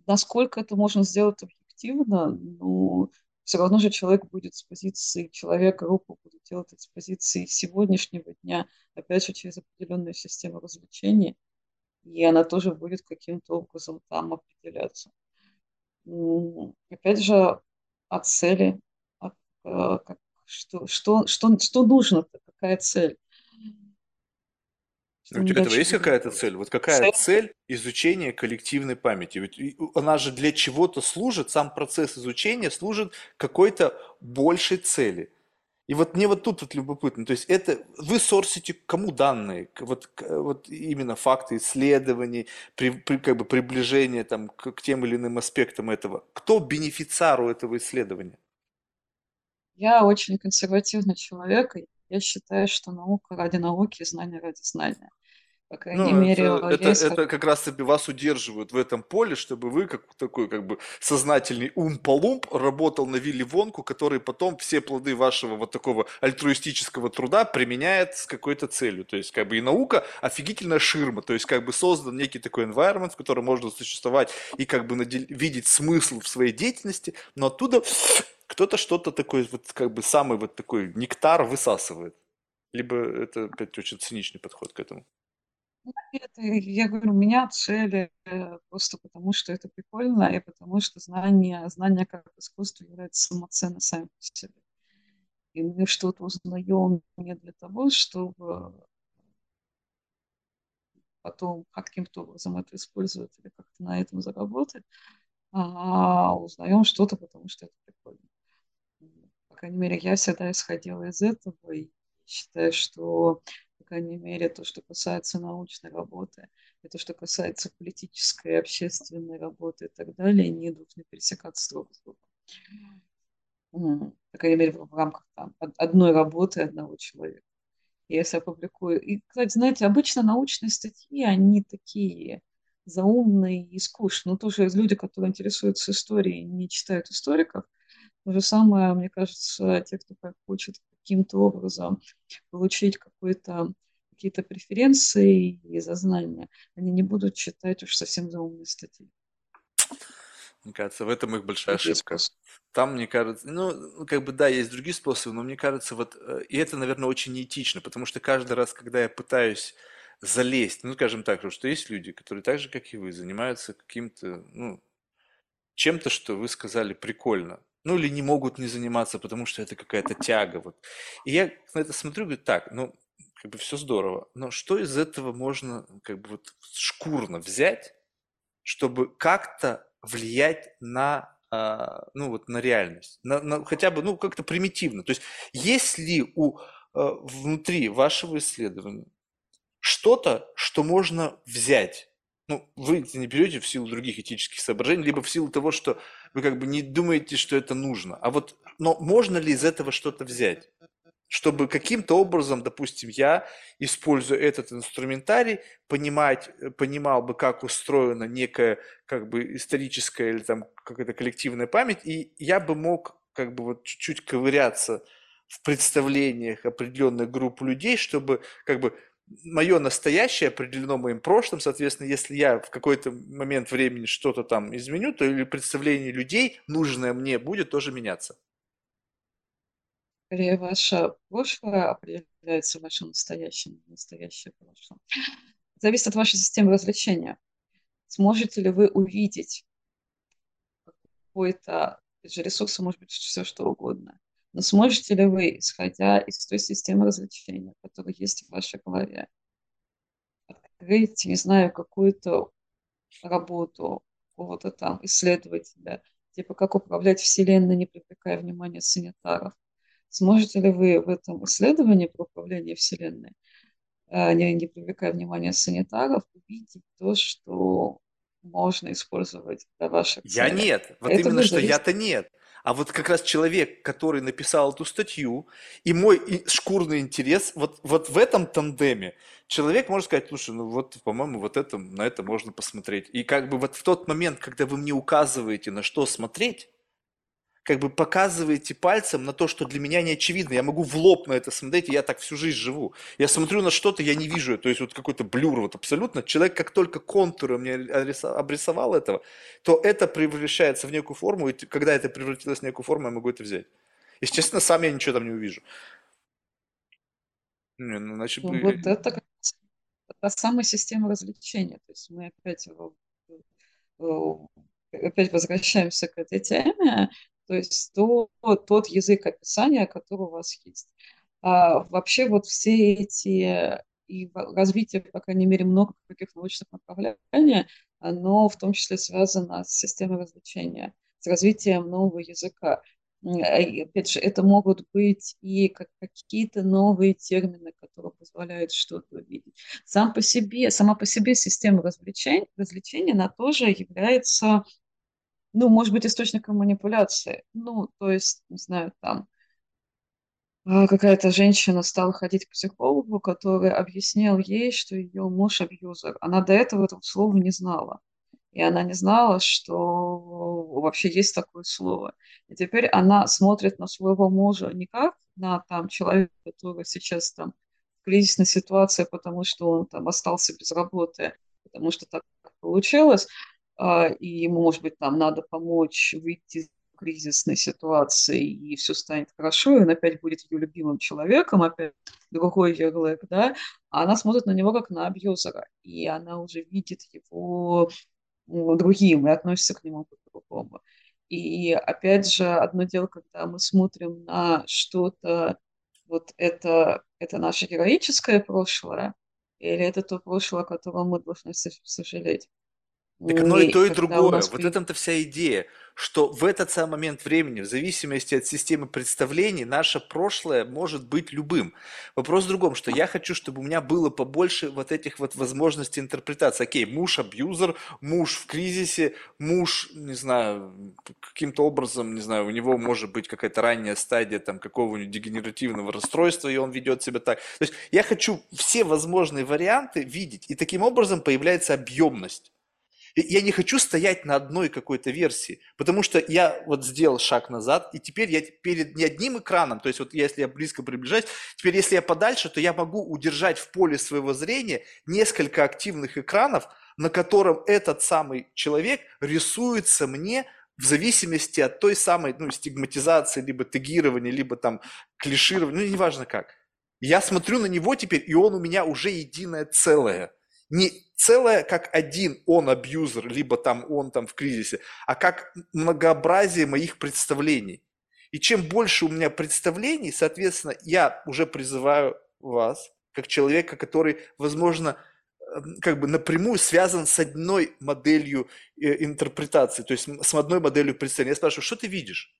насколько это можно сделать эффективно, но все равно же человек будет с позиции человека, группа будет делать с позиции сегодняшнего дня, опять же, через определенную систему развлечений, и она тоже будет каким-то образом там определяться. Опять же, от цели, от, э, как, что, что, что, что нужно, какая цель. У тебя этого есть какая-то цель? Вот какая цель. цель изучения коллективной памяти? Ведь она же для чего-то служит, сам процесс изучения служит какой-то большей цели. И вот мне вот тут вот любопытно, то есть это вы сорсите кому данные, вот, вот именно факты исследований, при, при- как бы приближение там к, к тем или иным аспектам этого. Кто бенефициар у этого исследования? Я очень консервативный человек, и я считаю, что наука ради науки, знания ради знания. По крайней Ну, мере, это, это, это как раз таки вас удерживают в этом поле, чтобы вы, как такой как бы сознательный ум-полумп, работал на Вилли Вонку, который потом все плоды вашего вот такого альтруистического труда применяет с какой-то целью. То есть, как бы и наука офигительная ширма, то есть, как бы создан некий такой environment, в котором можно существовать и как бы надел- видеть смысл в своей деятельности, но оттуда кто-то что-то такое, вот как бы самый вот такой нектар высасывает. Либо это опять очень циничный подход к этому. Это, я говорю, меня цели э, просто потому, что это прикольно, и потому что знания, знания как искусство являются самоценны сами по себе. И мы что-то узнаем не для того, чтобы потом каким-то образом это использовать или как-то на этом заработать, а узнаем что-то, потому что это прикольно. По крайней мере, я всегда исходила из этого и считаю, что, крайней мере, то, что касается научной работы, и то, что касается политической, общественной работы и так далее, не должны пересекаться друг с другом. По крайней мере, в рамках там, од- одной работы одного человека. Если публикую. И, кстати, знаете, обычно научные статьи, они такие заумные и скучные. Но тоже люди, которые интересуются историей, не читают историков. То же самое, мне кажется, те, кто хочет каким-то образом получить какой-то какие-то преференции и знания, они не будут читать уж совсем заумные статьи. Мне кажется, в этом их большая Другие ошибка. способы. Там, мне кажется, ну, ну, как бы да, есть другие способы, но мне кажется, вот, э, и это, наверное, очень неэтично, потому что каждый раз, когда я пытаюсь залезть, ну, скажем так, что есть люди, которые так же, как и вы, занимаются каким-то, ну, чем-то, что вы сказали прикольно, ну, или не могут не заниматься, потому что это какая-то тяга, вот. И я на это смотрю, говорю, так, ну, как бы все здорово, но что из этого можно, как бы, вот, шкурно взять, чтобы как-то влиять на, а, ну вот на реальность, на, на хотя бы, ну как-то примитивно. То есть есть ли у э, внутри вашего исследования что-то, что можно взять? Ну, вы не берете в силу других этических соображений, либо в силу того, что вы как бы не думаете, что это нужно. А вот, но можно ли из этого что-то взять? чтобы каким-то образом, допустим, я, используя этот инструментарий, понимать, э, понимал бы, как устроена некая как бы историческая или там какая-то коллективная память, и я бы мог как бы вот чуть-чуть ковыряться в представлениях определенных групп людей, чтобы как бы мое настоящее определено моим прошлым, соответственно, если я в какой-то момент времени что-то там изменю, то или представление людей, нужное мне, будет тоже меняться. Скорее, ваше прошлое определяется вашим настоящим, настоящее прошлое. Зависит от вашей системы развлечения. Сможете ли вы увидеть какой-то, ресурсы, может быть, все что угодно. Но сможете ли вы, исходя из той системы развлечения, которая есть в вашей голове, открыть, не знаю, какую-то работу какого-то там исследователя, типа как управлять Вселенной, не привлекая внимания санитаров. Сможете ли вы в этом исследовании про управление Вселенной, э, не, не привлекая внимания санитаров, увидеть то, что можно использовать для ваших Я целей? нет. Вот Это именно что зависеть я-то нет. А вот как раз человек, который написал эту статью, и мой шкурный интерес, вот, вот в этом тандеме человек может сказать, слушай, ну вот, по-моему, вот это, на это можно посмотреть. И как бы вот в тот момент, когда вы мне указываете, на что смотреть, как бы показываете пальцем на то, что для меня не очевидно. Я могу в лоб на это смотреть, и я так всю жизнь живу. Я смотрю на что-то, я не вижу. То есть вот какой-то блюр, вот абсолютно. Человек, как только контуры мне обрисовал этого, то это превращается в некую форму, и когда это превратилось в некую форму, я могу это взять. Естественно, сам я ничего там не увижу. Не, ну, иначе Ну. Вот это как та самая система развлечения. То есть мы опять, его- э, опять возвращаемся к этой теме. То есть то, тот язык описания, который у вас есть. А вообще вот все эти и развитие, по крайней мере, много каких научных направлений, оно в том числе связано с системой развлечения, с развитием нового языка. И, опять же, это могут быть и как какие-то новые термины, которые позволяют что-то увидеть. Сам по себе, сама по себе система развлечений, развлечений, она тоже является, ну, может быть, источником манипуляции. Ну, то есть, не знаю, там, а, какая-то женщина стала ходить к психологу, который объяснил ей, что ее муж абьюзер. Она до этого этого слова не знала. И она не знала, что вообще есть такое слово. И теперь она смотрит на своего мужа не как на там человека, который сейчас там кризисной ситуации, потому что он там остался без работы, потому что так получилось, и ему, может быть, там надо помочь выйти кризисной ситуации, и все станет хорошо, и он опять будет ее любимым человеком, опять другой ярлык, да, а она смотрит на него как на абьюзера, и она уже видит его другим и относится к нему по-другому. И опять же, одно дело, когда мы смотрим на что-то, вот это, это наше героическое прошлое, или это то прошлое, о котором мы должны сожалеть. Так оно и то, и другое. Вот в этом-то вся идея, что в этот самый момент времени, в зависимости от системы представлений, наше прошлое может быть любым. Вопрос в другом, что я хочу, чтобы у меня было побольше вот этих вот возможностей интерпретации. Окей, муж абьюзер, муж в кризисе, муж, не знаю, каким-то образом, не знаю, у него может быть какая-то ранняя стадия там какого-нибудь дегенеративного расстройства, и он ведет себя так. То есть я хочу все возможные варианты видеть, и таким образом появляется объемность. Я не хочу стоять на одной какой-то версии, потому что я вот сделал шаг назад, и теперь я перед не одним экраном, то есть вот если я близко приближаюсь, теперь если я подальше, то я могу удержать в поле своего зрения несколько активных экранов, на котором этот самый человек рисуется мне в зависимости от той самой ну, стигматизации, либо тегирования, либо там клиширования, ну неважно как. Я смотрю на него теперь, и он у меня уже единое целое – не целое как один он абьюзер, либо там он там в кризисе, а как многообразие моих представлений. И чем больше у меня представлений, соответственно, я уже призываю вас, как человека, который, возможно, эм, как бы напрямую связан с одной моделью э, интерпретации, то есть с одной моделью представления. Я спрашиваю, что ты видишь?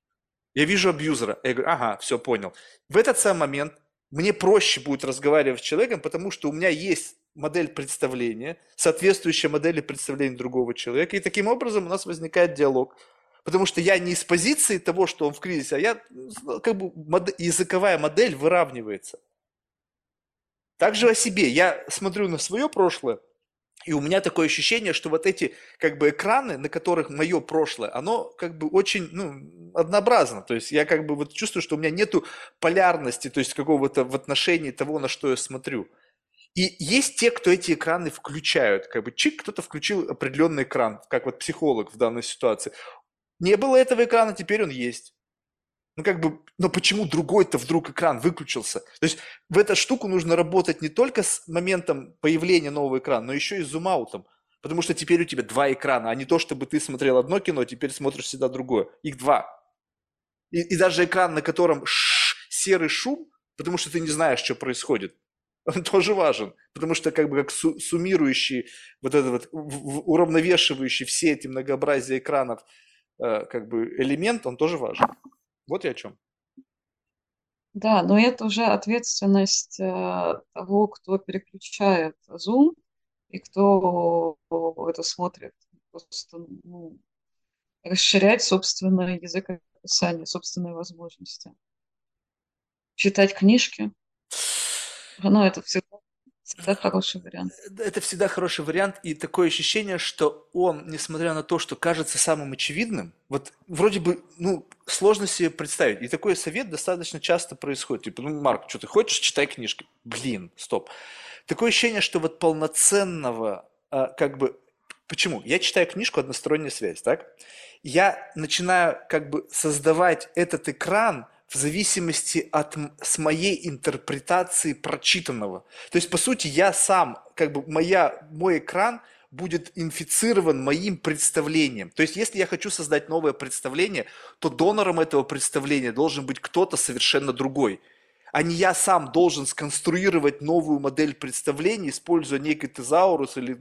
Я вижу абьюзера. Я говорю, ага, все, понял. В этот самый момент мне проще будет разговаривать с человеком, потому что у меня есть модель представления, соответствующая модели представления другого человека. И таким образом у нас возникает диалог. Потому что я не из позиции того, что он в кризисе, а я, как бы, модель, языковая модель выравнивается. Также о себе. Я смотрю на свое прошлое, и у меня такое ощущение, что вот эти как бы экраны, на которых мое прошлое, оно как бы очень ну, однообразно. То есть я как бы вот чувствую, что у меня нету полярности, то есть какого-то в отношении того, на что я смотрю. И есть те, кто эти экраны включают. Как бы чик, кто-то включил определенный экран, как вот психолог в данной ситуации. Не было этого экрана, теперь он есть. Ну как бы, но почему другой-то вдруг экран выключился? То есть в эту штуку нужно работать не только с моментом появления нового экрана, но еще и с зум-аутом. Потому что теперь у тебя два экрана, а не то, чтобы ты смотрел одно кино, теперь смотришь всегда другое. Их два. И, и даже экран, на котором ш- серый шум, потому что ты не знаешь, что происходит он тоже важен, потому что как бы как суммирующий, вот этот вот уравновешивающий все эти многообразия экранов э, как бы элемент, он тоже важен. Вот я о чем. Да, но это уже ответственность э, того, кто переключает Zoom и кто это смотрит. Просто ну, расширять собственный язык описания, собственные возможности. Читать книжки, ну, это всегда, всегда хороший вариант. Э, это всегда хороший вариант, и такое ощущение, что он, несмотря на то, что кажется самым очевидным, вот вроде бы, ну, сложно себе представить. И такой совет достаточно часто происходит. Типа, ну, Марк, что ты хочешь, читай книжки. Блин, стоп. Такое ощущение, что вот полноценного, а, как бы, почему? Я читаю книжку «Односторонняя связь», так? Я начинаю как бы создавать этот экран – в зависимости от с моей интерпретации прочитанного. То есть, по сути, я сам, как бы моя, мой экран будет инфицирован моим представлением. То есть, если я хочу создать новое представление, то донором этого представления должен быть кто-то совершенно другой. А не я сам должен сконструировать новую модель представления, используя некий тезаурус или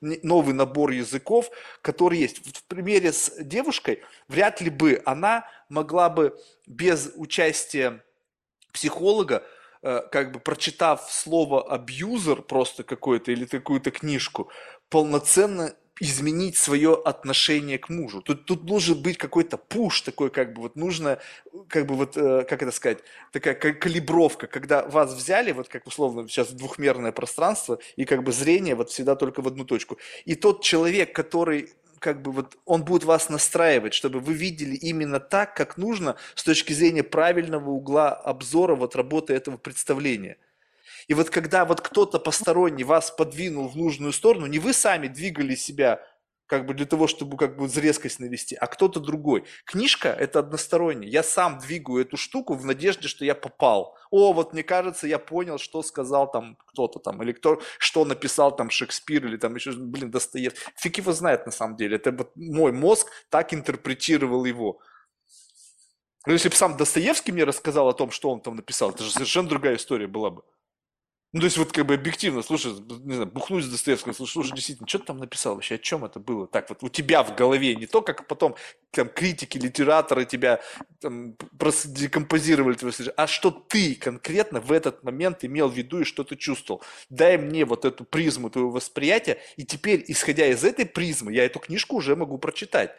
новый набор языков, который есть. В примере с девушкой вряд ли бы она могла бы без участия психолога э, как бы прочитав слово абьюзер просто какое-то или какую-то книжку, полноценно изменить свое отношение к мужу. Тут, тут должен быть какой-то пуш такой, как бы вот нужно, как бы вот, э, как это сказать, такая калибровка, когда вас взяли, вот как условно сейчас двухмерное пространство, и как бы зрение вот всегда только в одну точку. И тот человек, который как бы вот он будет вас настраивать, чтобы вы видели именно так, как нужно с точки зрения правильного угла обзора вот работы этого представления – и вот когда вот кто-то посторонний вас подвинул в нужную сторону, не вы сами двигали себя как бы для того, чтобы как бы резкость навести, а кто-то другой. Книжка – это односторонне. Я сам двигаю эту штуку в надежде, что я попал. О, вот мне кажется, я понял, что сказал там кто-то там, или кто, что написал там Шекспир, или там еще, блин, Достоевский. Фиг его знает на самом деле. Это вот мой мозг так интерпретировал его. Но если бы сам Достоевский мне рассказал о том, что он там написал, это же совершенно другая история была бы. Ну, то есть, вот как бы объективно, слушай, не знаю, бухнуть с Достоевским, слушай, слушай, действительно, что ты там написал вообще, о чем это было? Так вот, у тебя в голове, не то, как потом там критики, литераторы тебя там, декомпозировали, а что ты конкретно в этот момент имел в виду и что ты чувствовал. Дай мне вот эту призму твоего восприятия, и теперь, исходя из этой призмы, я эту книжку уже могу прочитать.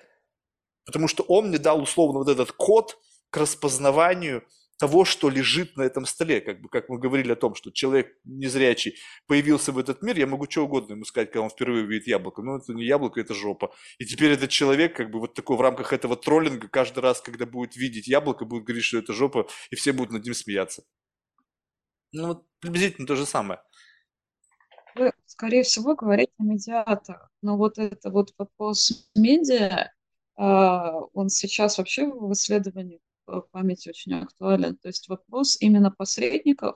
Потому что он мне дал условно вот этот код к распознаванию того, что лежит на этом столе. Как, бы, как мы говорили о том, что человек незрячий появился в этот мир, я могу что угодно ему сказать, когда он впервые увидит яблоко. Но это не яблоко, это жопа. И теперь этот человек, как бы вот такой в рамках этого троллинга, каждый раз, когда будет видеть яблоко, будет говорить, что это жопа, и все будут над ним смеяться. Ну, вот приблизительно то же самое. Вы, скорее всего, говорите о медиаторах. Но вот это вот вопрос медиа, а, он сейчас вообще в исследовании памяти очень актуален. То есть вопрос именно посредников,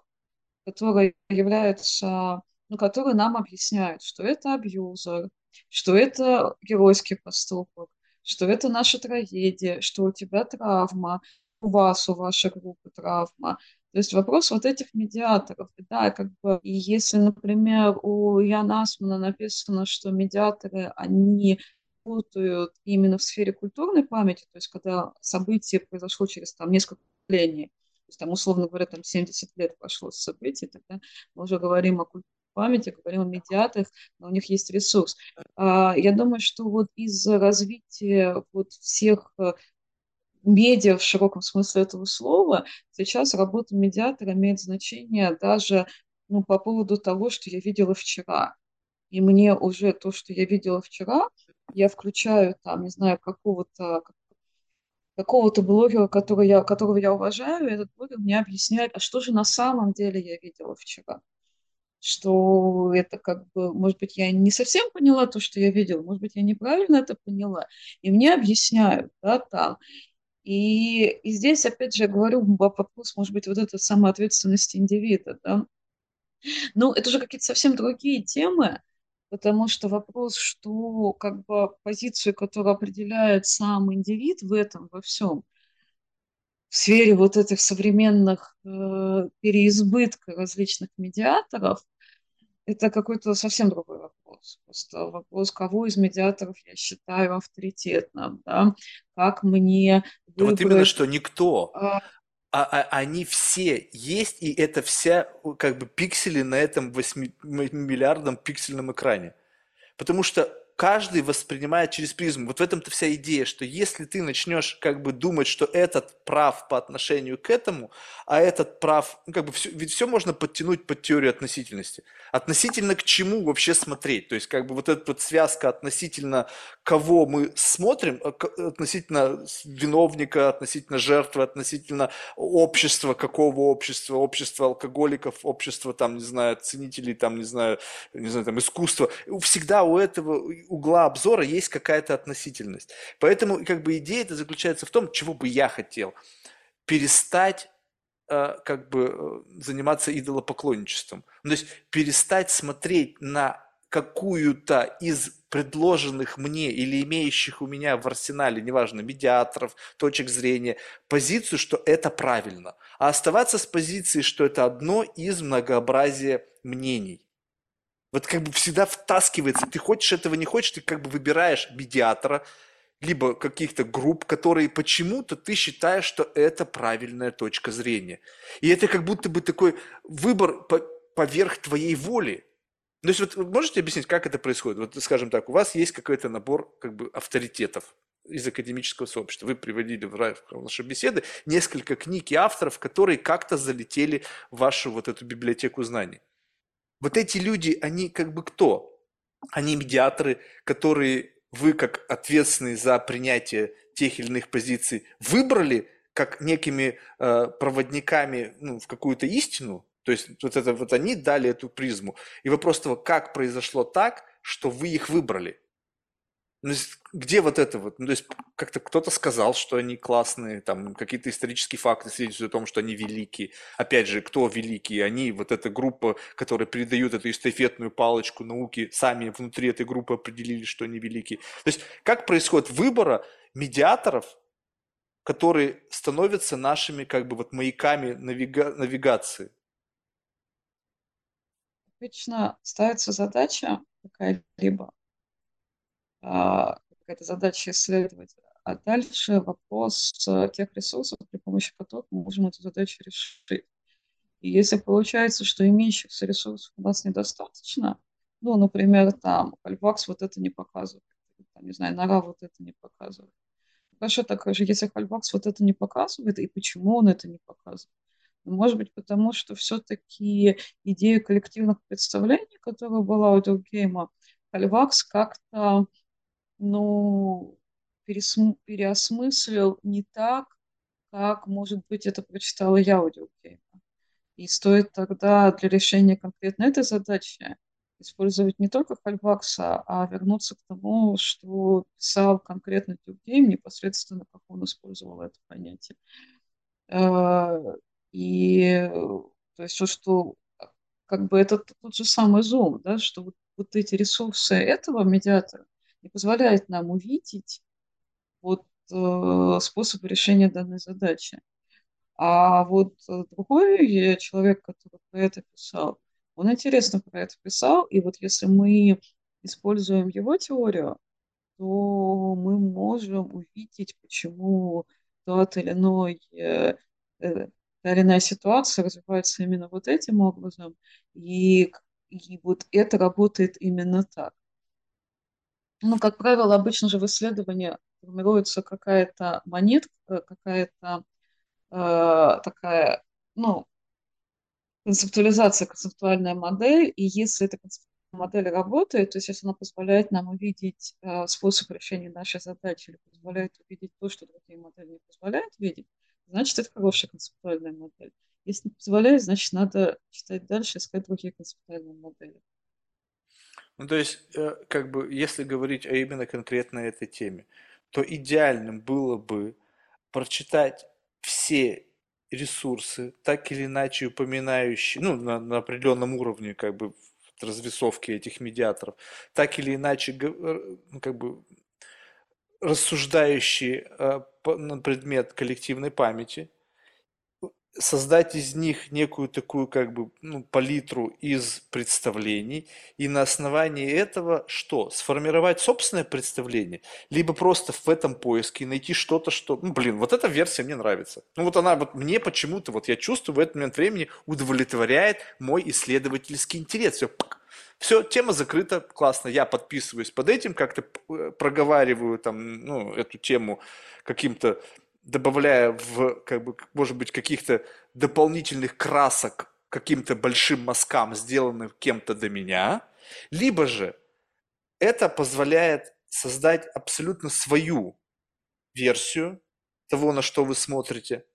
которые являются, ну, которые нам объясняют, что это абьюзер, что это геройский поступок, что это наша трагедия, что у тебя травма, у вас, у вашей группы травма. То есть вопрос вот этих медиаторов. Да, как бы, и если, например, у Яна Асмана написано, что медиаторы, они работают именно в сфере культурной памяти, то есть когда событие произошло через там, несколько поколений, то есть там, условно говоря, там 70 лет прошло с событий, тогда мы уже говорим о культуре памяти, говорим о медиаторах, но у них есть ресурс. А, я думаю, что вот из-за развития вот всех э, медиа в широком смысле этого слова, сейчас работа медиатора имеет значение даже ну, по поводу того, что я видела вчера. И мне уже то, что я видела вчера, я включаю там, не знаю, какого-то какого-то блогера, который я, которого я уважаю, и этот блогер мне объясняет, а что же на самом деле я видела вчера. Что это как бы, может быть, я не совсем поняла то, что я видела, может быть, я неправильно это поняла. И мне объясняют, да, там. И, и здесь, опять же, я говорю вопрос, может быть, вот этой самоответственности индивида, да. Ну, это же какие-то совсем другие темы, потому что вопрос, что как бы позицию, которую определяет сам индивид в этом, во всем, в сфере вот этих современных э, переизбытка различных медиаторов, это какой-то совсем другой вопрос. Просто вопрос, кого из медиаторов я считаю авторитетным, да? как мне выбрать... Вот именно, что никто. А, а, они все есть, и это вся как бы пиксели на этом 8 миллиардном пиксельном экране. Потому что каждый воспринимает через призму. Вот в этом-то вся идея, что если ты начнешь как бы думать, что этот прав по отношению к этому, а этот прав, ну как бы все, ведь все можно подтянуть под теорию относительности. Относительно к чему вообще смотреть? То есть как бы вот эта вот связка относительно кого мы смотрим, а относительно виновника, относительно жертвы, относительно общества, какого общества, общества алкоголиков, общества там, не знаю, ценителей, там, не знаю, не знаю, там, искусства. Всегда у этого угла обзора есть какая-то относительность. Поэтому как бы идея это заключается в том, чего бы я хотел. Перестать э, как бы э, заниматься идолопоклонничеством. Ну, то есть перестать смотреть на какую-то из предложенных мне или имеющих у меня в арсенале, неважно, медиаторов, точек зрения, позицию, что это правильно, а оставаться с позицией, что это одно из многообразия мнений. Вот как бы всегда втаскивается, ты хочешь этого, не хочешь, ты как бы выбираешь медиатора, либо каких-то групп, которые почему-то ты считаешь, что это правильная точка зрения. И это как будто бы такой выбор по, поверх твоей воли. То есть вот можете объяснить, как это происходит? Вот, скажем так, у вас есть какой-то набор как бы авторитетов из академического сообщества. Вы приводили в наши беседы несколько книг и авторов, которые как-то залетели в вашу вот эту библиотеку знаний. Вот эти люди, они как бы кто? Они медиаторы, которые вы, как ответственные за принятие тех или иных позиций, выбрали как некими э, проводниками ну, в какую-то истину, то есть вот это вот они дали эту призму. И вопрос того, как произошло так, что вы их выбрали. Ну, где вот это вот? Ну, то есть, как-то кто-то сказал, что они классные, там, какие-то исторические факты свидетельствуют о том, что они великие. Опять же, кто великие? Они, вот эта группа, которая передают эту эстафетную палочку науки, сами внутри этой группы определили, что они великие. То есть, как происходит выбора медиаторов, которые становятся нашими, как бы, вот маяками навига- навигации? Обычно ставится задача какая-либо, какая-то задача исследовать. А дальше вопрос э, тех ресурсов, при помощи которых мы можем эту задачу решить. И если получается, что имеющихся ресурсов у нас недостаточно, ну, например, там, Хальвакс вот это не показывает, там, не знаю, Нора вот это не показывает. Хорошо, так же, если Хальвакс вот это не показывает, и почему он это не показывает? Ну, может быть, потому что все-таки идея коллективных представлений, которая была у Дюркейма, Хальбвакс как-то ну, пересм... переосмыслил не так, как, может быть, это прочитала я у Дюркейма. И стоит тогда для решения конкретно этой задачи использовать не только Хальбвакса, а вернуться к тому, что писал конкретно Дюркейм, непосредственно как он использовал это понятие. Э, и то есть, что как бы это тот же самый зум, да, что вот, вот эти ресурсы этого медиатора, не позволяет нам увидеть вот, э, способ решения данной задачи. А вот э, другой человек, который про это писал, он интересно про это писал, и вот если мы используем его теорию, то мы можем увидеть, почему тот или иной, э, э, та или иная ситуация развивается именно вот этим образом, и, и вот это работает именно так. Ну, как правило, обычно же в исследовании формируется какая-то монетка, э, какая-то э, такая, ну, концептуализация, концептуальная модель, и если эта концептуальная модель работает, то есть если она позволяет нам увидеть э, способ решения нашей задачи или позволяет увидеть то, что другие модели не позволяют видеть, значит, это хорошая концептуальная модель. Если не позволяет, значит, надо читать дальше, искать другие концептуальные модели. Ну, то есть, э, как бы, если говорить о именно конкретно этой теме, то идеальным было бы прочитать все ресурсы, так или иначе упоминающие, ну, на, на определенном уровне, как бы, развесовки этих медиаторов, так или иначе, ну, как бы, рассуждающие э, на предмет коллективной памяти, создать из них некую такую как бы ну, палитру из представлений и на основании этого что? Сформировать собственное представление, либо просто в этом поиске найти что-то, что, ну блин, вот эта версия мне нравится. Ну вот она вот мне почему-то, вот я чувствую в этот момент времени удовлетворяет мой исследовательский интерес. Все, все, тема закрыта, классно, я подписываюсь под этим, как-то э, проговариваю там, ну, эту тему каким-то добавляя в, как бы, может быть, каких-то дополнительных красок каким-то большим мазкам, сделанным кем-то до меня, либо же это позволяет создать абсолютно свою версию того, на что вы смотрите,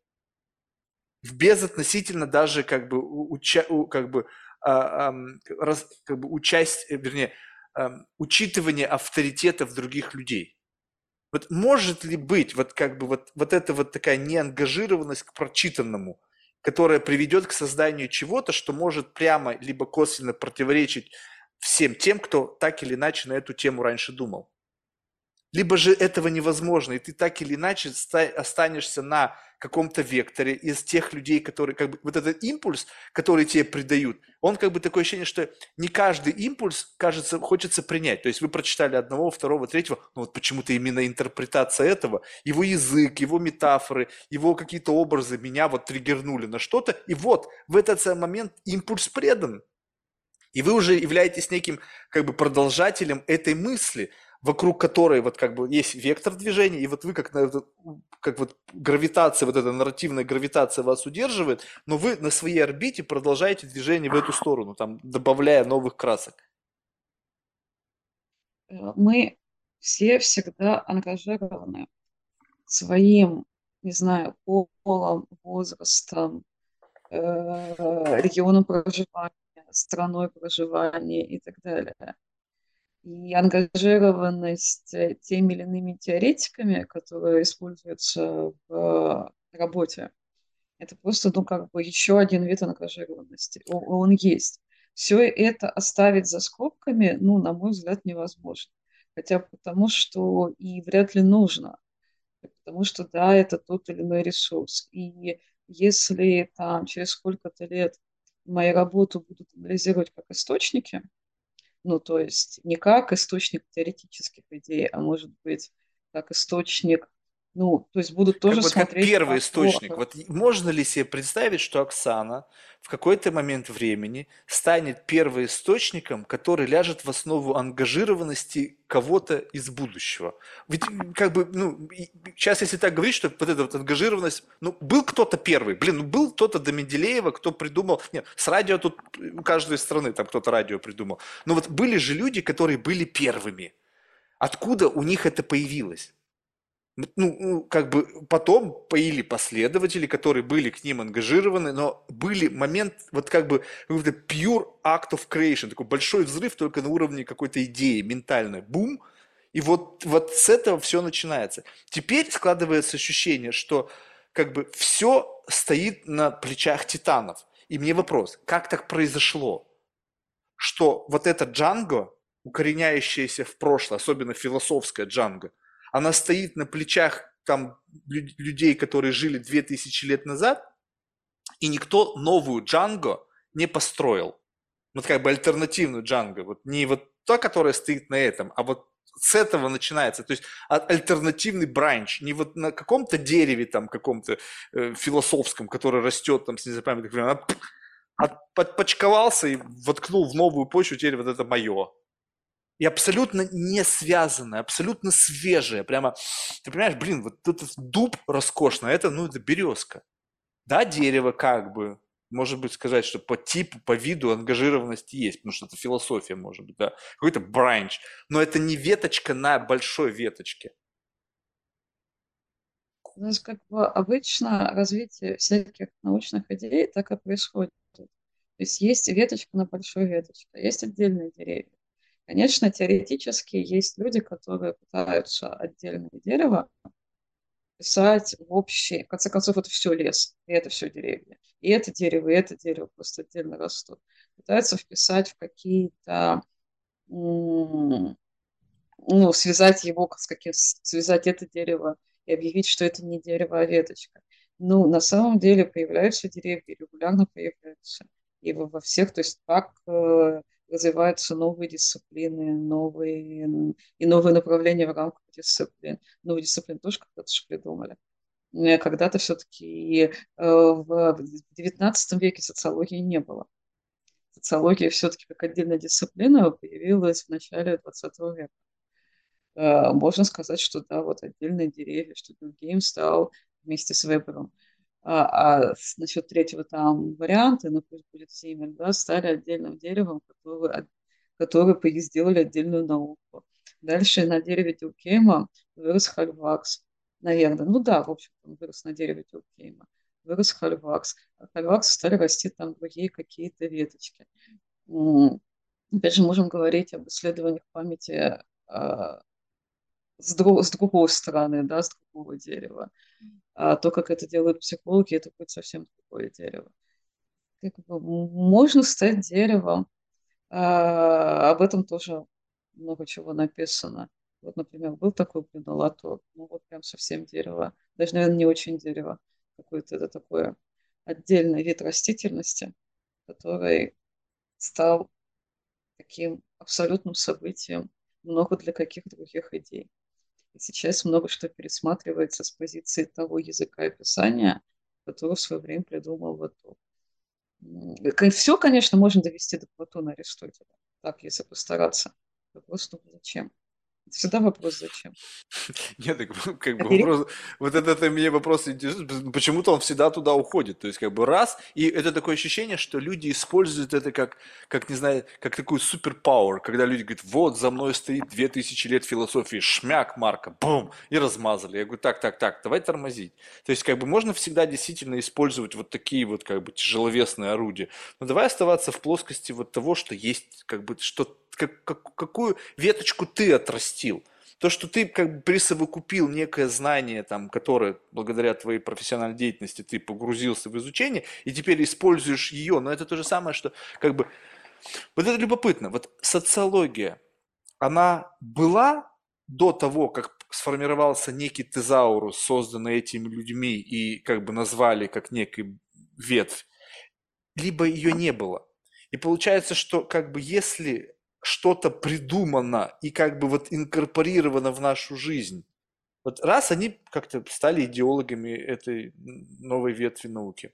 безотносительно даже как бы, уча, как бы, а, а, раз, как бы участие, вернее, а, учитывание авторитетов других людей. Вот может ли быть вот как бы вот, вот эта вот такая неангажированность к прочитанному, которая приведет к созданию чего-то, что может прямо либо косвенно противоречить всем тем, кто так или иначе на эту тему раньше думал. Либо же этого невозможно, и ты так или иначе останешься на каком-то векторе из тех людей, которые, как бы, вот этот импульс, который тебе придают, он как бы такое ощущение, что не каждый импульс, кажется, хочется принять. То есть вы прочитали одного, второго, третьего, но вот почему-то именно интерпретация этого, его язык, его метафоры, его какие-то образы меня вот триггернули на что-то, и вот в этот самый момент импульс предан. И вы уже являетесь неким как бы продолжателем этой мысли – вокруг которой вот как бы есть вектор движения, и вот вы как, как вот гравитация, вот эта нарративная гравитация вас удерживает, но вы на своей орбите продолжаете движение в эту сторону, там, добавляя новых красок. Мы все всегда ангажированы своим, не знаю, полом, возрастом, э, регионом проживания, страной проживания и так далее и ангажированность э, теми или иными теоретиками, которые используются в работе, это просто, ну, как бы еще один вид ангажированности. Он есть. Все это оставить за скобками, ну, на мой взгляд, невозможно. Хотя потому, что и вряд ли нужно. Потому что, да, это тот или иной ресурс. И если там через сколько-то лет мои работы будут анализировать как источники, ну, то есть не как источник теоретических идей, а может быть как источник ну, то есть будут тоже как смотреть... Как первый источник. Вот можно ли себе представить, что Оксана в какой-то момент времени станет первоисточником, который ляжет в основу ангажированности кого-то из будущего? Ведь как бы, ну, сейчас если так говорить, что вот эта вот ангажированность, ну, был кто-то первый, блин, ну, был кто-то до Менделеева, кто придумал, нет, с радио тут у каждой страны там кто-то радио придумал, но вот были же люди, которые были первыми. Откуда у них это появилось? Ну, как бы потом поили последователи, которые были к ним ангажированы, но были момент, вот как бы какой-то pure act of creation, такой большой взрыв только на уровне какой-то идеи, ментальной, бум, и вот, вот с этого все начинается. Теперь складывается ощущение, что как бы все стоит на плечах титанов. И мне вопрос, как так произошло, что вот это джанго, укореняющееся в прошлое, особенно философское джанго, она стоит на плечах там людей, которые жили 2000 лет назад, и никто новую Джанго не построил. Вот как бы альтернативную Джанго. Вот не вот та, которая стоит на этом, а вот с этого начинается. То есть альтернативный бранч. Не вот на каком-то дереве там каком-то э, философском, который растет там с незапамятных времен, а отпочковался и воткнул в новую почву, теперь вот это мое и абсолютно не связанное, абсолютно свежее. Прямо, ты понимаешь, блин, вот этот дуб роскошный, а это, ну, это березка. Да, дерево как бы, может быть, сказать, что по типу, по виду ангажированности есть, потому что это философия, может быть, да, какой-то бранч, но это не веточка на большой веточке. У как бы обычно развитие всяких научных идей так и происходит. То есть есть веточка на большой веточке, а есть отдельные деревья. Конечно, теоретически есть люди, которые пытаются отдельное дерево писать в общий, в конце концов, это все лес, и это все деревья. И это дерево, и это дерево просто отдельно растут. Пытаются вписать в какие-то, ну, связать его, с каким, связать это дерево и объявить, что это не дерево, а веточка. Ну, на самом деле появляются деревья, регулярно появляются. И во всех, то есть как э, развиваются новые дисциплины, новые и новые направления в рамках дисциплин. Новые дисциплины тоже когда-то же придумали. Когда-то все-таки э, в XIX веке социологии не было. Социология все-таки как отдельная дисциплина появилась в начале XX века. Э, можно сказать, что да, вот отдельные деревья, что Билл Гейм стал вместе с Вебером а, а насчет третьего там варианта, ну пусть будет Зиммель, да, стали отдельным деревом, который, который сделали отдельную науку. Дальше на дереве Дюркейма вырос Хальбвакс, наверное. Ну да, в общем, он вырос на дереве Дюркейма. Вырос Хальбвакс. А Хальбвакс стали расти там другие какие-то веточки. Опять же, можем говорить об исследованиях памяти а, с, друг, с другой стороны, да, с другого дерева. А то, как это делают психологи, это будет совсем другое дерево. Как бы можно стать деревом, А, об этом тоже много чего написано. Вот, например, был такой блинолото, ну вот прям совсем дерево, даже, наверное, не очень дерево, какое-то это такое отдельный вид растительности, который стал таким абсолютным событием, много для каких других идей. Сейчас много что пересматривается с позиции того языка описания, который в свое время придумал Вату. Все, конечно, можно довести до Платона Аристотеля, так, если постараться. Вопрос, ну, зачем? Всегда вопрос зачем. Нет, так, как бы вопрос, вот это, это мне вопрос интересует, почему-то он всегда туда уходит, то есть как бы раз, и это такое ощущение, что люди используют это как, как не знаю, как такую суперпауэр, когда люди говорят, вот за мной стоит две тысячи лет философии, шмяк, Марка, бум, и размазали. Я говорю, так, так, так, давай тормозить. То есть как бы можно всегда действительно использовать вот такие вот как бы тяжеловесные орудия, но давай оставаться в плоскости вот того, что есть, как бы, что как, как, какую веточку ты отрастил. То, что ты как бы присовокупил некое знание, там, которое благодаря твоей профессиональной деятельности ты погрузился в изучение, и теперь используешь ее, но это то же самое, что как бы... Вот это любопытно. Вот социология, она была до того, как сформировался некий тезаурус, созданный этими людьми и как бы назвали как некий ветвь, либо ее не было. И получается, что как бы если что-то придумано и как бы вот инкорпорировано в нашу жизнь. Вот раз они как-то стали идеологами этой новой ветви науки,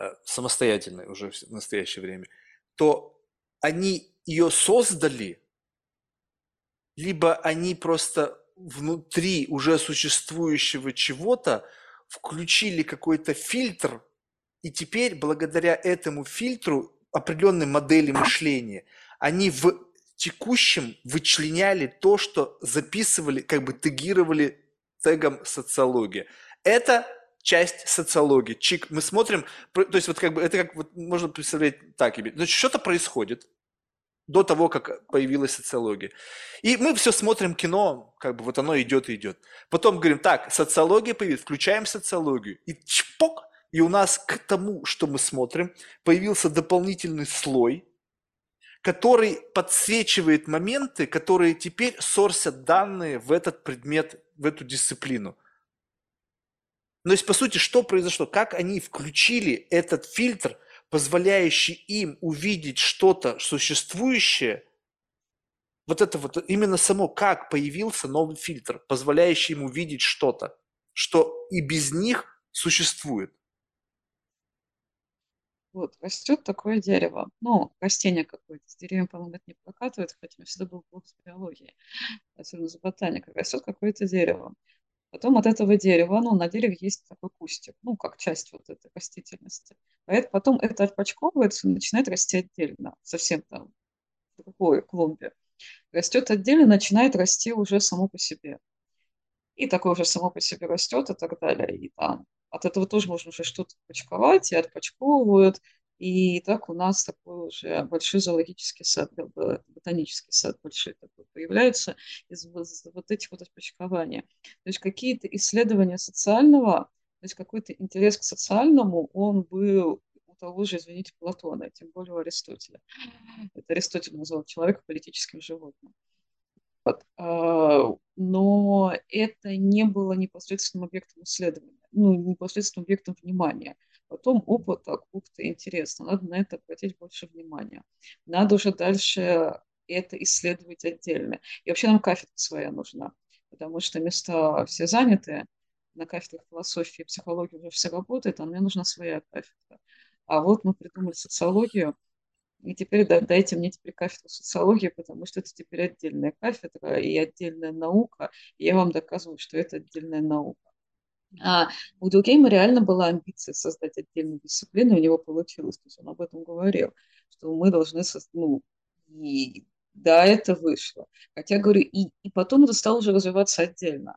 э, самостоятельной уже в настоящее время, то они ее создали, либо они просто внутри уже существующего чего-то включили какой-то фильтр, и теперь благодаря этому фильтру определенной модели мышления, они в текущем вычленяли то, что записывали, как бы тегировали тегом социология. Это часть социологии. Чик, мы смотрим, то есть вот как бы это как вот можно представлять так. Значит, что-то происходит до того, как появилась социология. И мы все смотрим кино, как бы вот оно идет и идет. Потом говорим, так, социология появилась, включаем социологию. И чпок, и у нас к тому, что мы смотрим, появился дополнительный слой, который подсвечивает моменты, которые теперь сорсят данные в этот предмет, в эту дисциплину. То есть, по сути, что произошло? Как они включили этот фильтр, позволяющий им увидеть что-то существующее, вот это вот именно само, как появился новый фильтр, позволяющий им увидеть что-то, что и без них существует. Вот, растет такое дерево. Ну, растение какое-то. С деревьями, по-моему, это не прокатывает, хотя у меня всегда был плохо с биологией, особенно с ботаникой. Растет какое-то дерево. Потом от этого дерева, ну, на дереве есть такой кустик, ну, как часть вот этой растительности. Поэтому потом это отпочковывается и начинает расти отдельно, совсем там в другой клумбе. Растет отдельно, начинает расти уже само по себе. И такое уже само по себе растет и так далее. И там от этого тоже можно уже что-то почковать, и отпочковывают. И так у нас такой уже большой зоологический сад, ботанический сад большой такой появляется из вот этих вот отпочкования. То есть какие-то исследования социального, то есть какой-то интерес к социальному, он был у того же, извините, Платона, тем более у Аристотеля. Это Аристотель назвал человека политическим животным. Вот. А, но это не было непосредственным объектом исследования ну, непосредственно объектом внимания. Потом опыт, так, ух ты, интересно, надо на это обратить больше внимания. Надо уже дальше это исследовать отдельно. И вообще нам кафедра своя нужна, потому что места все заняты, на кафедрах философии и психологии уже все работает, а мне нужна своя кафедра. А вот мы придумали социологию, и теперь дайте мне теперь кафедру социологии, потому что это теперь отдельная кафедра и отдельная наука, и я вам доказываю, что это отдельная наука. А у Дилгейма реально была амбиция создать отдельную дисциплину, и у него получилось. То есть он об этом говорил, что мы должны, ну, и да, это вышло. Хотя, говорю, и, и потом это стало уже развиваться отдельно,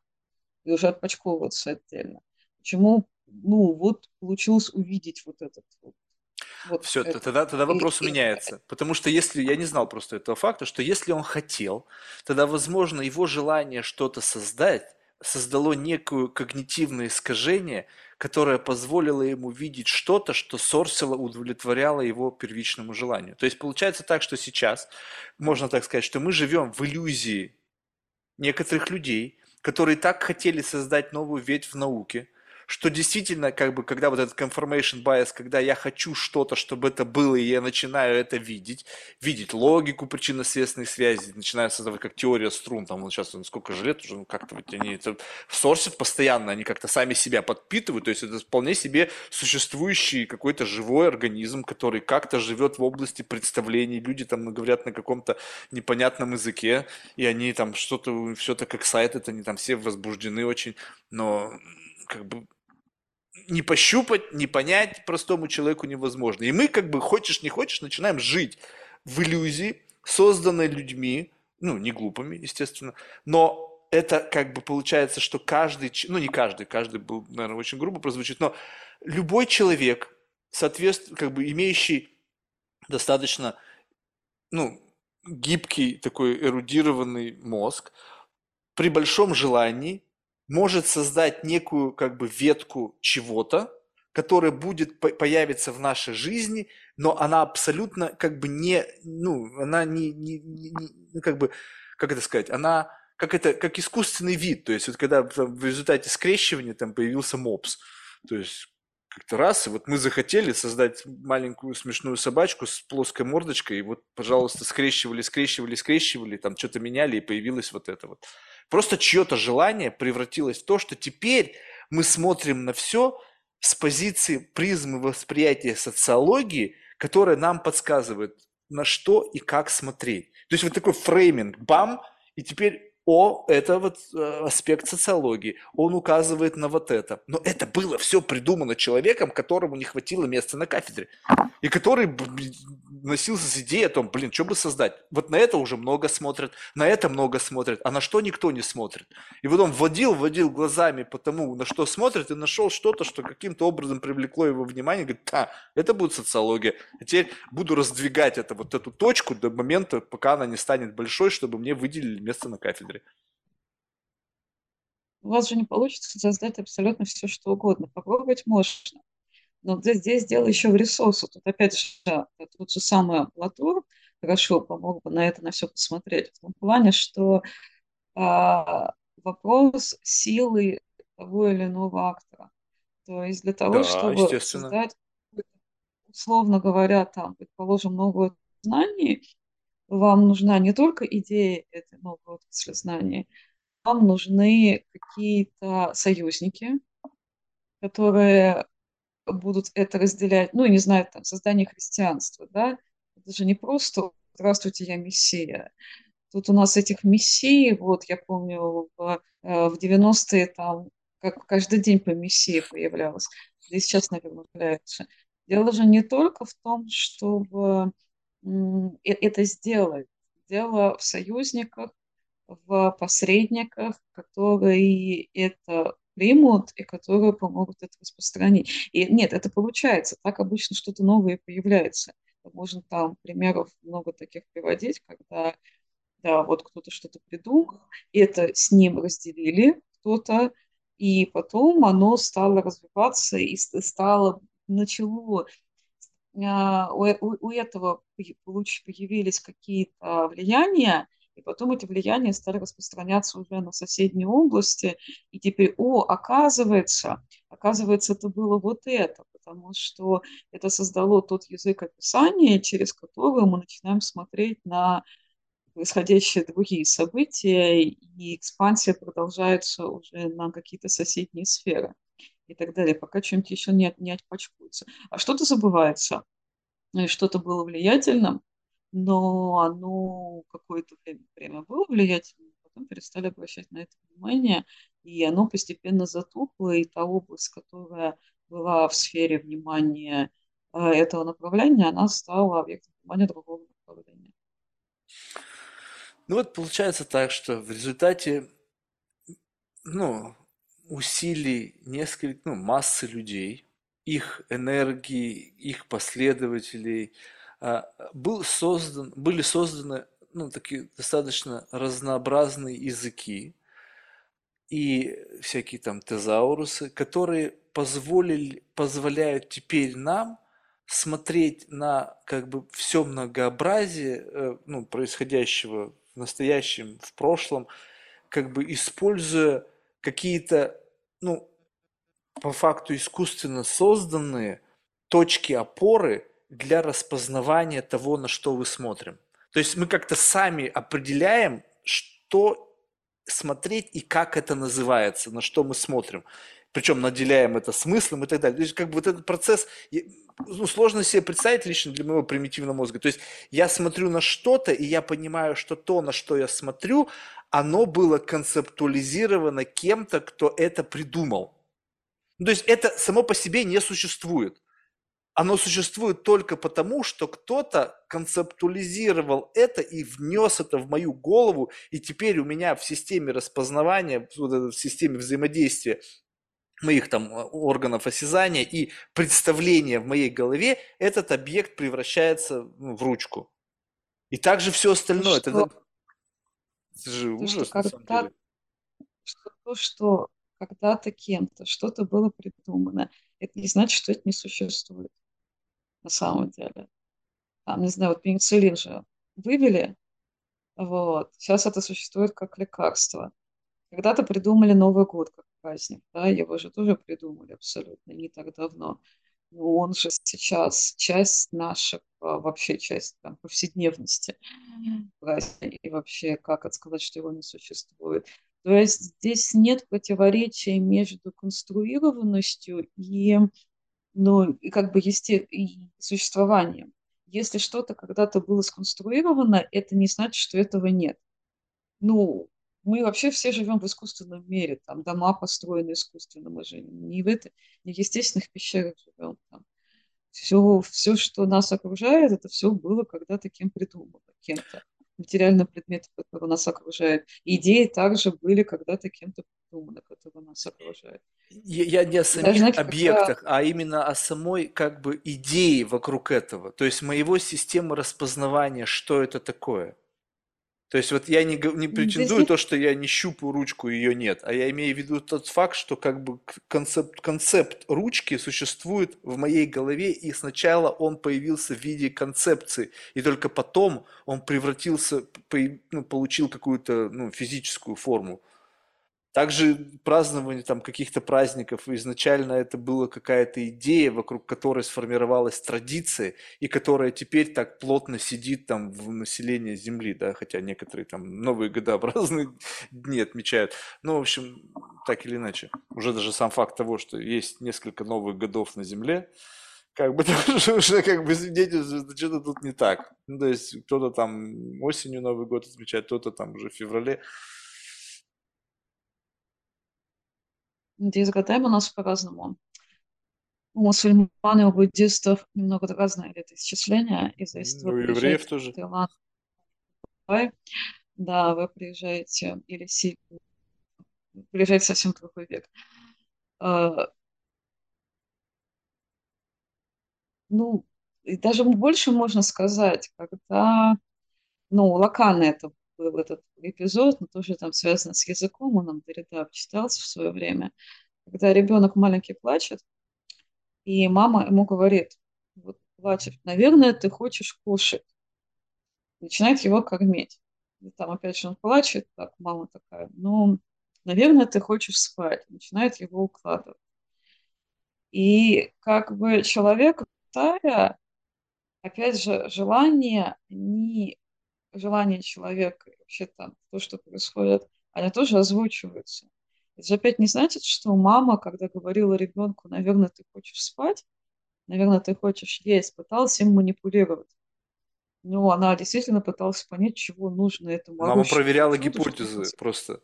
и уже отпочковываться отдельно. Почему, ну, вот получилось увидеть вот этот вот вот Все, это. тогда, тогда вопрос и, меняется. Потому что если, я не знал просто этого факта, что если он хотел, тогда, возможно, его желание что-то создать создало некое когнитивное искажение, которая позволила ему видеть что-то, что сорсило, удовлетворяло его первичному желанию. То есть получается так, что сейчас, можно так сказать, что мы живем в иллюзии некоторых людей, которые так хотели создать новую ветвь в науке, что действительно, как бы, когда вот этот confirmation bias, когда я хочу что-то, чтобы это было, и я начинаю это видеть, видеть логику причинно-следственной связи, начинаю создавать как теория струн, там вот сейчас ну, сколько же лет уже, ну, как-то вот они это сорсят постоянно, они как-то сами себя подпитывают, то есть это вполне себе существующий какой-то живой организм, который как-то живет в области представлений, люди там говорят на каком-то непонятном языке, и они там что-то, все это как сайт, это они там все возбуждены очень, но как бы не пощупать, не понять простому человеку невозможно. И мы как бы, хочешь не хочешь, начинаем жить в иллюзии, созданной людьми, ну, не глупыми, естественно, но это как бы получается, что каждый, ну, не каждый, каждый был, наверное, очень грубо прозвучит, но любой человек, соответственно, как бы имеющий достаточно, ну, гибкий такой эрудированный мозг, при большом желании может создать некую как бы ветку чего-то, которая будет появиться в нашей жизни, но она абсолютно как бы не, ну, она не, не, не, не ну, как бы, как это сказать, она как это, как искусственный вид, то есть вот когда в результате скрещивания там появился мопс, то есть как-то раз, и вот мы захотели создать маленькую смешную собачку с плоской мордочкой, и вот, пожалуйста, скрещивали, скрещивали, скрещивали, там что-то меняли, и появилось вот это вот. Просто чье-то желание превратилось в то, что теперь мы смотрим на все с позиции призмы восприятия социологии, которая нам подсказывает, на что и как смотреть. То есть вот такой фрейминг, бам, и теперь о, это вот э, аспект социологии, он указывает на вот это. Но это было все придумано человеком, которому не хватило места на кафедре. И который носился с идеей о том, блин, что бы создать. Вот на это уже много смотрят, на это много смотрят, а на что никто не смотрит. И вот он вводил, вводил глазами по тому, на что смотрит, и нашел что-то, что каким-то образом привлекло его внимание. Говорит, да, это будет социология. А теперь буду раздвигать это, вот эту точку до момента, пока она не станет большой, чтобы мне выделили место на кафедре. У вас же не получится создать абсолютно все, что угодно. Попробовать можно. Но здесь дело еще в ресурсе. Тут опять же тот же самый Латур хорошо помог бы на это на все посмотреть. В том плане, что а, вопрос силы того или иного актора. То есть для того, Да, чтобы создать, условно говоря, там, предположим, новое знание, вам нужна не только идея этой новой отрасли знаний, вам нужны какие-то союзники, которые будут это разделять, ну, не знаю, там, создание христианства, да, это же не просто «Здравствуйте, я мессия». Тут у нас этих мессий, вот, я помню, в, э, в 90-е там как каждый день по мессии появлялось, да и сейчас, наверное, появляется. Дело же не только в том, чтобы это сделать. Дело в союзниках, в посредниках, которые это примут и которые помогут это распространить. И нет, это получается. Так обычно что-то новое появляется. Можно там примеров много таких приводить, когда да, вот кто-то что-то придумал, это с ним разделили кто-то, и потом оно стало развиваться и стало начало а, у, у, этого появились какие-то влияния, и потом эти влияния стали распространяться уже на соседние области, и теперь, о, оказывается, оказывается, это было вот это, потому что это создало тот язык описания, через который мы начинаем смотреть на происходящие другие события, и экспансия продолжается уже на какие-то соседние сферы и так далее, пока что-нибудь еще не, не отпачкуется. А что-то забывается. Что-то было влиятельным, но оно какое-то время, время было влиятельным, потом перестали обращать на это внимание, и оно постепенно затухло, и та область, которая была в сфере внимания э, этого направления, она стала объектом внимания другого направления. Ну вот получается так, что в результате ну, усилий несколько, ну, массы людей, их энергии, их последователей, был создан, были созданы ну, такие достаточно разнообразные языки, и всякие там тезаурусы, которые позволили, позволяют теперь нам смотреть на как бы все многообразие э, ну, происходящего в настоящем, в прошлом, как бы используя какие-то, ну, по факту искусственно созданные точки опоры для распознавания того, на что вы смотрим. То есть мы как-то сами определяем, что смотреть и как это называется, на что мы смотрим. Причем наделяем это смыслом и так далее. То есть как бы вот этот процесс, ну, сложно себе представить лично для моего примитивного мозга. То есть я смотрю на что-то, и я понимаю, что то, на что я смотрю, оно было концептуализировано кем-то, кто это придумал. Ну, то есть это само по себе не существует. Оно существует только потому, что кто-то концептуализировал это и внес это в мою голову, и теперь у меня в системе распознавания, в системе взаимодействия моих там э, органов осязания и представления в моей голове, этот объект превращается ну, в ручку. И также все остальное. Что, это, это же то, ужас, что когда, что то, что когда-то кем-то что-то было придумано, это не значит, что это не существует на самом деле. Там, не знаю, вот пенициллин же вывели, вот, сейчас это существует как лекарство. Когда-то придумали Новый год как праздник, да, его же тоже придумали абсолютно не так давно. Но он же сейчас часть наших, а, вообще часть там, повседневности праздника. И вообще, как это сказать, что его не существует. То есть здесь нет противоречия между конструированностью и, ну, и как бы есте... и существованием. Если что-то когда-то было сконструировано, это не значит, что этого нет. Ну, мы вообще все живем в искусственном мире, там дома построены искусственно, мы же не в, это, не в естественных пещерах живем. Там. Все, все, что нас окружает, это все было когда-то кем придумано, кем-то. Материальные предметы, которые нас окружают. Идеи также были когда-то кем-то придуманы, которые нас окружают. Я, я не о самих Даже, знаете, объектах, когда... а именно о самой как бы идее вокруг этого. То есть моего системы распознавания, что это такое. То есть вот я не, не претендую Здесь то, что я не щупаю ручку, ее нет, а я имею в виду тот факт, что как бы концепт, концепт ручки существует в моей голове, и сначала он появился в виде концепции, и только потом он превратился, ну, получил какую-то ну, физическую форму. Также празднование там каких-то праздников, изначально это была какая-то идея, вокруг которой сформировалась традиция, и которая теперь так плотно сидит там в населении Земли, да, хотя некоторые там новые годообразные дни отмечают. Ну, в общем, так или иначе, уже даже сам факт того, что есть несколько новых годов на Земле, как бы тоже уже как бы свидетельствует, что что-то тут не так. Ну, то есть кто-то там осенью Новый год отмечает, кто-то там уже в феврале. Здесь годами у нас по-разному. У мусульман и у буддистов немного разное летоисчисление. Из-за этого У евреев тоже. в Таиланд, да, вы приезжаете или си... приезжаете совсем другой век. А, ну, и даже больше можно сказать, когда, ну, локально это был этот эпизод, но тоже там связано с языком, он нам Дорида читался в свое время, когда ребенок маленький плачет, и мама ему говорит, вот плачет, наверное, ты хочешь кушать. Начинает его кормить. И там опять же он плачет, так, мама такая, ну, наверное, ты хочешь спать. Начинает его укладывать. И как бы человек, опять же, желание не желание человека, вообще там то, что происходит, они тоже озвучиваются. Это же опять не значит, что мама, когда говорила ребенку, наверное, ты хочешь спать, наверное, ты хочешь есть, пыталась им манипулировать. Ну, она действительно пыталась понять, чего нужно этому Мама проверяла гипотезы просто.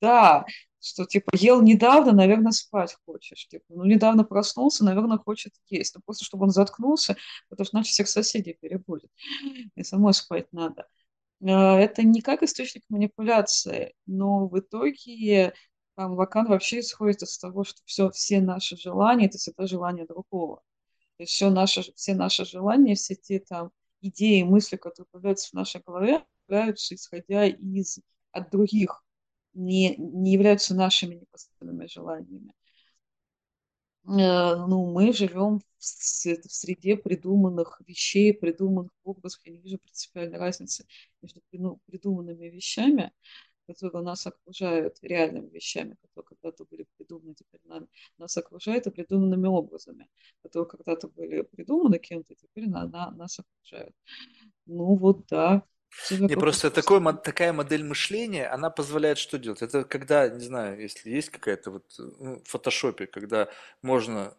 Да, что типа ел недавно, наверное, спать хочешь. Типа, ну, недавно проснулся, наверное, хочет есть. Ну, просто чтобы он заткнулся, потому что иначе всех соседей перебудет. И самой спать надо. А, это не как источник манипуляции, но в итоге там, вакан вообще исходит из того, что все, все наши желания – это всегда желание другого. То есть все наши, все наши желания, все те там идеи, мысли, которые появляются в нашей голове, появляются исходя из от других не, не являются нашими непосредственными желаниями. Э, ну, мы живем в среде придуманных вещей, придуманных образов. Я не вижу принципиальной разницы между придуманными вещами, которые нас окружают, реальными вещами, которые когда-то были придуманы, теперь нами, нас окружают, и придуманными образами, которые когда-то были придуманы кем-то, теперь на, на, нас окружают. Ну вот да, не, просто такой, такая модель мышления, она позволяет что делать? Это когда, не знаю, если есть какая-то вот ну, в фотошопе, когда можно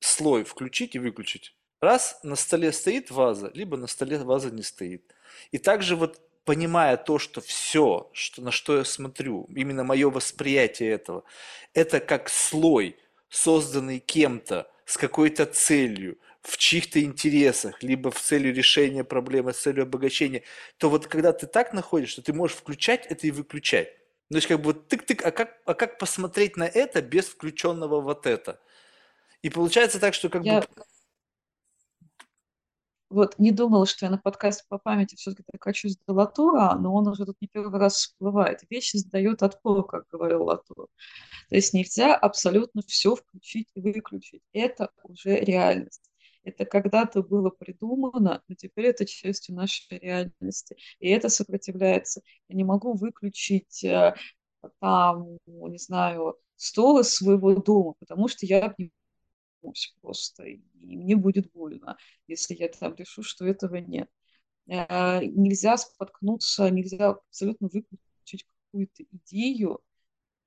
слой включить и выключить. Раз на столе стоит ваза, либо на столе ваза не стоит. И также вот понимая то, что все, что, на что я смотрю, именно мое восприятие этого, это как слой, созданный кем-то с какой-то целью, в чьих-то интересах, либо в целью решения проблемы, с целью обогащения, то вот когда ты так находишь, что ты можешь включать это и выключать. То есть как бы вот тык-тык, а как, а как посмотреть на это без включенного вот это? И получается так, что как я... бы... Вот не думала, что я на подкасте по памяти все-таки докачусь до Латура, но он уже тут не первый раз всплывает. Вещи сдают отпор, как говорил Латур. То есть нельзя абсолютно все включить и выключить. Это уже реальность. Это когда-то было придумано, но теперь это частью нашей реальности. И это сопротивляется. Я не могу выключить э, там, не знаю, стол из своего дома, потому что я обнимусь просто, и мне будет больно, если я там решу, что этого нет. Э, нельзя споткнуться, нельзя абсолютно выключить какую-то идею,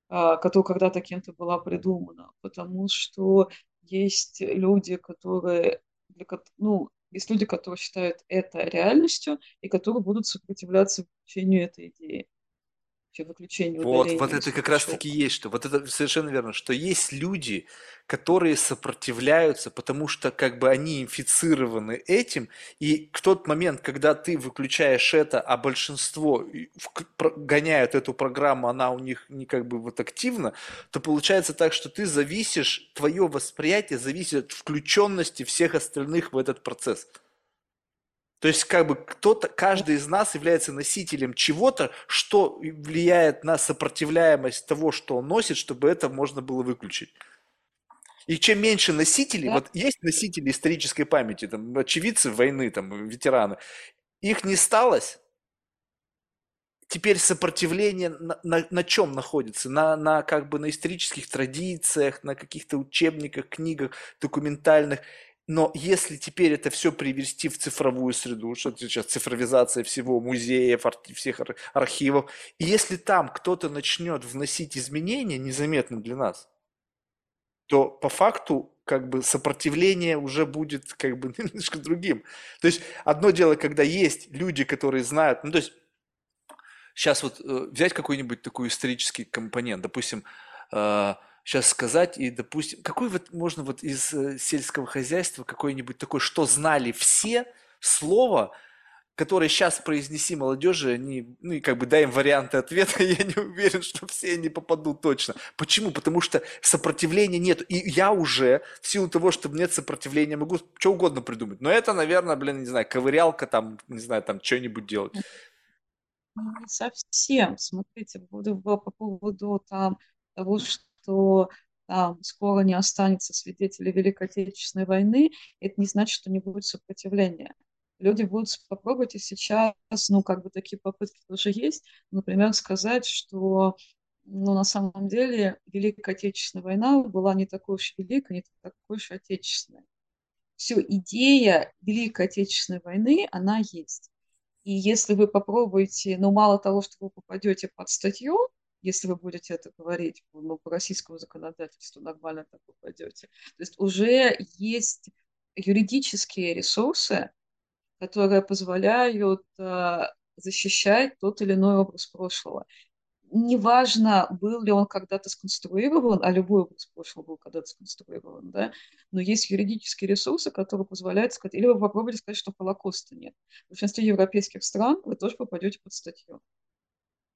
э, которая когда-то кем-то была придумана, потому что есть люди, которые для, ну, есть люди, которые считают это реальностью и которые будут сопротивляться включению этой идеи выключению Вот, вот это как раз таки есть, что вот это совершенно верно, что есть люди, которые сопротивляются, потому что как бы они инфицированы этим, и в тот момент, когда ты выключаешь это, а большинство гоняют эту программу, она у них не как бы вот активна, то получается так, что ты зависишь, твое восприятие зависит от включенности всех остальных в этот процесс. То есть как бы кто-то, каждый из нас является носителем чего-то, что влияет на сопротивляемость того, что он носит, чтобы это можно было выключить. И чем меньше носителей, да. вот есть носители исторической памяти, там, очевидцы войны, там, ветераны, их не сталось, теперь сопротивление на, на, на чем находится? На, на как бы на исторических традициях, на каких-то учебниках, книгах документальных. Но если теперь это все привести в цифровую среду, что сейчас цифровизация всего музеев, всех архивов, и если там кто-то начнет вносить изменения незаметно для нас, то по факту как бы сопротивление уже будет как бы немножко другим. То есть одно дело, когда есть люди, которые знают, ну то есть сейчас вот э, взять какой-нибудь такой исторический компонент, допустим, э, сейчас сказать, и, допустим, какой вот можно вот из э, сельского хозяйства какой-нибудь такой, что знали все, слово, которое сейчас произнеси молодежи, они, ну и как бы дай им варианты ответа, я не уверен, что все они попадут точно. Почему? Потому что сопротивления нет. И я уже, в силу того, что нет сопротивления, могу что угодно придумать. Но это, наверное, блин, не знаю, ковырялка там, не знаю, там что-нибудь делать. Не совсем. Смотрите, по поводу там того, что что там скоро не останется свидетелей Великой Отечественной войны, это не значит, что не будет сопротивления. Люди будут попробовать и сейчас, ну, как бы такие попытки тоже есть, например, сказать, что ну, на самом деле Великая Отечественная война была не такой уж великой, не такой уж отечественной. Все, идея Великой Отечественной войны, она есть. И если вы попробуете, ну, мало того, что вы попадете под статью, если вы будете это говорить ну, по российскому законодательству, нормально так попадете. То есть уже есть юридические ресурсы, которые позволяют э, защищать тот или иной образ прошлого. Неважно, был ли он когда-то сконструирован, а любой образ прошлого был когда-то сконструирован, да, но есть юридические ресурсы, которые позволяют сказать, или вы попробуйте сказать, что Холокоста нет. В большинстве европейских стран вы тоже попадете под статью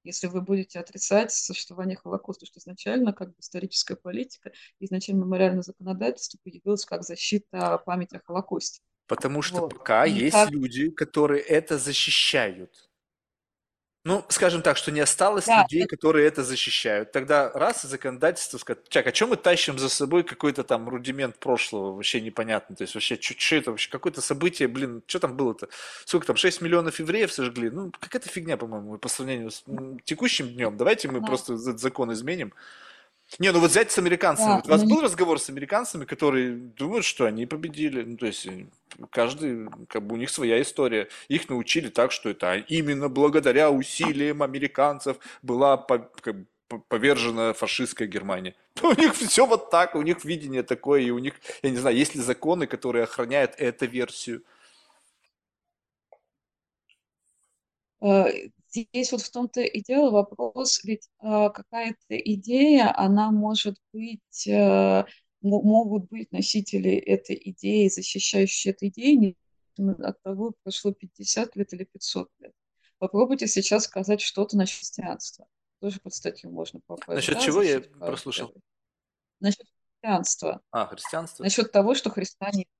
если вы будете отрицать существование Холокоста, что изначально как бы историческая политика, изначально мемориальное законодательство появилось как защита памяти о Холокосте. Потому что вот. пока И есть как... люди, которые это защищают. Ну, скажем так, что не осталось Да, людей, которые это защищают. Тогда раз законодательство сказать, так, а чем мы тащим за собой какой-то там рудимент прошлого, вообще непонятно. То есть вообще, что это вообще, какое-то событие, блин, что там было-то? Сколько там, 6 миллионов евреев сожгли? Ну, какая-то фигня, по-моему, по сравнению с текущим днем. Давайте мы да, просто этот закон изменим. Не, ну вот взять с американцами. да, Вот у вас не был разговор с американцами, которые думают, что они победили? Ну, то есть э, каждый, как бы у них своя история. Их научили так, что это именно благодаря усилиям американцев была как бы повержена фашистская Германия. У них все вот так, у них видение такое, и у них, я не знаю, есть ли законы, которые охраняют эту версию. Здесь вот в том-то и дело вопрос, ведь э, какая-то идея, она может быть, э, мо- могут быть носители этой идеи, защищающие эту идею, от того, прошло 50 лет или 500 лет. Попробуйте сейчас сказать что-то насчет христианства. Тоже под статью можно попасть, Насчет да, чего я прослушал? Насчет христианства, А, христианство? насчет того, что Христа не было.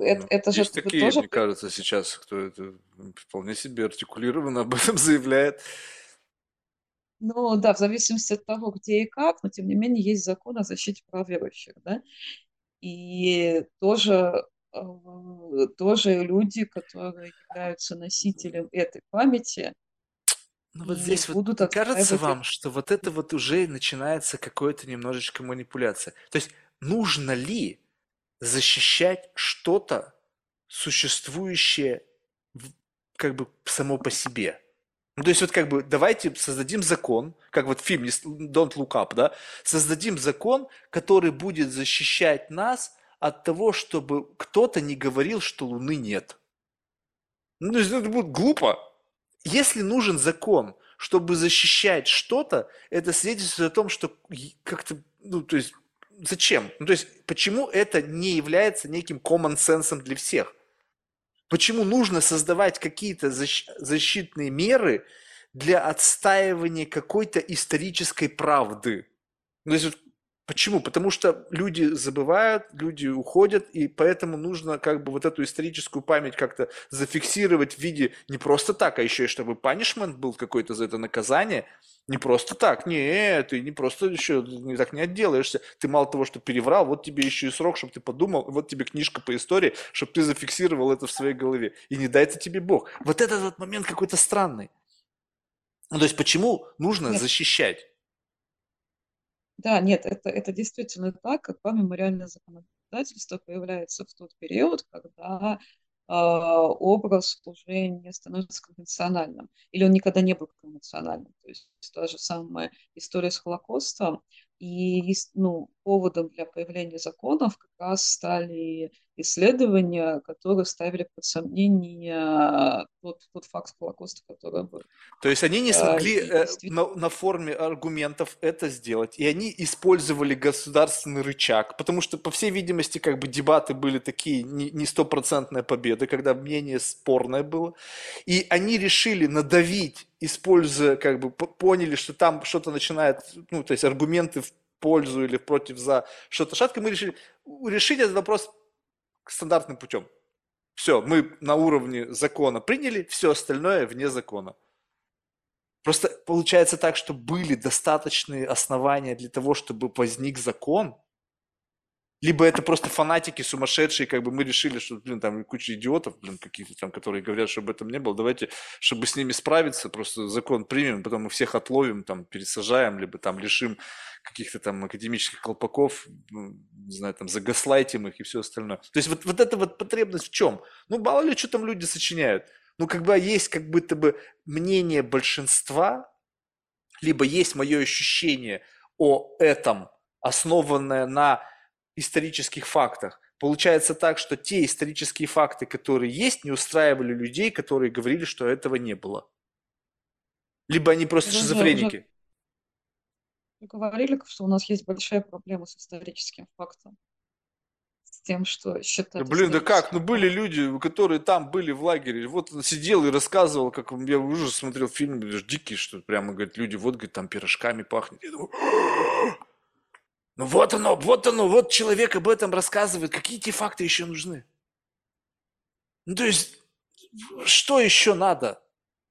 Это, Ну, это же есть такие, тоже мне кажется, сейчас, кто это вполне себе артикулированно об этом заявляет. Ну да, в зависимости от того, где и как, но тем не менее есть закон о защите прав верующих, да, и тоже, э, тоже люди, которые являются носителем этой памяти Ну вот здесь вот кажется вам, что вот это вот уже начинается какое-то немножечко манипуляция. То есть нужно ли защищать что-то, существующее как бы само по себе? Ну, то есть вот как бы давайте создадим закон, как вот в фильме Don't Look Up, да, создадим закон, который будет защищать нас от того, чтобы кто-то не говорил, что Луны нет. Ну, то есть это будет глупо. Если нужен закон, чтобы защищать что-то, это свидетельствует о том, что как-то, ну, то есть, зачем? Ну, то есть, почему это не является неким common sense для всех? Почему нужно создавать какие-то защ- защитные меры для отстаивания какой-то исторической правды? Ну, то есть, вот почему? Потому что люди забывают, люди уходят, и поэтому нужно как бы вот эту историческую память как-то зафиксировать в виде не просто так, а еще и чтобы punishment был какой-то за это наказание. Не просто так, не, ты не просто еще не так не отделаешься. Ты мало того, что переврал, вот тебе еще и срок, чтобы ты подумал, вот тебе книжка по истории, чтобы ты зафиксировал это в своей голове. И не дай это тебе Бог. Вот этот вот момент какой-то странный. Ну, то есть почему нужно Нет, защищать? да, нет, это, это действительно так, как мемориальное законодательство появляется в тот период, когда образ уже не становится конвенциональным, или он никогда не был конвенциональным. То есть та же самая история с Холокостом, и ну, поводом для появления законов как раз стали исследования, которые ставили под сомнение тот, тот факт Холокоста, который был. То есть они не А, смогли действительно, на, на форме аргументов это сделать, и они использовали государственный рычаг, потому что, по всей видимости, как бы дебаты были такие не не стопроцентная победа, когда мнение спорное было, и они решили надавить, используя, как бы поняли, что там что-то начинает, ну, то есть аргументы в пользу или против за что-то шатко, мы решили решить этот вопрос стандартным путем. Все, мы на уровне закона приняли, все остальное вне закона. Просто получается так, что были достаточные основания для того, чтобы возник закон, либо это просто фанатики сумасшедшие, как бы мы решили, что, блин, там куча идиотов, блин, какие-то там, которые говорят, что об этом не было, давайте, чтобы с ними справиться, просто закон примем, потом мы всех отловим, там, пересажаем, либо там лишим каких-то там академических колпаков, не знаю, там, загаслайтим их и все остальное. То есть вот, вот эта вот потребность в чем? Ну, мало ли, что там люди сочиняют. Ну, как бы есть как будто бы мнение большинства, либо есть мое ощущение о этом, основанное на исторических фактах. Получается так, что те исторические факты, которые есть, не устраивали людей, которые говорили, что этого не было. Либо они просто уже, уже шизофреники. говорили, что у нас есть большая проблема с историческим фактом, с тем, что Да считать блин, да как? Ну были люди, которые там были в лагере. Вот он сидел и рассказывал, как я уже смотрел фильм, дикий, что прямо, говорит, люди, вот, говорит, там пирожками пахнет. Я думаю, ну вот оно, вот оно, вот человек об этом рассказывает. Какие тебе факты еще нужны? Ну то есть, что еще надо?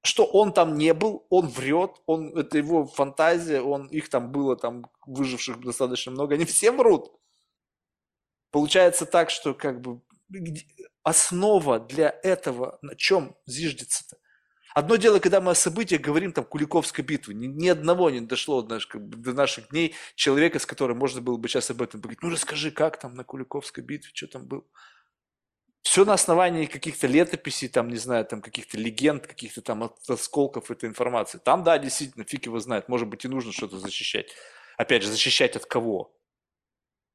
что он там не был, он врет, он, это его фантазия, он, их там было там выживших достаточно много, они все врут. Получается так, что как бы основа для этого, на чем зиждется-то? Одно дело, когда мы о событиях говорим, там, Куликовской битвы, ни, ни одного не дошло как бы, до наших дней человека, с которым можно было бы сейчас об этом поговорить. Ну, расскажи, как там на Куликовской битве, что там было? Все на основании каких-то летописей, там, не знаю, там, каких-то легенд, каких-то там осколков этой информации. Там, да, действительно, фиг его знает, может быть, и нужно что-то защищать. Опять же, защищать от кого?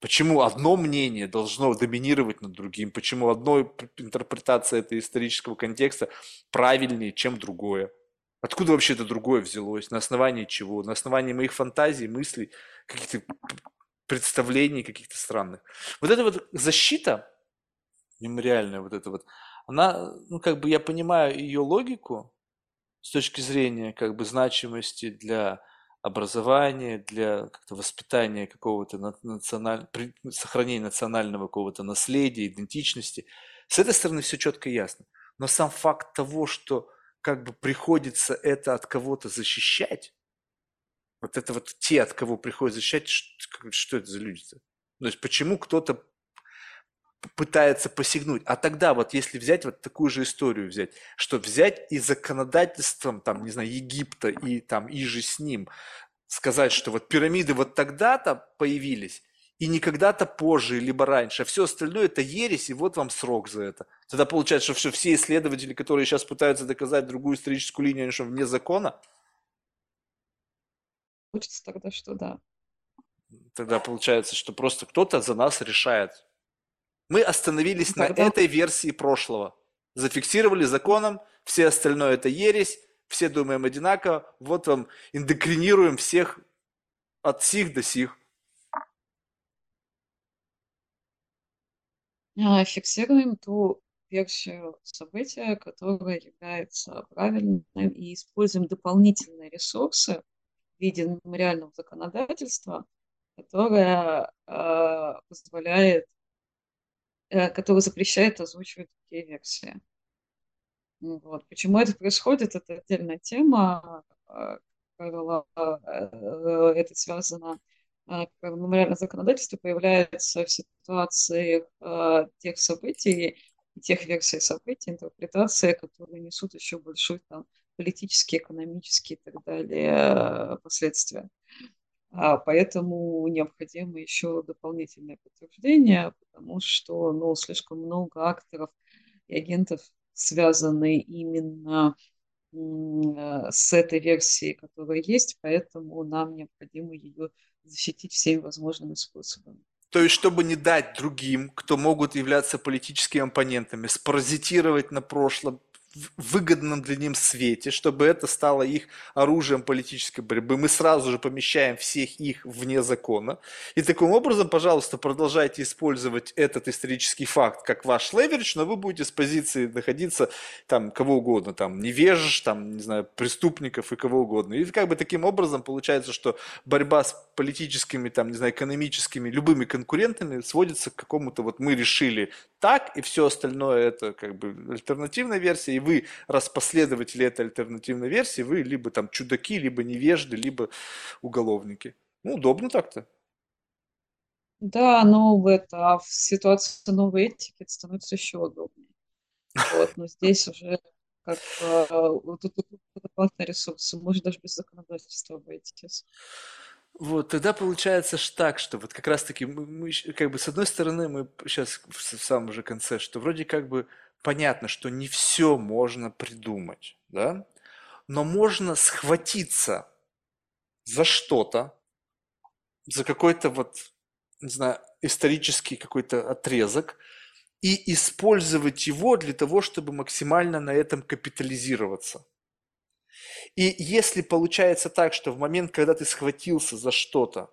Почему одно мнение должно доминировать над другим? Почему одной интерпретация этого исторического контекста правильнее, чем другое? Откуда вообще это другое взялось? На основании чего? На основании моих фантазий, мыслей, каких-то представлений каких-то странных. Вот эта вот защита, мемориальная вот эта вот, она, ну как бы я понимаю ее логику с точки зрения как бы значимости для образования, для как-то воспитания какого-то националь... сохранения национального какого-то наследия, идентичности. С этой стороны все четко и ясно. Но сам факт того, что как бы приходится это от кого-то защищать, вот это вот те, от кого приходится защищать, что, что это за люди-то? То есть почему кто-то пытается посягнуть. А тогда вот если взять вот такую же историю взять, что взять и законодательством, там, не знаю, Египта и там и же с ним сказать, что вот пирамиды вот тогда-то появились, и не когда-то позже, либо раньше, а все остальное это ересь, и вот вам срок за это. Тогда получается, что все исследователи, которые сейчас пытаются доказать другую историческую линию, они что, вне закона? Получится тогда, что да. Тогда получается, что просто кто-то за нас решает, мы остановились Тогда... на этой версии прошлого. Зафиксировали законом, все остальное это ересь, все думаем одинаково, вот вам индокринируем всех от сих до сих. А, фиксируем ту версию события, которая является правильной, и используем дополнительные ресурсы в виде мемориального законодательства, которое э, позволяет который запрещает озвучивать такие версии. Вот. Почему это происходит, это отдельная тема. А, э, это связано а, мемориальное законодательство появляется в ситуациях а, тех событий, тех версий событий, интерпретации, которые несут еще большой там, политические, экономические и так далее последствия. А поэтому необходимо еще дополнительное подтверждение, потому что ну, слишком много акторов и агентов связаны именно с этой версией, которая есть, поэтому нам необходимо ее защитить всеми возможными способами. То есть, чтобы не дать другим, кто могут являться политическими оппонентами, спаразитировать на прошлом, выгодном для них свете, чтобы это стало их оружием политической борьбы. Мы сразу же помещаем всех их вне закона. И таким образом, пожалуйста, продолжайте использовать этот исторический факт как ваш леверидж, но вы будете с позиции находиться там кого угодно, там невеж, там, не знаю, преступников и кого угодно. И как бы таким образом получается, что борьба с политическими, там, не знаю, экономическими, любыми конкурентами сводится к какому-то вот мы решили так, и все остальное это как бы альтернативная версия, и вы, раз последователи этой альтернативной версии, вы либо там чудаки, либо невежды, либо уголовники. Ну, удобно так-то. Да, но это, а в ситуации новой этики это становится еще удобнее. Вот, но здесь уже как тут, тут, дополнительные ресурсы, может даже без законодательства обойтись. Вот, тогда получается ж так, что вот как раз-таки мы, мы как бы с одной стороны мы сейчас в самом уже конце, что вроде как бы понятно, что не все можно придумать, да, но можно схватиться за что-то, за какой-то вот, не знаю, исторический какой-то отрезок и использовать его для того, чтобы максимально на этом капитализироваться. И если получается так, что в момент, когда ты схватился за что-то,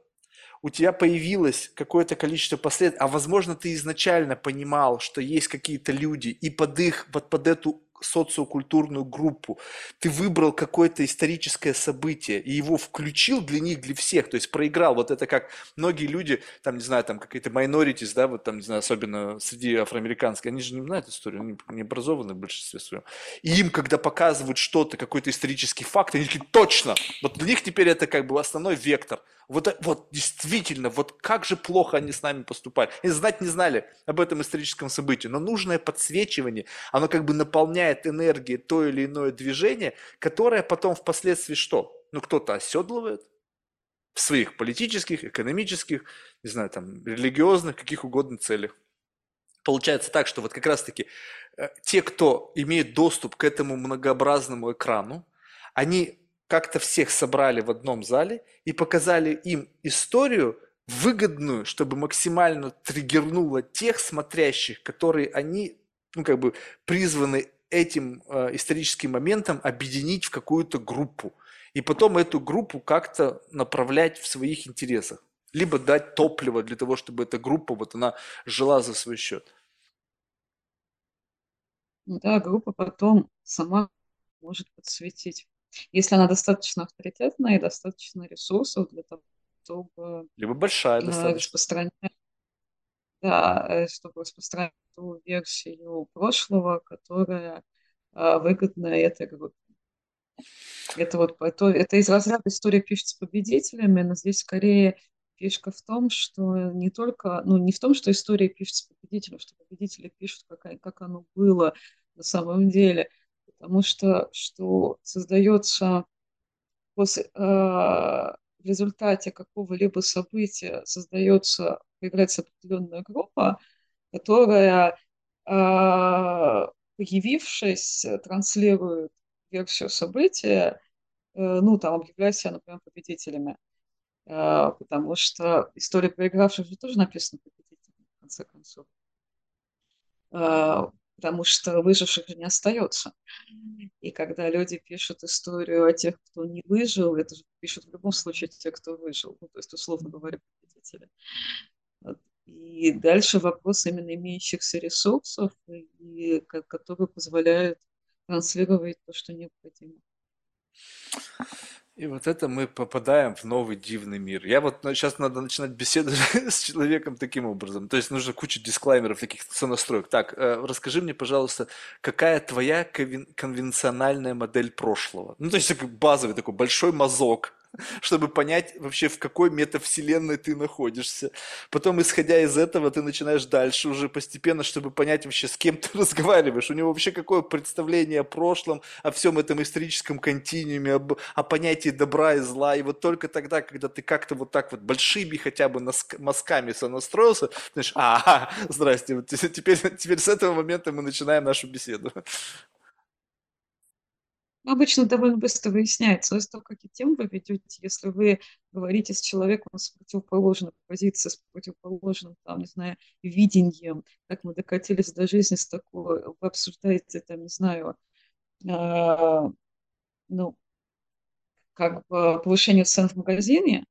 у тебя появилось какое-то количество последствий, а возможно ты изначально понимал, что есть какие-то люди, и под их, под, под эту социокультурную группу, ты выбрал какое-то историческое событие и его включил для них, для всех, то есть проиграл. Вот это как многие люди, там, не знаю, там какие-то minorities, да, вот там, не знаю, особенно среди афроамериканских, они же не знают историю, они не образованы в большинстве своем. И им, когда показывают что-то, какой-то исторический факт, они такие, точно, вот для них теперь это как бы основной вектор. Вот, вот действительно, вот как же плохо они с нами поступали. Они знать не знали об этом историческом событии, но нужное подсвечивание, оно как бы наполняет энергией то или иное движение, которое потом впоследствии что? Ну, кто-то оседлывает в своих политических, экономических, не знаю, там, религиозных, каких угодно целях. Получается так, что вот как раз-таки э, те, кто имеет доступ к этому многообразному экрану, они как-то всех собрали в одном зале и показали им историю выгодную, чтобы максимально триггернуло тех смотрящих, которые они, ну, как бы призваны этим э, историческим моментом объединить в какую-то группу. И потом эту группу как-то направлять в своих интересах. Либо дать топливо для того, чтобы эта группа, вот она жила за свой счет. Да, группа потом сама может подсветить если она достаточно авторитетная и достаточно ресурсов для того, чтобы Либо большая э, достаточно. распространять, да, э, чтобы распространять ту версию прошлого, которая э, выгодна этой группе. Это вот это, это из разряда история пишется победителями, но здесь скорее фишка в том, что не только, ну не в том, что история пишется победителем, что победители пишут, как, как оно было на самом деле, потому что, что создается после, э, в результате какого-либо события создается, появляется определенная группа, которая, э, появившись, транслирует версию события, э, ну, там, объявляя себя, например, победителями. Э, потому что история проигравших же тоже написана победителями, в конце концов. Потому что выживших же не остается. И когда люди пишут историю о тех, кто не выжил, это же пишут в любом случае те, кто выжил, ну, то есть, условно говоря, победители. И дальше вопрос именно имеющихся ресурсов, и, которые позволяют транслировать то, что необходимо. И вот это мы попадаем в новый дивный мир. Я вот сейчас надо начинать беседу с человеком таким образом. То есть нужно куча дисклаймеров, таких сонастроек. Так, э, расскажи мне, пожалуйста, какая твоя конвенциональная модель прошлого? Ну, то есть базовый такой большой мазок, чтобы понять вообще, в какой метавселенной ты находишься. Потом, исходя из этого, ты начинаешь дальше уже постепенно, чтобы понять вообще, с кем ты разговариваешь. У него вообще какое представление о прошлом, о всем этом историческом континууме, об, о понятии добра и зла. И вот только тогда, когда ты как-то вот так вот большими хотя бы мазками сонастроился, знаешь, а, здрасте, вот теперь, теперь с этого момента мы начинаем нашу беседу. Обычно довольно быстро выясняется, из того, какие темы вы ведете, если вы говорите с человеком с противоположной позицией, с противоположным, там, не знаю, видением, как мы докатились до жизни с такой, вы обсуждаете, там, не знаю, э, ну, как бы повышение цен в магазине,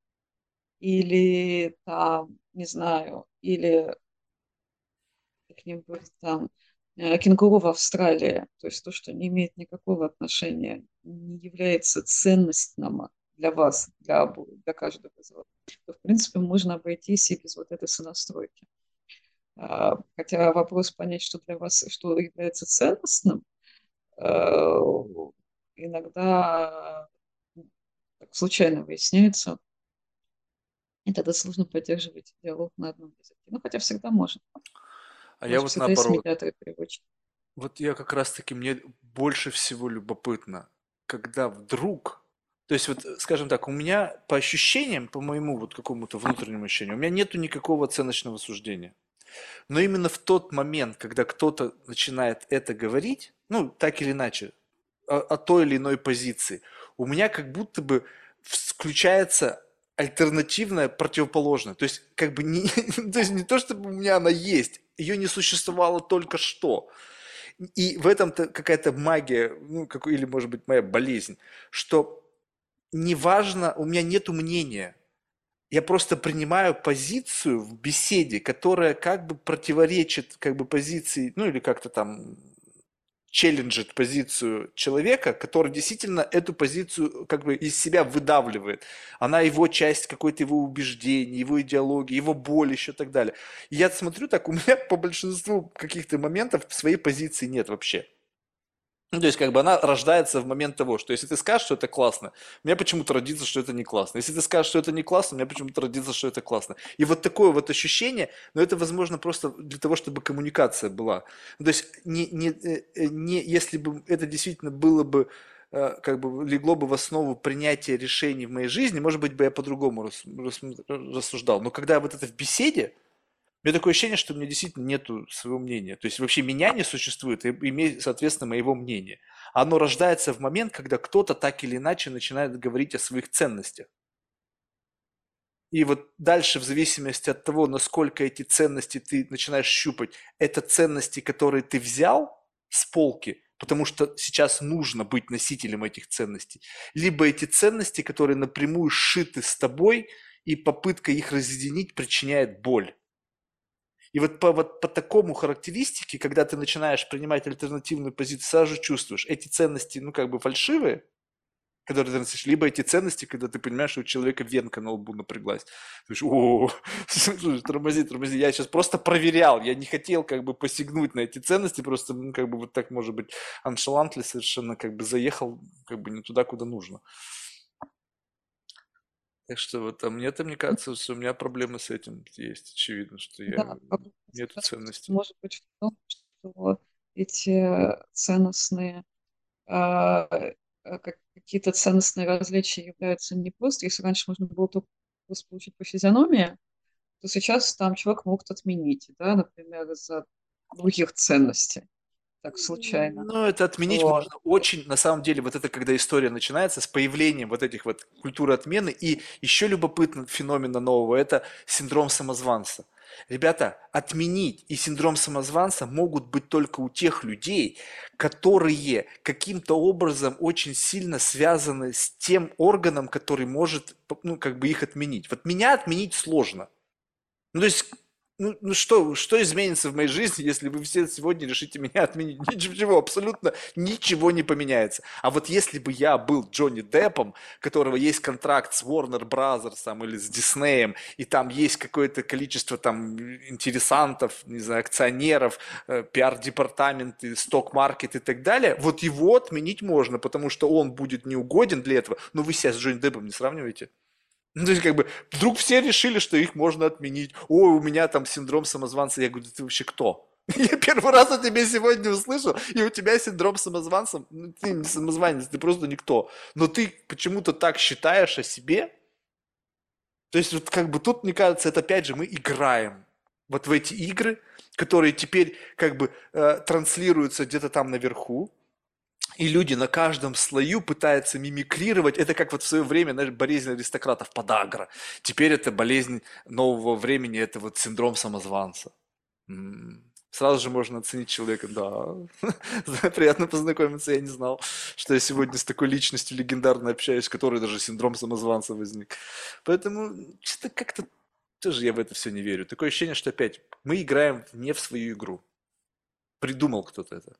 или там, не знаю, или как-нибудь там кенгуру в Австралии, то есть то, что не имеет никакого отношения, не является ценностным для вас, для, для каждого из вас, то, в принципе, можно обойтись и без вот этой сонастройки. А, хотя вопрос понять, что для вас, что является ценностным, э, иногда случайно выясняется, и тогда сложно поддерживать диалог на одном языке. Ну, хотя всегда можно. А я вот наоборот. Вот я как раз-таки, мне больше всего любопытно, когда вдруг, то есть вот, скажем так, у меня по ощущениям, по моему вот какому-то внутреннему ощущению, у меня нету никакого оценочного суждения. Но именно в тот момент, когда кто-то начинает это говорить, ну, так или иначе, о, о той или иной позиции, у меня как будто бы включается альтернативная, противоположная. То есть, как бы не, то есть не то, чтобы у меня она есть, ее не существовало только что. И в этом-то какая-то магия, ну, как, или, может быть, моя болезнь, что неважно, у меня нету мнения, я просто принимаю позицию в беседе, которая как бы противоречит как бы позиции, ну или как-то там челленджит позицию человека, который действительно эту позицию как бы из себя выдавливает. Она его часть какой-то его убеждений, его идеологии, его боль еще и так далее. И я смотрю так, у меня по большинству каких-то моментов своей позиции нет вообще. Ну, то есть, как бы она рождается в момент того, что если ты скажешь, что это классно, у меня почему-то родится, что это не классно. Если ты скажешь, что это не классно, у меня почему-то родится, что это классно. И вот такое вот ощущение, но это возможно просто для того, чтобы коммуникация была. Ну, то есть, не, не, э, э, не, если бы это действительно было бы э, как бы легло бы в основу принятия решений в моей жизни, может быть, бы я по-другому рассуждал. Но когда вот это в беседе, меня такое ощущение, что у меня действительно нету своего мнения. То есть вообще меня не существует, и имеет, соответственно, моего мнения. Оно рождается в момент, когда кто-то так или иначе начинает говорить о своих ценностях. И вот дальше, в зависимости от того, насколько эти ценности ты начинаешь щупать, это ценности, которые ты взял с полки, потому что сейчас нужно быть носителем этих ценностей, либо эти ценности, которые напрямую сшиты с тобой, и попытка их разъединить причиняет боль. И вот по, вот по такому характеристике, когда ты начинаешь принимать альтернативную позицию, сразу же чувствуешь, эти ценности, ну, как бы фальшивые, которые ты носишь, либо эти ценности, когда ты понимаешь, что у человека венка на лбу напряглась. Ты говоришь, о, тормози, тормози, я сейчас просто проверял, я не хотел как бы посягнуть на эти ценности, просто, ну, как бы вот так, может быть, аншалантли совершенно как бы заехал как бы не туда, куда нужно. Так что вот, а мне-то, мне кажется, что у меня проблемы с этим есть. Очевидно, что я Да, нету ценностей. может быть в том, что эти ценностные а, какие-то ценностные различия являются не просто, если раньше можно было только получить по физиономии, то сейчас там человек могут отменить, да, например, из-за других ценностей так случайно. Ну, это отменить Вот. можно очень, на самом деле, вот это когда история начинается с появлением вот этих вот культуры отмены. И еще любопытно феномена нового– это синдром самозванца. Ребята, отменить и синдром самозванца могут быть только у тех людей, которые каким-то образом очень сильно связаны с тем органом, который может, ну, как бы их отменить. Вот меня отменить сложно. Ну, то есть ну, ну что, что изменится в моей жизни, если вы все сегодня решите меня отменить? Ничего, абсолютно ничего не поменяется. А вот если бы я был Джонни Деппом, у которого есть контракт с Warner Brothers там, или с Диснеем, и там есть какое-то количество там интересантов, не знаю, акционеров, э, пиар-департаменты, сток-маркет и так далее, вот его отменить можно, потому что он будет неугоден для этого. Но вы себя с Джонни Деппом не сравниваете? Ну, то есть, как бы, вдруг все решили, что их можно отменить. Ой, у меня там синдром самозванца. Я говорю, ты вообще кто? Я первый раз о тебе сегодня услышал, и у тебя синдром самозванца. Ну, ты не самозванец, ты просто никто. Но ты почему-то так считаешь о себе. То есть, вот как бы тут, мне кажется, это опять же мы играем вот в эти игры, которые теперь как бы э, транслируются где-то там наверху, и люди на каждом слою пытаются мимикрировать. Это как вот в свое время знаешь, болезнь аристократов подагра. Теперь это болезнь нового времени, это вот синдром самозванца. Сразу же можно оценить человека, да, приятно познакомиться, я не знал, что я сегодня с такой личностью легендарно общаюсь, с которой даже синдром самозванца возник. Поэтому что-то как-то тоже я в это все не верю. Такое ощущение, что опять мы играем не в свою игру. Придумал кто-то это.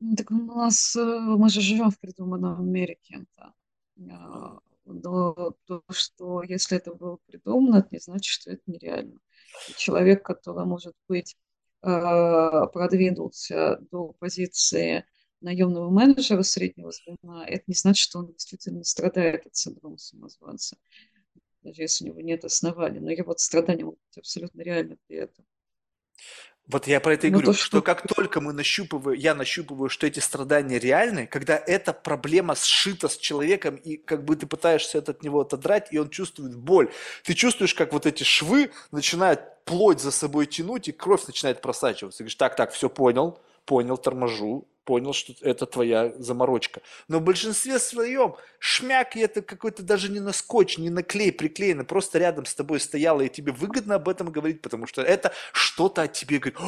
Ну, так у нас, э, мы же живем в придуманном мире кем-то. А, но то, что если это было придумано, это не значит, что это нереально. Человек, который, может быть, а, продвинулся до позиции наемного менеджера среднего звена, это не значит, что он действительно страдает от синдрома самозванца, даже если у него нет оснований. Но его страдания могут быть абсолютно реальны при этом. Вот я про это и ну, говорю, то, что... что как только мы нащупываем, я нащупываю, что эти страдания реальны, когда эта проблема сшита с человеком, и как бы ты пытаешься от него отодрать, и он чувствует боль. Ты чувствуешь, как вот эти швы начинают плоть за собой тянуть, и кровь начинает просачиваться. Ты говоришь, так, так, все понял, понял, торможу, понял, что это твоя заморочка. Но в большинстве своем шмяк и это какой-то даже не на скотч, не на клей приклеено, просто рядом с тобой стояло, и тебе выгодно об этом говорить, потому что это что-то от тебе говорит,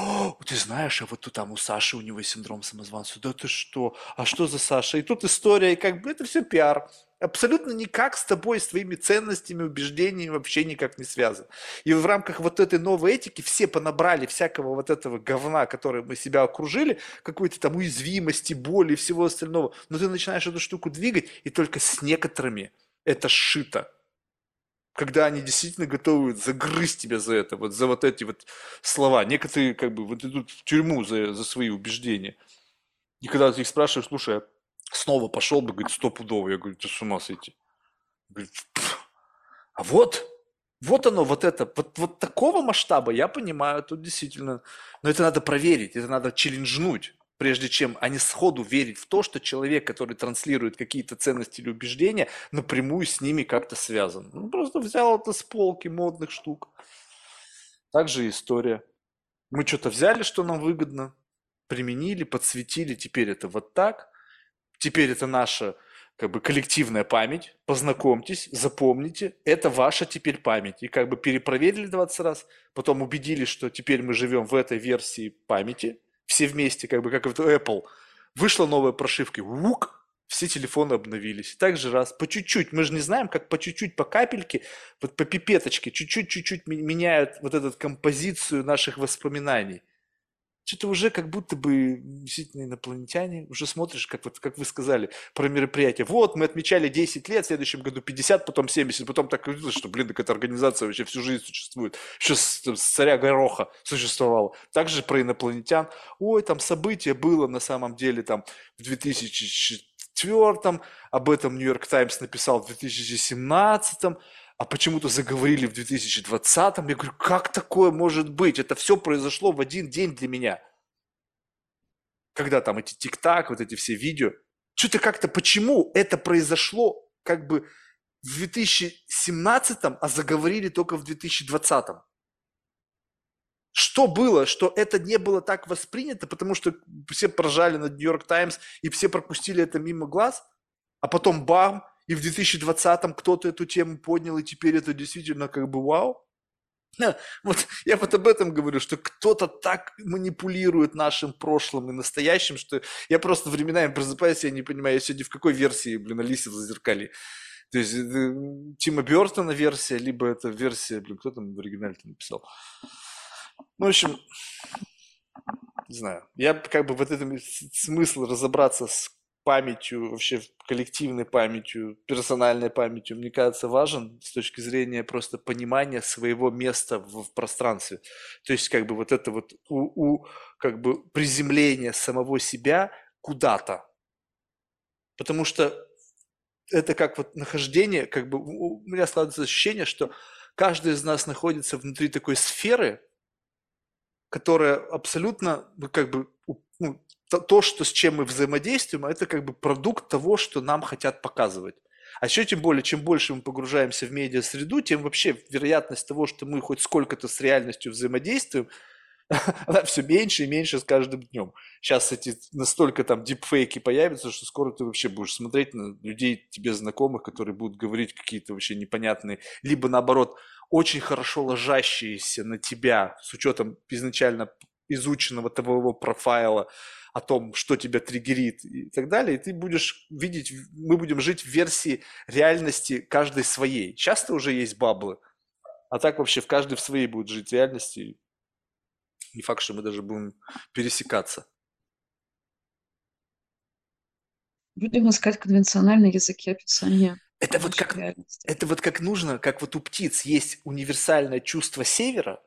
ты знаешь, а вот тут там у Саши у него синдром самозванца, да ты что, а что за Саша? И тут история, и как бы это все пиар. Абсолютно никак с тобой, с твоими ценностями, убеждениями вообще никак не связан. И в рамках вот этой новой этики все понабрали всякого вот этого говна, которое мы себя окружили, какой-то там уязвимости, боли и всего остального. Но ты начинаешь эту штуку двигать, и только с некоторыми это сшито. Когда они действительно готовы загрызть тебя за это, вот за вот эти вот слова. Некоторые как бы вот идут в тюрьму за, за свои убеждения. И когда ты их спрашиваешь, слушай, а снова пошел бы, говорит, стопудово. Я говорю, ты с ума сойти. Говорит, а вот, вот оно, вот это, вот, вот такого масштаба, я понимаю, тут действительно, но это надо проверить, это надо челленджнуть, прежде чем, а не сходу верить в то, что человек, который транслирует какие-то ценности или убеждения, напрямую с ними как-то связан. Ну, просто взял это с полки модных штук. Также история. Мы что-то взяли, что нам выгодно, применили, подсветили, теперь это вот так, Теперь это наша как бы коллективная память. Познакомьтесь, запомните, это ваша теперь память. И как бы перепроверили 20 раз, потом убедились, что теперь мы живем в этой версии памяти, все вместе, как бы как в Apple. Вышла новая прошивка, ук, все телефоны обновились. Так же раз, по чуть-чуть, мы же не знаем, как по чуть-чуть, по капельке, вот по пипеточке, чуть-чуть-чуть меняют вот эту композицию наших воспоминаний что-то уже как будто бы действительно инопланетяне, уже смотришь, как, вот, как вы сказали, про мероприятие. Вот, мы отмечали 10 лет, в следующем году 50, потом 70, потом так видно, что, блин, так эта организация вообще всю жизнь существует. Еще с, с царя Гороха существовала. Также про инопланетян. Ой, там событие было на самом деле там в 2004 об этом Нью-Йорк Таймс написал в 2017 а почему-то заговорили в 2020-м. Я говорю, как такое может быть? Это все произошло в один день для меня. Когда там эти тик-так, вот эти все видео. Что-то как-то, почему это произошло как бы в 2017-м, а заговорили только в 2020-м? Что было, что это не было так воспринято, потому что все поражали на Нью-Йорк Таймс и все пропустили это мимо глаз, а потом бам, и в 2020-м кто-то эту тему поднял, и теперь это действительно как бы вау. Вот я вот об этом говорю, что кто-то так манипулирует нашим прошлым и настоящим, что я просто временами просыпаюсь, я не понимаю, я сегодня в какой версии, блин, Алисе в зазеркали. То есть э, Тима Бертона версия, либо это версия, блин, кто там в оригинале написал. Ну, в общем, не знаю. Я как бы вот этом смысл разобраться с памятью, вообще коллективной памятью, персональной памятью, мне кажется, важен с точки зрения просто понимания своего места в, в пространстве. То есть как бы вот это вот у, у, как бы приземление самого себя куда-то. Потому что это как вот нахождение, как бы у меня складывается ощущение, что каждый из нас находится внутри такой сферы, которая абсолютно, ну, как бы, ну, то, что, с чем мы взаимодействуем, это как бы продукт того, что нам хотят показывать. А еще тем более, чем больше мы погружаемся в медиа-среду, тем вообще вероятность того, что мы хоть сколько-то с реальностью взаимодействуем, она все меньше и меньше с каждым днем. Сейчас эти настолько там дипфейки появятся, что скоро ты вообще будешь смотреть на людей, тебе знакомых, которые будут говорить какие-то вообще непонятные, либо наоборот, очень хорошо ложащиеся на тебя с учетом изначально изученного твоего профайла, о том, что тебя триггерит и так далее, и ты будешь видеть, мы будем жить в версии реальности каждой своей. Часто уже есть баблы, а так вообще в каждой в своей будет жить реальности. Не факт, что мы даже будем пересекаться. Будем искать конвенциональные языки описания. Это вот, как, это вот как нужно, как вот у птиц есть универсальное чувство севера.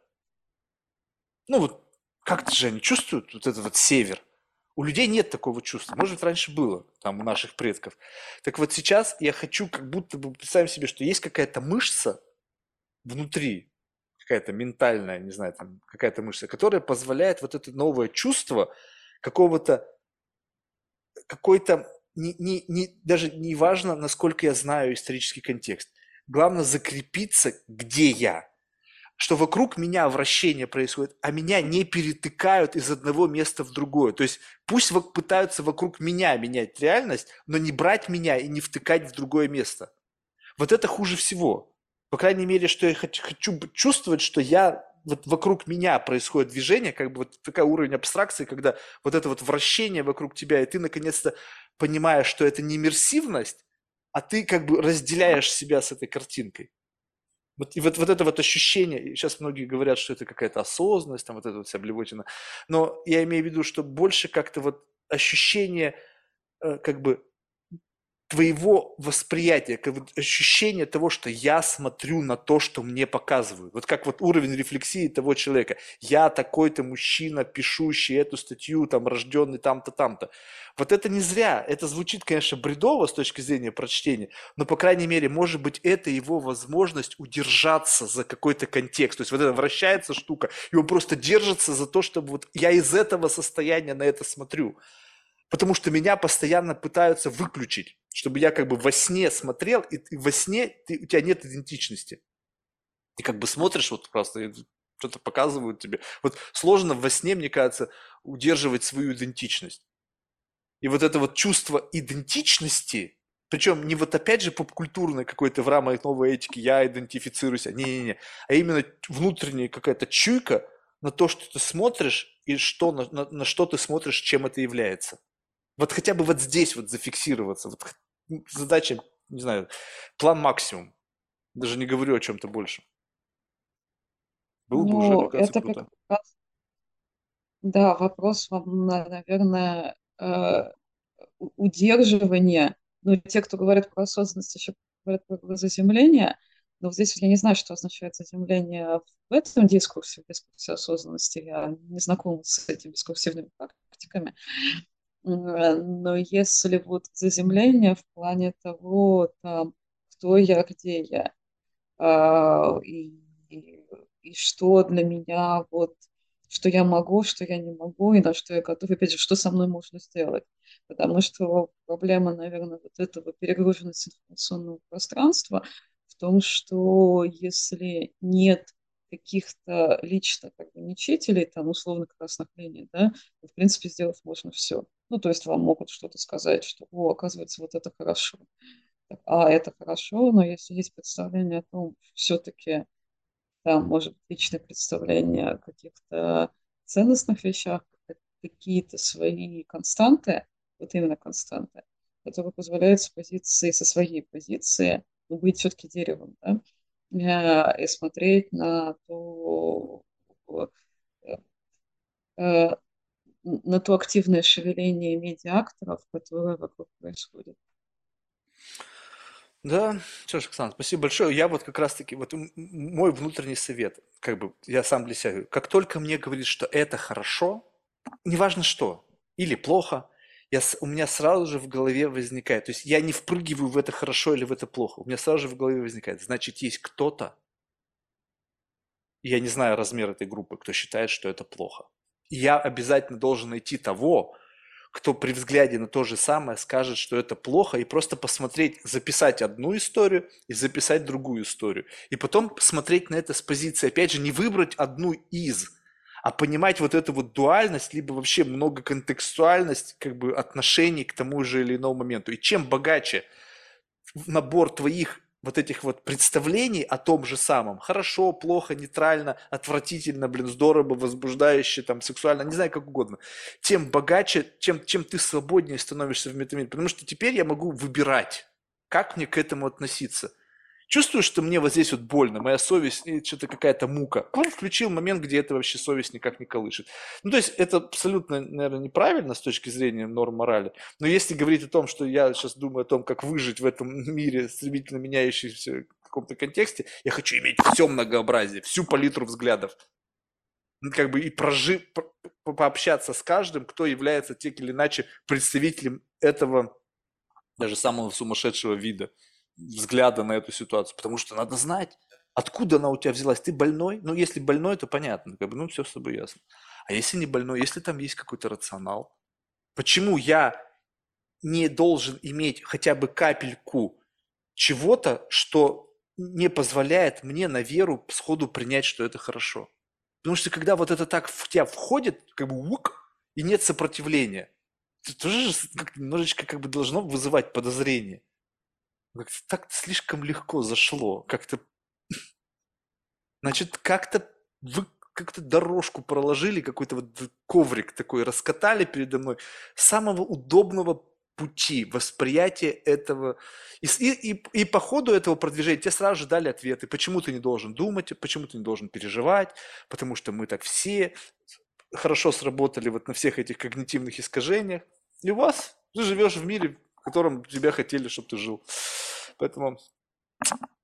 Ну вот как-то же они чувствуют вот этот вот север. У людей нет такого чувства. Может, раньше было, там, у наших предков. Так вот сейчас я хочу как будто бы представить себе, что есть какая-то мышца внутри, какая-то ментальная, не знаю, там, какая-то мышца, которая позволяет вот это новое чувство какого-то, какой-то, не, не, не, даже не важно, насколько я знаю исторический контекст. Главное закрепиться, где я, что вокруг меня вращение происходит, а меня не перетыкают из одного места в другое. То есть пусть пытаются вокруг меня менять реальность, но не брать меня и не втыкать в другое место. Вот это хуже всего. По крайней мере, что я хочу, чувствовать, что я вот вокруг меня происходит движение, как бы вот такой уровень абстракции, когда вот это вот вращение вокруг тебя, и ты наконец-то понимаешь, что это не иммерсивность, а ты как бы разделяешь себя с этой картинкой. Вот, и вот, вот это вот ощущение, сейчас многие говорят, что это какая-то осознанность, там вот это вот вся блевотина, но я имею в виду, что больше как-то вот ощущение э, как бы твоего восприятия, ощущение того, что я смотрю на то, что мне показывают. Вот как вот уровень рефлексии того человека. Я такой-то мужчина, пишущий эту статью, там, рожденный там-то, там-то. Вот это не зря. Это звучит, конечно, бредово с точки зрения прочтения, но, по крайней мере, может быть, это его возможность удержаться за какой-то контекст. То есть вот это вращается штука, и он просто держится за то, чтобы вот я из этого состояния на это смотрю потому что меня постоянно пытаются выключить, чтобы я как бы во сне смотрел, и, и во сне ты, у тебя нет идентичности. Ты как бы смотришь вот просто, что-то показывают тебе. Вот сложно во сне, мне кажется, удерживать свою идентичность. И вот это вот чувство идентичности, причем не вот опять же попкультурной какой-то в рамках новой этики я идентифицируюсь, не-не-не, а именно внутренняя какая-то чуйка на то, что ты смотришь и что, на, на, на что ты смотришь, чем это является. Вот хотя бы вот здесь вот зафиксироваться. Вот задача, не знаю, план максимум. Даже не говорю о чем-то больше. Был бы уже, Ну, это как раз, да, вопрос вам, наверное, э, удерживания. Ну, те, кто говорят про осознанность, еще говорят про заземление. Но вот здесь я не знаю, что означает заземление в этом дискурсе, в дискурсе осознанности. Я не знакома с этими дискурсивными практиками. Но если вот заземление в плане того, там, кто я, где я, а, и, и, и что для меня, вот, что я могу, что я не могу, и на что я готов, опять же, что со мной можно сделать. Потому что проблема, наверное, вот этого перегруженности информационного пространства в том, что если нет каких-то лично как бы мечителей, там, условно красных линий, да, то, в принципе, сделать можно все. Ну, то есть вам могут что-то сказать, что, о, оказывается, вот это хорошо. А это хорошо, но если есть представление о том, все-таки там может быть личное представление о каких-то ценностных вещах, какие-то свои константы, вот именно константы, которые позволяют с позиции, со своей позиции ну, быть все-таки деревом, да, Э, и смотреть на то, э, э, на то активное шевеление медиакторов, которое вокруг происходит. Да, что ж, Оксана, спасибо большое. Я вот как раз-таки, вот мой внутренний совет, как бы я сам для себя говорю, как только мне говорит, что это хорошо, неважно что, или плохо, я, у меня сразу же в голове возникает, то есть я не впрыгиваю в это хорошо или в это плохо, у меня сразу же в голове возникает, значит, есть кто-то, я не знаю размер этой группы, кто считает, что это плохо. Я обязательно должен найти того, кто при взгляде на то же самое скажет, что это плохо, и просто посмотреть, записать одну историю и записать другую историю. И потом посмотреть на это с позиции, опять же, не выбрать одну из – а понимать вот эту вот дуальность, либо вообще многоконтекстуальность как бы отношений к тому же или иному моменту. И чем богаче набор твоих вот этих вот представлений о том же самом, хорошо, плохо, нейтрально, отвратительно, блин, здорово, возбуждающе, там, сексуально, не знаю, как угодно, тем богаче, чем, чем ты свободнее становишься в метамире. Потому что теперь я могу выбирать, как мне к этому относиться – Чувствую, что мне вот здесь вот больно, моя совесть, что-то какая-то мука. Он включил момент, где это вообще совесть никак не колышет. Ну, то есть это абсолютно, наверное, неправильно с точки зрения норм морали. Но если говорить о том, что я сейчас думаю о том, как выжить в этом мире, стремительно меняющемся каком-то контексте, я хочу иметь все многообразие, всю палитру взглядов. Ну, как бы и прожи, по пообщаться с каждым, кто является так или иначе представителем этого даже самого сумасшедшего вида взгляда на эту ситуацию, потому что надо знать, откуда она у тебя взялась. Ты больной? Ну, если больной, то понятно, как бы, ну, все с тобой ясно. А если не больной, если там есть какой-то рационал, почему я не должен иметь хотя бы капельку чего-то, что не позволяет мне на веру сходу принять, что это хорошо. Потому что когда вот это так в тебя входит, как бы ук, и нет сопротивления, это тоже как немножечко как бы должно вызывать подозрение. Как-то так слишком легко зашло. Как-то, значит, как-то вы как-то дорожку проложили, какой-то вот коврик такой раскатали передо мной, самого удобного пути восприятия этого. И, и, и, по ходу этого продвижения тебе сразу же дали ответы, почему ты не должен думать, почему ты не должен переживать, потому что мы так все хорошо сработали вот на всех этих когнитивных искажениях. И у вас, ты живешь в мире, в котором тебя хотели, чтобы ты жил. Поэтому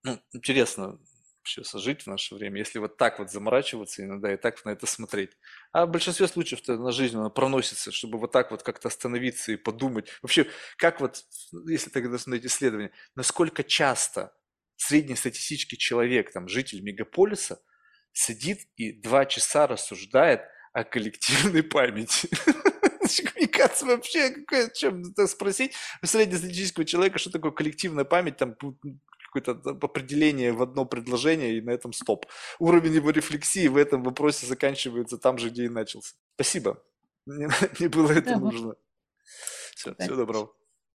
ну, интересно, вообще жить в наше время, если вот так вот заморачиваться иногда и так на это смотреть. А в большинстве случаев-то на жизнь она проносится, чтобы вот так вот как-то остановиться и подумать. Вообще, как вот, если тогда смотреть исследования, насколько часто среднестатистический человек, там, житель мегаполиса, сидит и два часа рассуждает о коллективной памяти. Коммуникация вообще, какая, чем спросить у среднестатистического человека, что такое коллективная память, там какое-то определение в одно предложение, и на этом стоп. Уровень его рефлексии в этом вопросе заканчивается там же, где и начался. Спасибо. Мне, мне было это нужно. Все, всего доброго.